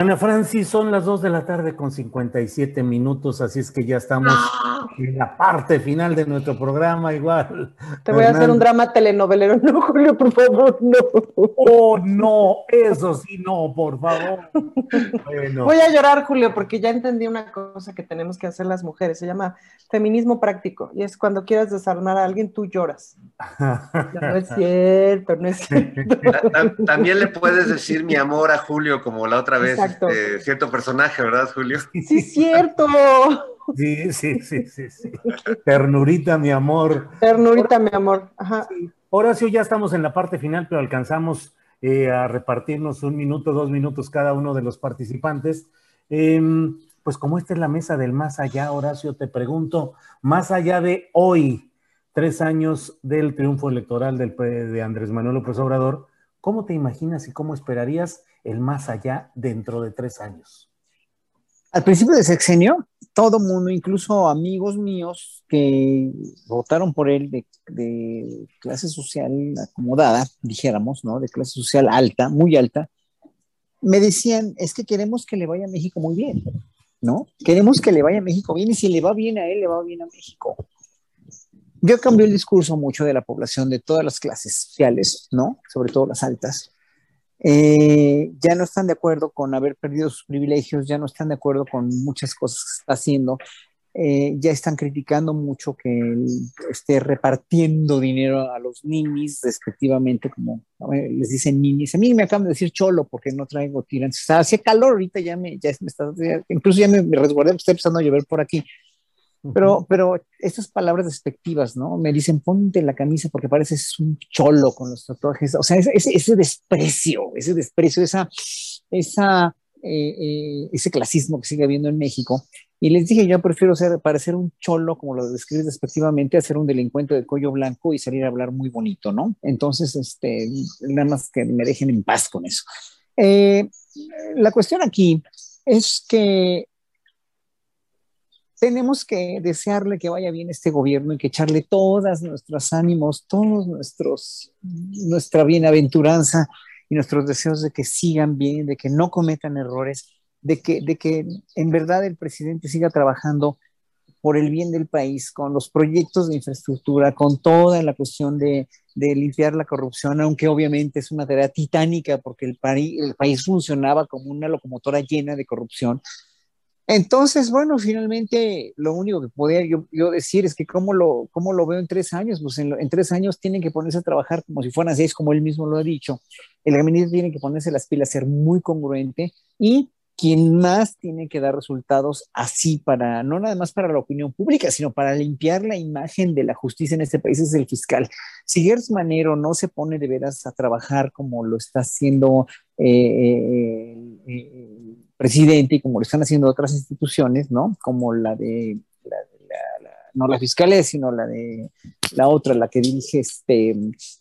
Ana Francis, son las 2 de la tarde con 57 minutos, así es que ya estamos en la parte final de nuestro programa, igual. Te voy a hacer un drama telenovelero, no, Julio, por favor, no. Oh, no, eso sí, no, por favor. Voy a llorar, Julio, porque ya entendí una cosa que tenemos que hacer las mujeres, se llama feminismo práctico, y es cuando quieras desarmar a alguien, tú lloras. No, es cierto, no es cierto. También le puedes decir mi amor a Julio, como la otra vez. Este, cierto personaje, ¿verdad, Julio? Sí, cierto. Sí, sí, sí, sí, sí. Ternurita, mi amor. Ternurita, mi amor. Ajá. Horacio, ya estamos en la parte final, pero alcanzamos eh, a repartirnos un minuto, dos minutos cada uno de los participantes. Em, pues como esta es la mesa del más allá, Horacio, te pregunto, más allá de hoy, tres años del triunfo electoral del, de Andrés Manuel López Obrador, ¿cómo te imaginas y cómo esperarías el más allá dentro de tres años? Al principio del sexenio, todo mundo, incluso amigos míos que votaron por él de, clase social acomodada, dijéramos, ¿no? De clase social alta, muy alta, me decían, es que queremos que le vaya a México muy bien, ¿no? Queremos que le vaya a México bien y si le va bien a él, le va bien a México. Yo cambié el discurso mucho de la población de todas las clases sociales, ¿no? Sobre todo las altas eh, ya no están de acuerdo con haber perdido sus privilegios, ya no están de acuerdo con muchas cosas que está haciendo, eh, ya están criticando mucho que esté repartiendo dinero a los ninis, respectivamente, como les dicen ninis. A mí me acaban de decir cholo porque no traigo tirantes. O sea, hacía calor ahorita, ya me, ya me está, incluso ya me, me resguardé, está empezando a llover por aquí. Pero, pero esas palabras despectivas, ¿no? Me dicen, ponte la camisa porque pareces un cholo con los tatuajes. O sea, ese, ese, desprecio, ese desprecio, esa, esa, eh, eh, ese clasismo que sigue habiendo en México. Y les dije, yo prefiero ser, parecer un cholo, como lo describes despectivamente, a ser un delincuente de cuello blanco y salir a hablar muy bonito, ¿no? Entonces, este, nada más que me dejen en paz con eso. Eh, la cuestión aquí es que tenemos que desearle que vaya bien este gobierno y que echarle todas nuestros ánimos, todos nuestros, nuestra bienaventuranza y nuestros deseos de que sigan bien, de que no cometan errores, de que, de que en verdad el presidente siga trabajando por el bien del país, con los proyectos de infraestructura, con toda la cuestión de, de limpiar la corrupción, aunque obviamente es una tarea titánica porque el, el país funcionaba como una locomotora llena de corrupción, entonces, bueno, finalmente lo único que podía yo, decir es que cómo lo, cómo lo veo en tres años, pues en, tres años tienen que ponerse a trabajar como si fueran seis, como él mismo lo ha dicho. El gabinete tiene que ponerse las pilas, ser muy congruente y quien más tiene que dar resultados así para, no nada más para la opinión pública, sino para limpiar la imagen de la justicia en este país es el fiscal. Si Gers Manero no se pone de veras a trabajar como lo está haciendo eh, eh, eh, presidente y como lo están haciendo otras instituciones, ¿no? Como la de, la, no la fiscalía, sino la de la otra, la que dirige, este,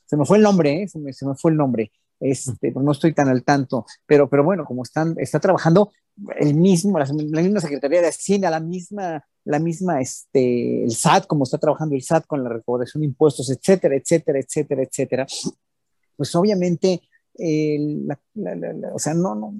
se me fue el nombre, ¿eh? se, me, fue el nombre, este, no estoy tan al tanto, pero, pero bueno, como están, está trabajando el mismo, la, misma Secretaría de Hacienda, la misma, la misma, este, el SAT, como está trabajando el SAT con la recaudación de impuestos, etcétera, etcétera, etcétera, etcétera, pues obviamente, o sea, no, no,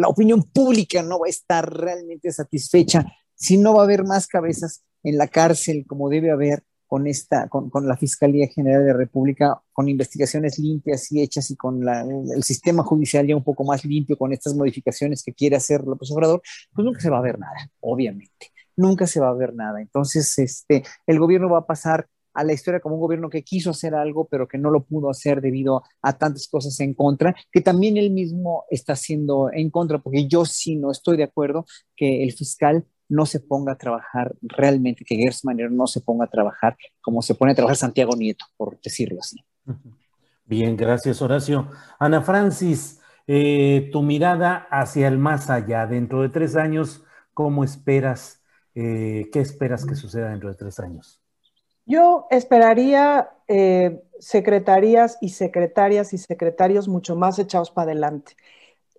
la opinión pública no va a estar realmente satisfecha si no va a haber más cabezas en la cárcel como debe haber con esta, con, la Fiscalía General de la República, con investigaciones limpias y hechas y con el sistema judicial ya un poco más limpio con estas modificaciones que quiere hacer López Obrador, pues nunca se va a ver nada, obviamente. Nunca se va a ver nada. Entonces, este, el gobierno va a pasar a la historia como un gobierno que quiso hacer algo, pero que no lo pudo hacer debido a tantas cosas en contra, que también él mismo está haciendo en contra, porque yo sí no estoy de acuerdo que el fiscal no se ponga a trabajar realmente, que Gers no se ponga a trabajar como se pone a trabajar Santiago Nieto, por decirlo así. Bien, gracias Horacio. Ana Francis, eh, tu mirada hacia el más allá, dentro de tres años, ¿cómo esperas, eh, qué esperas que suceda dentro de tres años? Yo esperaría eh, y secretarias y secretarios mucho más echados para adelante.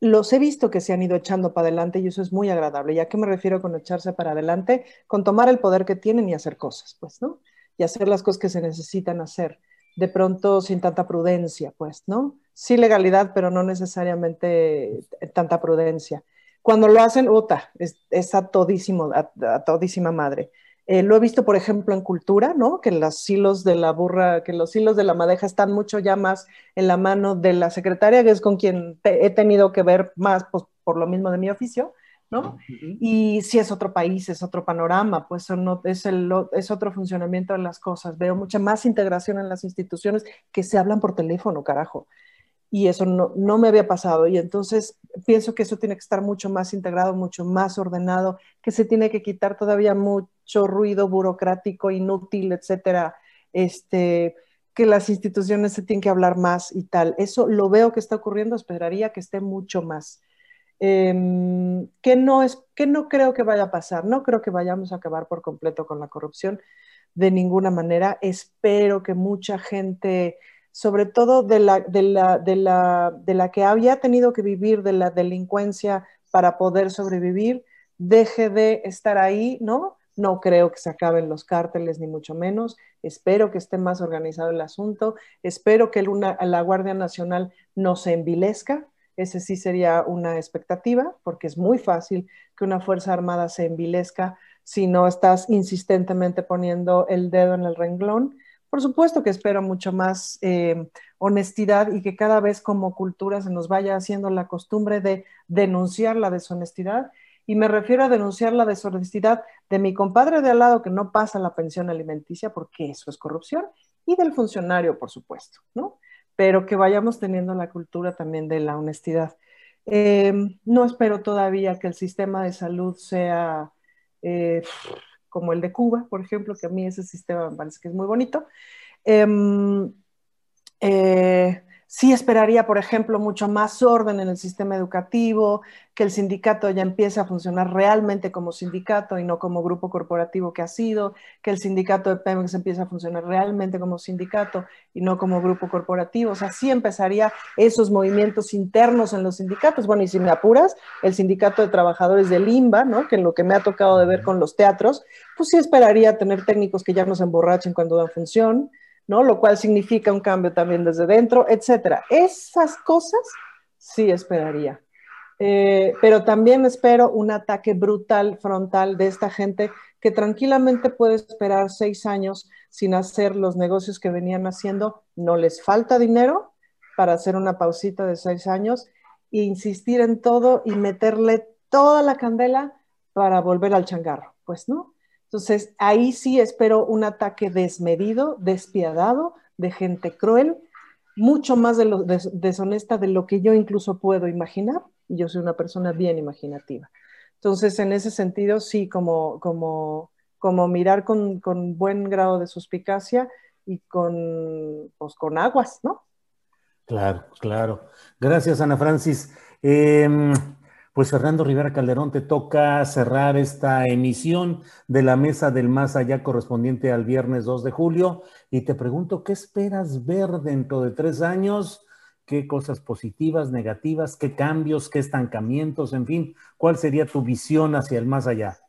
Los he visto que se han ido echando para adelante y eso es muy agradable. ¿Y a qué me refiero con echarse para adelante? Con tomar el poder que tienen y hacer cosas, pues, ¿no? Y hacer las cosas que se necesitan hacer. De pronto sin tanta prudencia, pues, ¿no? Sí legalidad, pero no necesariamente tanta prudencia. Cuando lo hacen, ¡uta! es, a, todísimo, a todísima madre. Eh, lo he visto, por ejemplo, en cultura, ¿no? Que los hilos de la burra, que los hilos de la madeja están mucho ya más en la mano de la secretaria, que es con quien he tenido que ver más, pues, por lo mismo de mi oficio, ¿no? Y si es otro país, es otro panorama, pues no, es, el, es otro funcionamiento de las cosas. Veo mucha más integración en las instituciones que se hablan por teléfono, carajo y eso no, no, me había pasado. Y entonces pienso que eso tiene que estar mucho más integrado, mucho más ordenado, que se tiene que quitar todavía mucho ruido burocrático, inútil, etcétera. Este, que las instituciones se tienen que hablar más y tal. Eso lo veo que está ocurriendo, esperaría que esté mucho más. Em, que, no es, que no creo que vaya a pasar, no creo que vayamos a acabar por completo con la corrupción de ninguna manera. Espero que mucha gente sobre todo de la, de la, de la, de la que había tenido que vivir de la delincuencia para poder sobrevivir, deje de estar ahí, ¿no? No creo que se acaben los cárteles, ni mucho menos. Espero que esté más organizado el asunto. Espero que la Guardia Nacional no se envilezca. Ese sí sería una expectativa, porque es muy fácil que una Fuerza Armada se envilezca si no estás insistentemente poniendo el dedo en el renglón. Por supuesto que espero mucho más eh, honestidad y que cada vez como cultura se nos vaya haciendo la costumbre de denunciar la deshonestidad. Y me refiero a denunciar la deshonestidad de mi compadre de al lado que no pasa la pensión alimenticia porque eso es corrupción y del funcionario, por supuesto, ¿no? Pero que vayamos teniendo la cultura también de la honestidad. Em, no espero todavía que el sistema de salud sea eh, como el de Cuba, por ejemplo, que a mí ese sistema me parece que es muy bonito. Em, eh, Sí esperaría, por ejemplo, mucho más orden en el sistema educativo, que el sindicato ya empiece a funcionar realmente como sindicato y no como grupo corporativo que ha sido, que el sindicato de Pemex empiece a funcionar realmente como sindicato y no como grupo corporativo. O sea, sí empezaría esos movimientos internos en los sindicatos. Bueno, y si me apuras, el sindicato de trabajadores de Limba, ¿no? que en lo que me ha tocado de ver con los teatros, pues sí esperaría tener técnicos que ya no se emborrachen cuando dan función, ¿no? Lo cual significa un cambio también desde dentro, etcétera. Esas cosas sí esperaría. Eh, pero también espero un ataque brutal, frontal de esta gente que tranquilamente puede esperar seis años sin hacer los negocios que venían haciendo. No les falta dinero para hacer una pausita de seis años e insistir en todo y meterle toda la candela para volver al changarro. Pues no, entonces, ahí sí espero un ataque desmedido, despiadado, de gente cruel, mucho más de lo, deshonesta de lo que yo incluso puedo imaginar, y yo soy una persona bien imaginativa. Entonces, en ese sentido, sí, como, como, como mirar con, con buen grado de suspicacia y con, pues, con aguas, ¿no? Claro, claro. Gracias, Ana Francis. Eh, pues Fernando Rivera Calderón, te toca cerrar esta emisión de la Mesa del Más Allá correspondiente al viernes 2 de julio y te pregunto, ¿qué esperas ver dentro de tres años? ¿Qué cosas positivas, negativas, qué cambios, qué estancamientos, en fin? ¿Cuál sería tu visión hacia el más allá?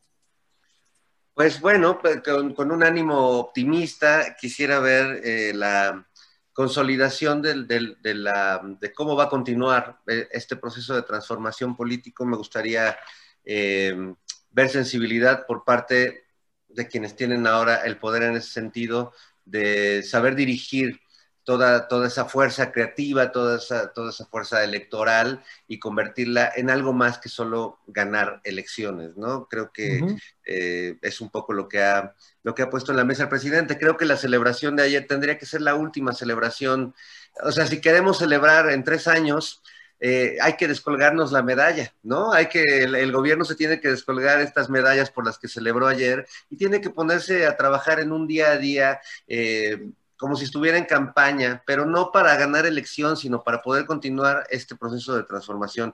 Pues bueno, pues con, un ánimo optimista quisiera ver eh, la consolidación de, cómo va a continuar eh, este proceso de transformación político, me gustaría eh, ver sensibilidad por parte de quienes tienen ahora el poder en ese sentido, de saber dirigir toda, toda esa fuerza creativa, toda esa, toda esa fuerza electoral y convertirla en algo más que solo ganar elecciones, ¿no? Creo que eh, es un poco lo que, ha, lo que ha puesto en la mesa el presidente. Creo que la celebración de ayer tendría que ser la última celebración. O sea, si queremos celebrar en tres años, eh, hay que descolgarnos la medalla, ¿no? Hay que, el, gobierno se tiene que descolgar estas medallas por las que celebró ayer y tiene que ponerse a trabajar en un día a día eh, como si estuviera en campaña, pero no para ganar elección, sino para poder continuar este proceso de transformación.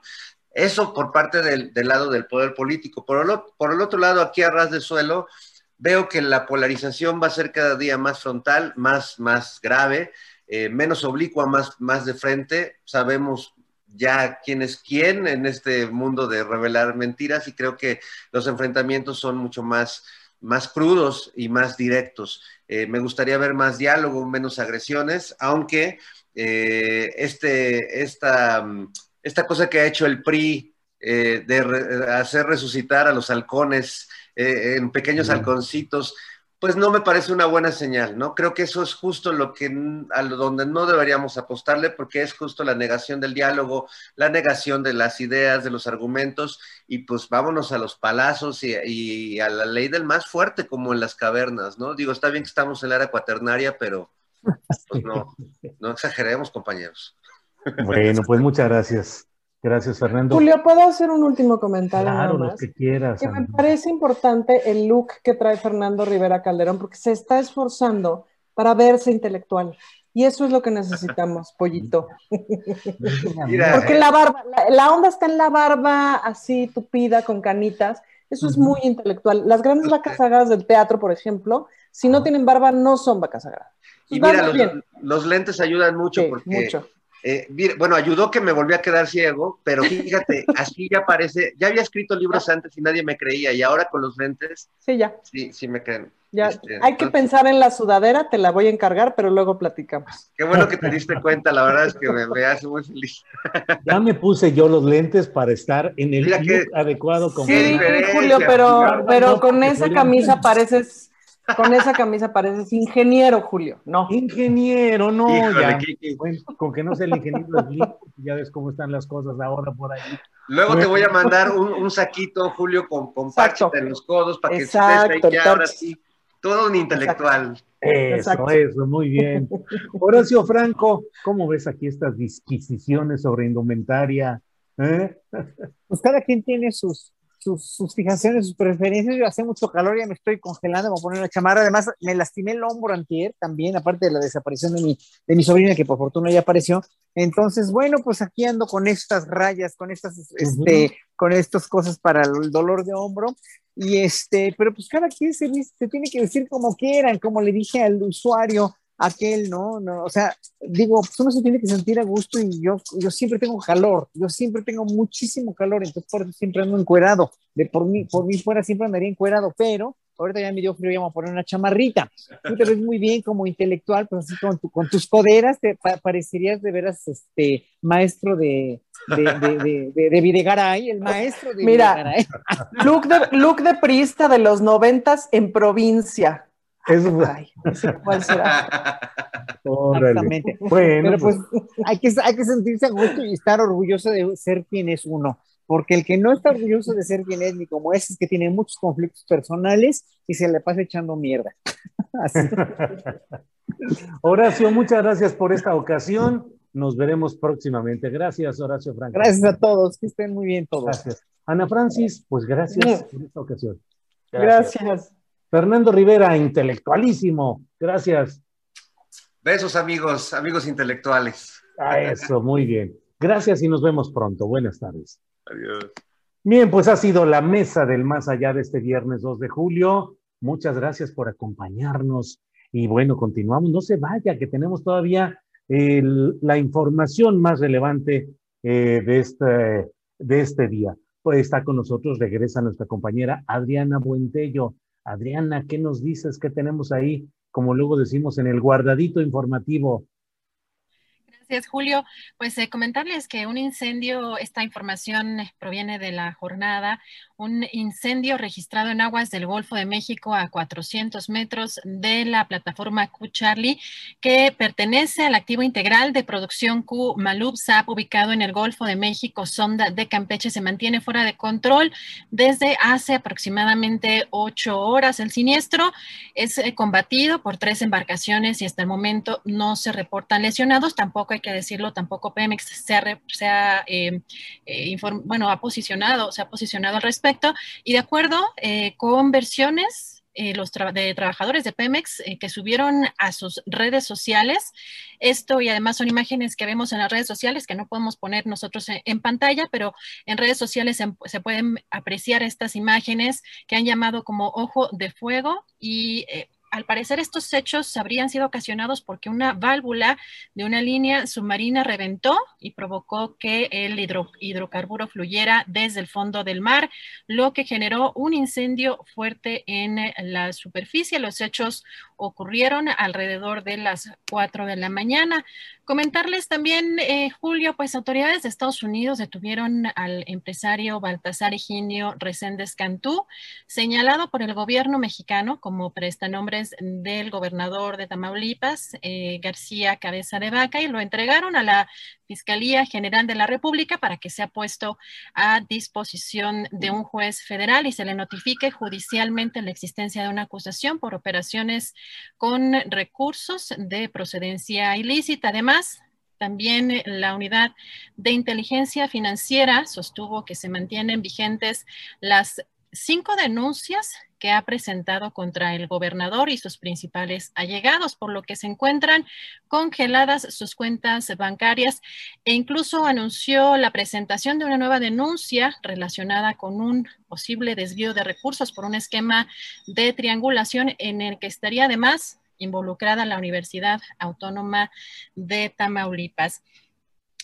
Eso por parte del, lado del poder político. Por el, por el otro lado, aquí a ras de suelo, veo que la polarización va a ser cada día más frontal, más, más grave, eh, menos oblicua, más, más de frente. Sabemos ya quién es quién en este mundo de revelar mentiras y creo que los enfrentamientos son mucho más, más crudos y más directos. Eh, me gustaría ver más diálogo, menos agresiones, aunque eh, este, esta, esta cosa que ha hecho el PRI de hacer resucitar a los halcones eh, en pequeños halconcitos, pues no me parece una buena señal, ¿no? Creo que eso es justo lo que a donde no deberíamos apostarle porque es justo la negación del diálogo, la negación de las ideas, de los argumentos y pues vámonos a los palazos y, a la ley del más fuerte como en las cavernas, ¿no? Digo, está bien que estamos en la era cuaternaria, pero pues no, no exageremos, compañeros. Bueno, pues muchas gracias. Gracias, Fernando. Julio, ¿puedo hacer un último comentario? Claro, lo que quieras. Que me parece importante el look que trae Fernando Rivera Calderón, porque se está esforzando para verse intelectual. Y eso es lo que necesitamos, pollito. porque la barba, la, onda está en la barba así tupida, con canitas. Eso es muy intelectual. Las grandes vacas sagradas del teatro, por ejemplo, si no tienen barba, no son vacas sagradas. Y mira, los, lentes ayudan mucho porque mucho eh, bueno, ayudó que me volví a quedar ciego, pero fíjate, así ya parece, ya había escrito libros antes y nadie me creía, y ahora con los lentes, sí, ya. Sí, sí me creen. Ya, este, hay que pensar en la sudadera, te la voy a encargar, pero luego platicamos. Qué bueno que te diste cuenta, la verdad es que me, hace muy feliz. Ya me puse yo los lentes para estar en el look adecuado. Con sí, Julio, pero, pero con esa camisa pareces con esa camisa pareces ingeniero, Julio. No. Ingeniero, no. ya. con que no sea el ingeniero ya ves cómo están las cosas ahora por ahí. Luego te voy a mandar un, saquito, Julio, con, con en los codos para que estés ahí ya ahora sí. Todo un intelectual. Eso, eso, muy bien. Horacio Franco, ¿cómo ves aquí estas disquisiciones sobre indumentaria? ¿Eh? Pues cada quien tiene sus, sus, fijaciones, sus preferencias. Yo hace mucho calor, ya me estoy congelando, me voy a poner una chamarra. Además, me lastimé el hombro antier también, aparte de la desaparición de mi, de mi sobrina, que por fortuna ya apareció. Entonces, bueno, pues aquí ando con estas rayas, con estas, este, con estas cosas para el dolor de hombro. Y este, pero pues cada quien se, se tiene que decir como quieran, como le dije al usuario, aquel, ¿no? no o sea, digo, pues uno se tiene que sentir a gusto y yo, yo siempre tengo calor, yo siempre tengo muchísimo calor, entonces por eso siempre ando encuerado. De por mí, por mí fuera siempre andaría encuerado, pero ahorita ya me dio frío, vamos a poner una chamarrita. Tú te ves muy bien como intelectual, pues así con, con tus coderas te parecerías de veras este maestro de, de, de, de, Videgaray, el maestro de Mira, Videgaray. Look de, look de prista de los noventas en provincia. ¿Cuál será? Exactamente. Bueno, Pero pues, pues hay, que, hay que sentirse a gusto y estar orgulloso de ser quien es uno. Porque el que no está orgulloso de ser quien es, ni como es, es que tiene muchos conflictos personales y se le pasa echando mierda. Así. Horacio, muchas gracias por esta ocasión. Nos veremos próximamente. Gracias, Horacio Franco. Gracias a todos, que estén muy bien todos. Gracias. Ana Francis, pues gracias por esta ocasión. gracias. Fernando Rivera, intelectualísimo. Gracias. Besos, amigos, amigos intelectuales. A eso, muy bien. Gracias y nos vemos pronto. Buenas tardes. Adiós. Bien, pues ha sido la mesa del más allá de este viernes 2 de julio. Muchas gracias por acompañarnos. Y bueno, continuamos. No se vaya, que tenemos todavía la información más relevante eh, de, este, de este día. Pues está con nosotros, regresa nuestra compañera Adriana Buentello. Adriana, ¿qué nos dices? ¿Qué tenemos ahí? Como luego decimos en el guardadito informativo Gracias, Julio. Pues eh, comentarles que un incendio, esta información proviene de la jornada, un incendio registrado en aguas del Golfo de México a 400 metros de la plataforma Q Charlie, que pertenece al activo integral de producción Q Malub SAP, ubicado en el Golfo de México, sonda de Campeche, se mantiene fuera de control desde hace aproximadamente ocho horas. El siniestro es eh, combatido por tres embarcaciones y hasta el momento no se reportan lesionados, tampoco hay que decirlo, tampoco Pemex se ha, eh, eh, bueno, ha posicionado, se ha posicionado al respecto y de acuerdo eh, con versiones eh, los de trabajadores de Pemex que subieron a sus redes sociales. Esto y además son imágenes que vemos en las redes sociales que no podemos poner nosotros en, pantalla, pero en redes sociales se, se, pueden apreciar estas imágenes que han llamado como ojo de fuego y al parecer estos hechos habrían sido ocasionados porque una válvula de una línea submarina reventó y provocó que el hidrocarburo fluyera desde el fondo del mar, lo que generó un incendio fuerte en la superficie. Los hechos ocurrieron alrededor de las 4 de la mañana. Comentarles también, eh, Julio, pues autoridades de Estados Unidos detuvieron al empresario Baltasar Eginio Reséndez Cantú, señalado por el gobierno mexicano como del gobernador de Tamaulipas, eh, García Cabeza de Vaca, y lo entregaron a la Fiscalía General de la República para que sea puesto a disposición de un juez federal y se le notifique judicialmente la existencia de una acusación por operaciones con recursos de procedencia ilícita. Además, también la unidad de inteligencia financiera sostuvo que se mantienen vigentes las cinco denuncias que ha presentado contra el gobernador y sus principales allegados, por lo que se encuentran congeladas sus cuentas bancarias e incluso anunció la presentación de una nueva denuncia relacionada con un posible desvío de recursos por un esquema de triangulación en el que estaría además involucrada la Universidad Autónoma de Tamaulipas.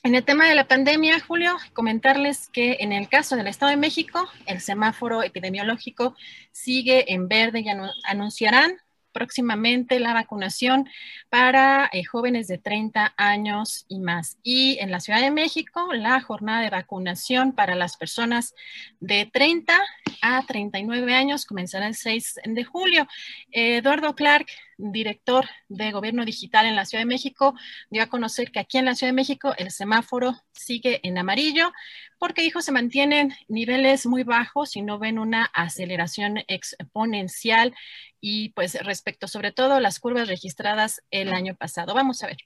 En el tema de la pandemia, Julio, comentarles que en el caso del Estado de México, el semáforo epidemiológico sigue en verde y anunciarán próximamente la vacunación para eh, jóvenes de 30 años y más. Y en la Ciudad de México, la jornada de vacunación para las personas de 30 a 39 años comenzará el 6 de julio. Eduardo Clark, director de Gobierno Digital en la Ciudad de México, dio a conocer que aquí en la Ciudad de México el semáforo sigue en amarillo porque, dijo, se mantienen niveles muy bajos y no ven una aceleración exponencial y pues respecto sobre todo las curvas registradas el año pasado. Vamos a ver.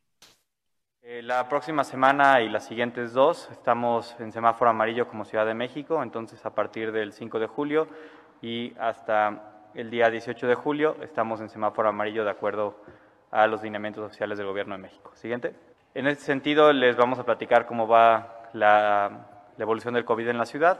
Eh, la próxima semana y las siguientes dos estamos en semáforo amarillo como Ciudad de México, entonces a partir del 5 de julio y hasta el día 18 de julio estamos en semáforo amarillo de acuerdo a los lineamientos oficiales del Gobierno de México. Siguiente. En este sentido, les vamos a platicar cómo va la, la evolución del COVID en la ciudad.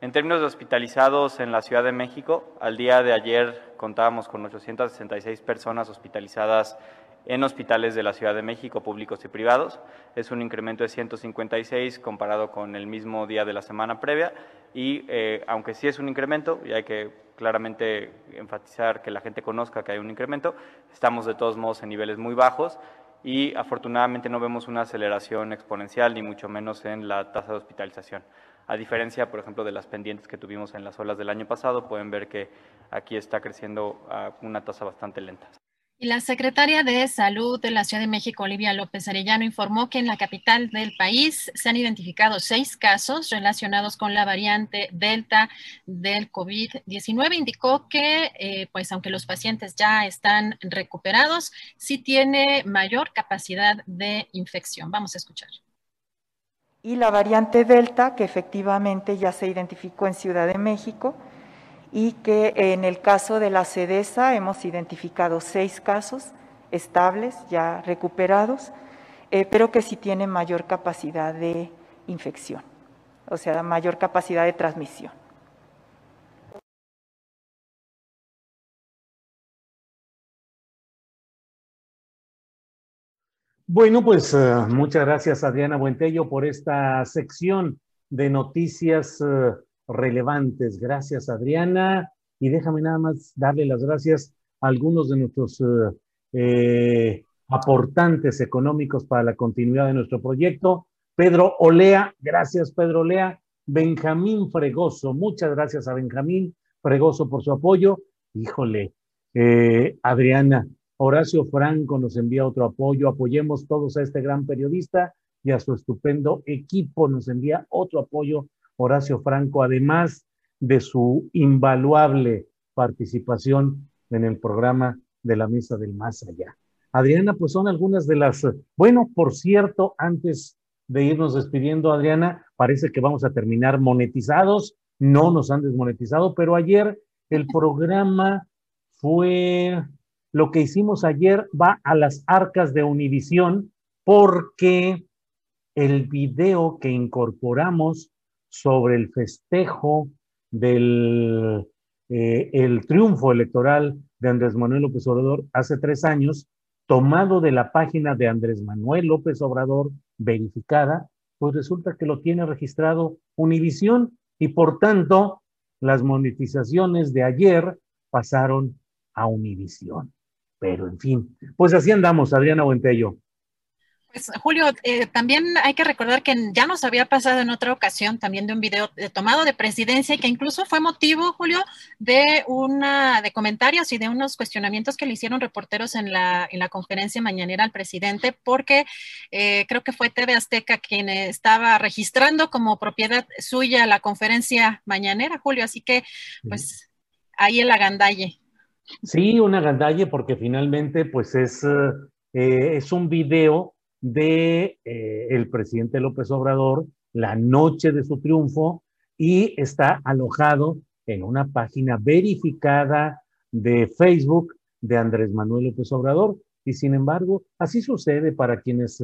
En términos de hospitalizados en la Ciudad de México, al día de ayer contábamos con 866 personas hospitalizadas en hospitales de la Ciudad de México, públicos y privados. Es un incremento de 156 comparado con el mismo día de la semana previa y eh, aunque sí es un incremento, y hay que claramente enfatizar que la gente conozca que hay un incremento, estamos de todos modos en niveles muy bajos y afortunadamente no vemos una aceleración exponencial ni mucho menos en la tasa de hospitalización. A diferencia, por ejemplo, de las pendientes que tuvimos en las olas del año pasado, pueden ver que aquí está creciendo a una tasa bastante lenta. Y la secretaria de Salud de la Ciudad de México, Olivia López Arellano, informó que en la capital del país se han identificado seis casos relacionados con la variante Delta del COVID-19. Indicó que, eh, pues, aunque los pacientes ya están recuperados, sí tiene mayor capacidad de infección. Vamos a escuchar. Y la variante Delta, que efectivamente ya se identificó en Ciudad de México, y que en el caso de la CEDESA hemos identificado seis casos estables, ya recuperados, eh, pero que sí tienen mayor capacidad de infección, o sea, mayor capacidad de transmisión. Bueno, pues eh, muchas gracias Adriana Buentello por esta sección de noticias eh, relevantes. Gracias, Adriana. Y déjame nada más darle las gracias a algunos de nuestros eh, eh, aportantes económicos para la continuidad de nuestro proyecto. Pedro Olea, gracias Pedro Olea. Benjamín Fregoso, muchas gracias a Benjamín Fregoso por su apoyo. Híjole, eh, Adriana, Horacio Franco nos envía otro apoyo. Apoyemos todos a este gran periodista y a su estupendo equipo. Nos envía otro apoyo Horacio Franco, además de su invaluable participación en el programa de la Mesa del Más Allá. Adriana, pues son algunas de las... Bueno, por cierto, antes de irnos despidiendo, Adriana, parece que vamos a terminar monetizados. No nos han desmonetizado, pero ayer el programa fue lo que hicimos ayer, va a las arcas de Univisión porque el video que incorporamos sobre el festejo del eh, el triunfo electoral de Andrés Manuel López Obrador hace tres años, tomado de la página de Andrés Manuel López Obrador verificada, pues resulta que lo tiene registrado Univisión y por tanto las monetizaciones de ayer pasaron a Univisión. Pero en fin, pues así andamos, Adriana Buentello. Pues Julio, eh, también hay que recordar que ya nos había pasado en otra ocasión también de un video tomado de presidencia y que incluso fue motivo, Julio, de una de comentarios y de unos cuestionamientos que le hicieron reporteros en la, en la conferencia mañanera al presidente, porque eh, creo que fue TV Azteca quien estaba registrando como propiedad suya la conferencia mañanera, Julio. Así que, pues, ahí el agandalle. Sí, un agandalle porque finalmente, pues, es, eh, es un video de eh, el presidente López Obrador la noche de su triunfo y está alojado en una página verificada de Facebook de Andrés Manuel López Obrador. Y sin embargo, así sucede para quienes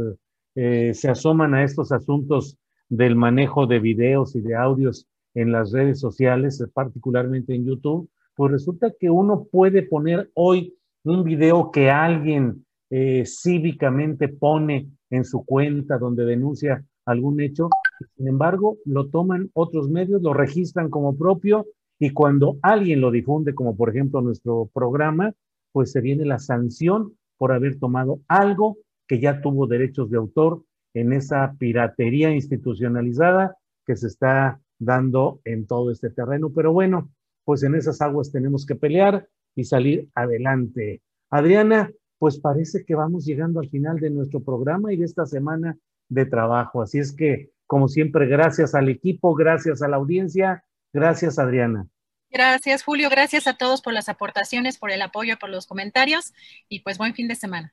eh, se asoman a estos asuntos del manejo de videos y de audios en las redes sociales, particularmente en YouTube, pues resulta que uno puede poner hoy un video que alguien eh, cívicamente pone en su cuenta donde denuncia algún hecho, sin embargo, lo toman otros medios, lo registran como propio y cuando alguien lo difunde, como por ejemplo nuestro programa, pues se viene la sanción por haber tomado algo que ya tuvo derechos de autor en esa piratería institucionalizada que se está dando en todo este terreno. Pero bueno, pues en esas aguas tenemos que pelear y salir adelante. Adriana, pues parece que vamos llegando al final de nuestro programa y de esta semana de trabajo. Así es que, como siempre, gracias al equipo, gracias a la audiencia, gracias Adriana. Gracias Julio, gracias a todos por las aportaciones, por el apoyo, por los comentarios y pues buen fin de semana.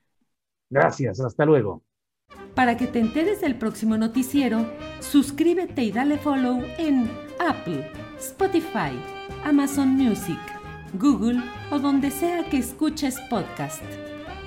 Gracias, hasta luego. Para que te enteres del próximo noticiero, suscríbete y dale follow en Apple, Spotify, Amazon Music, Google o donde sea que escuches podcast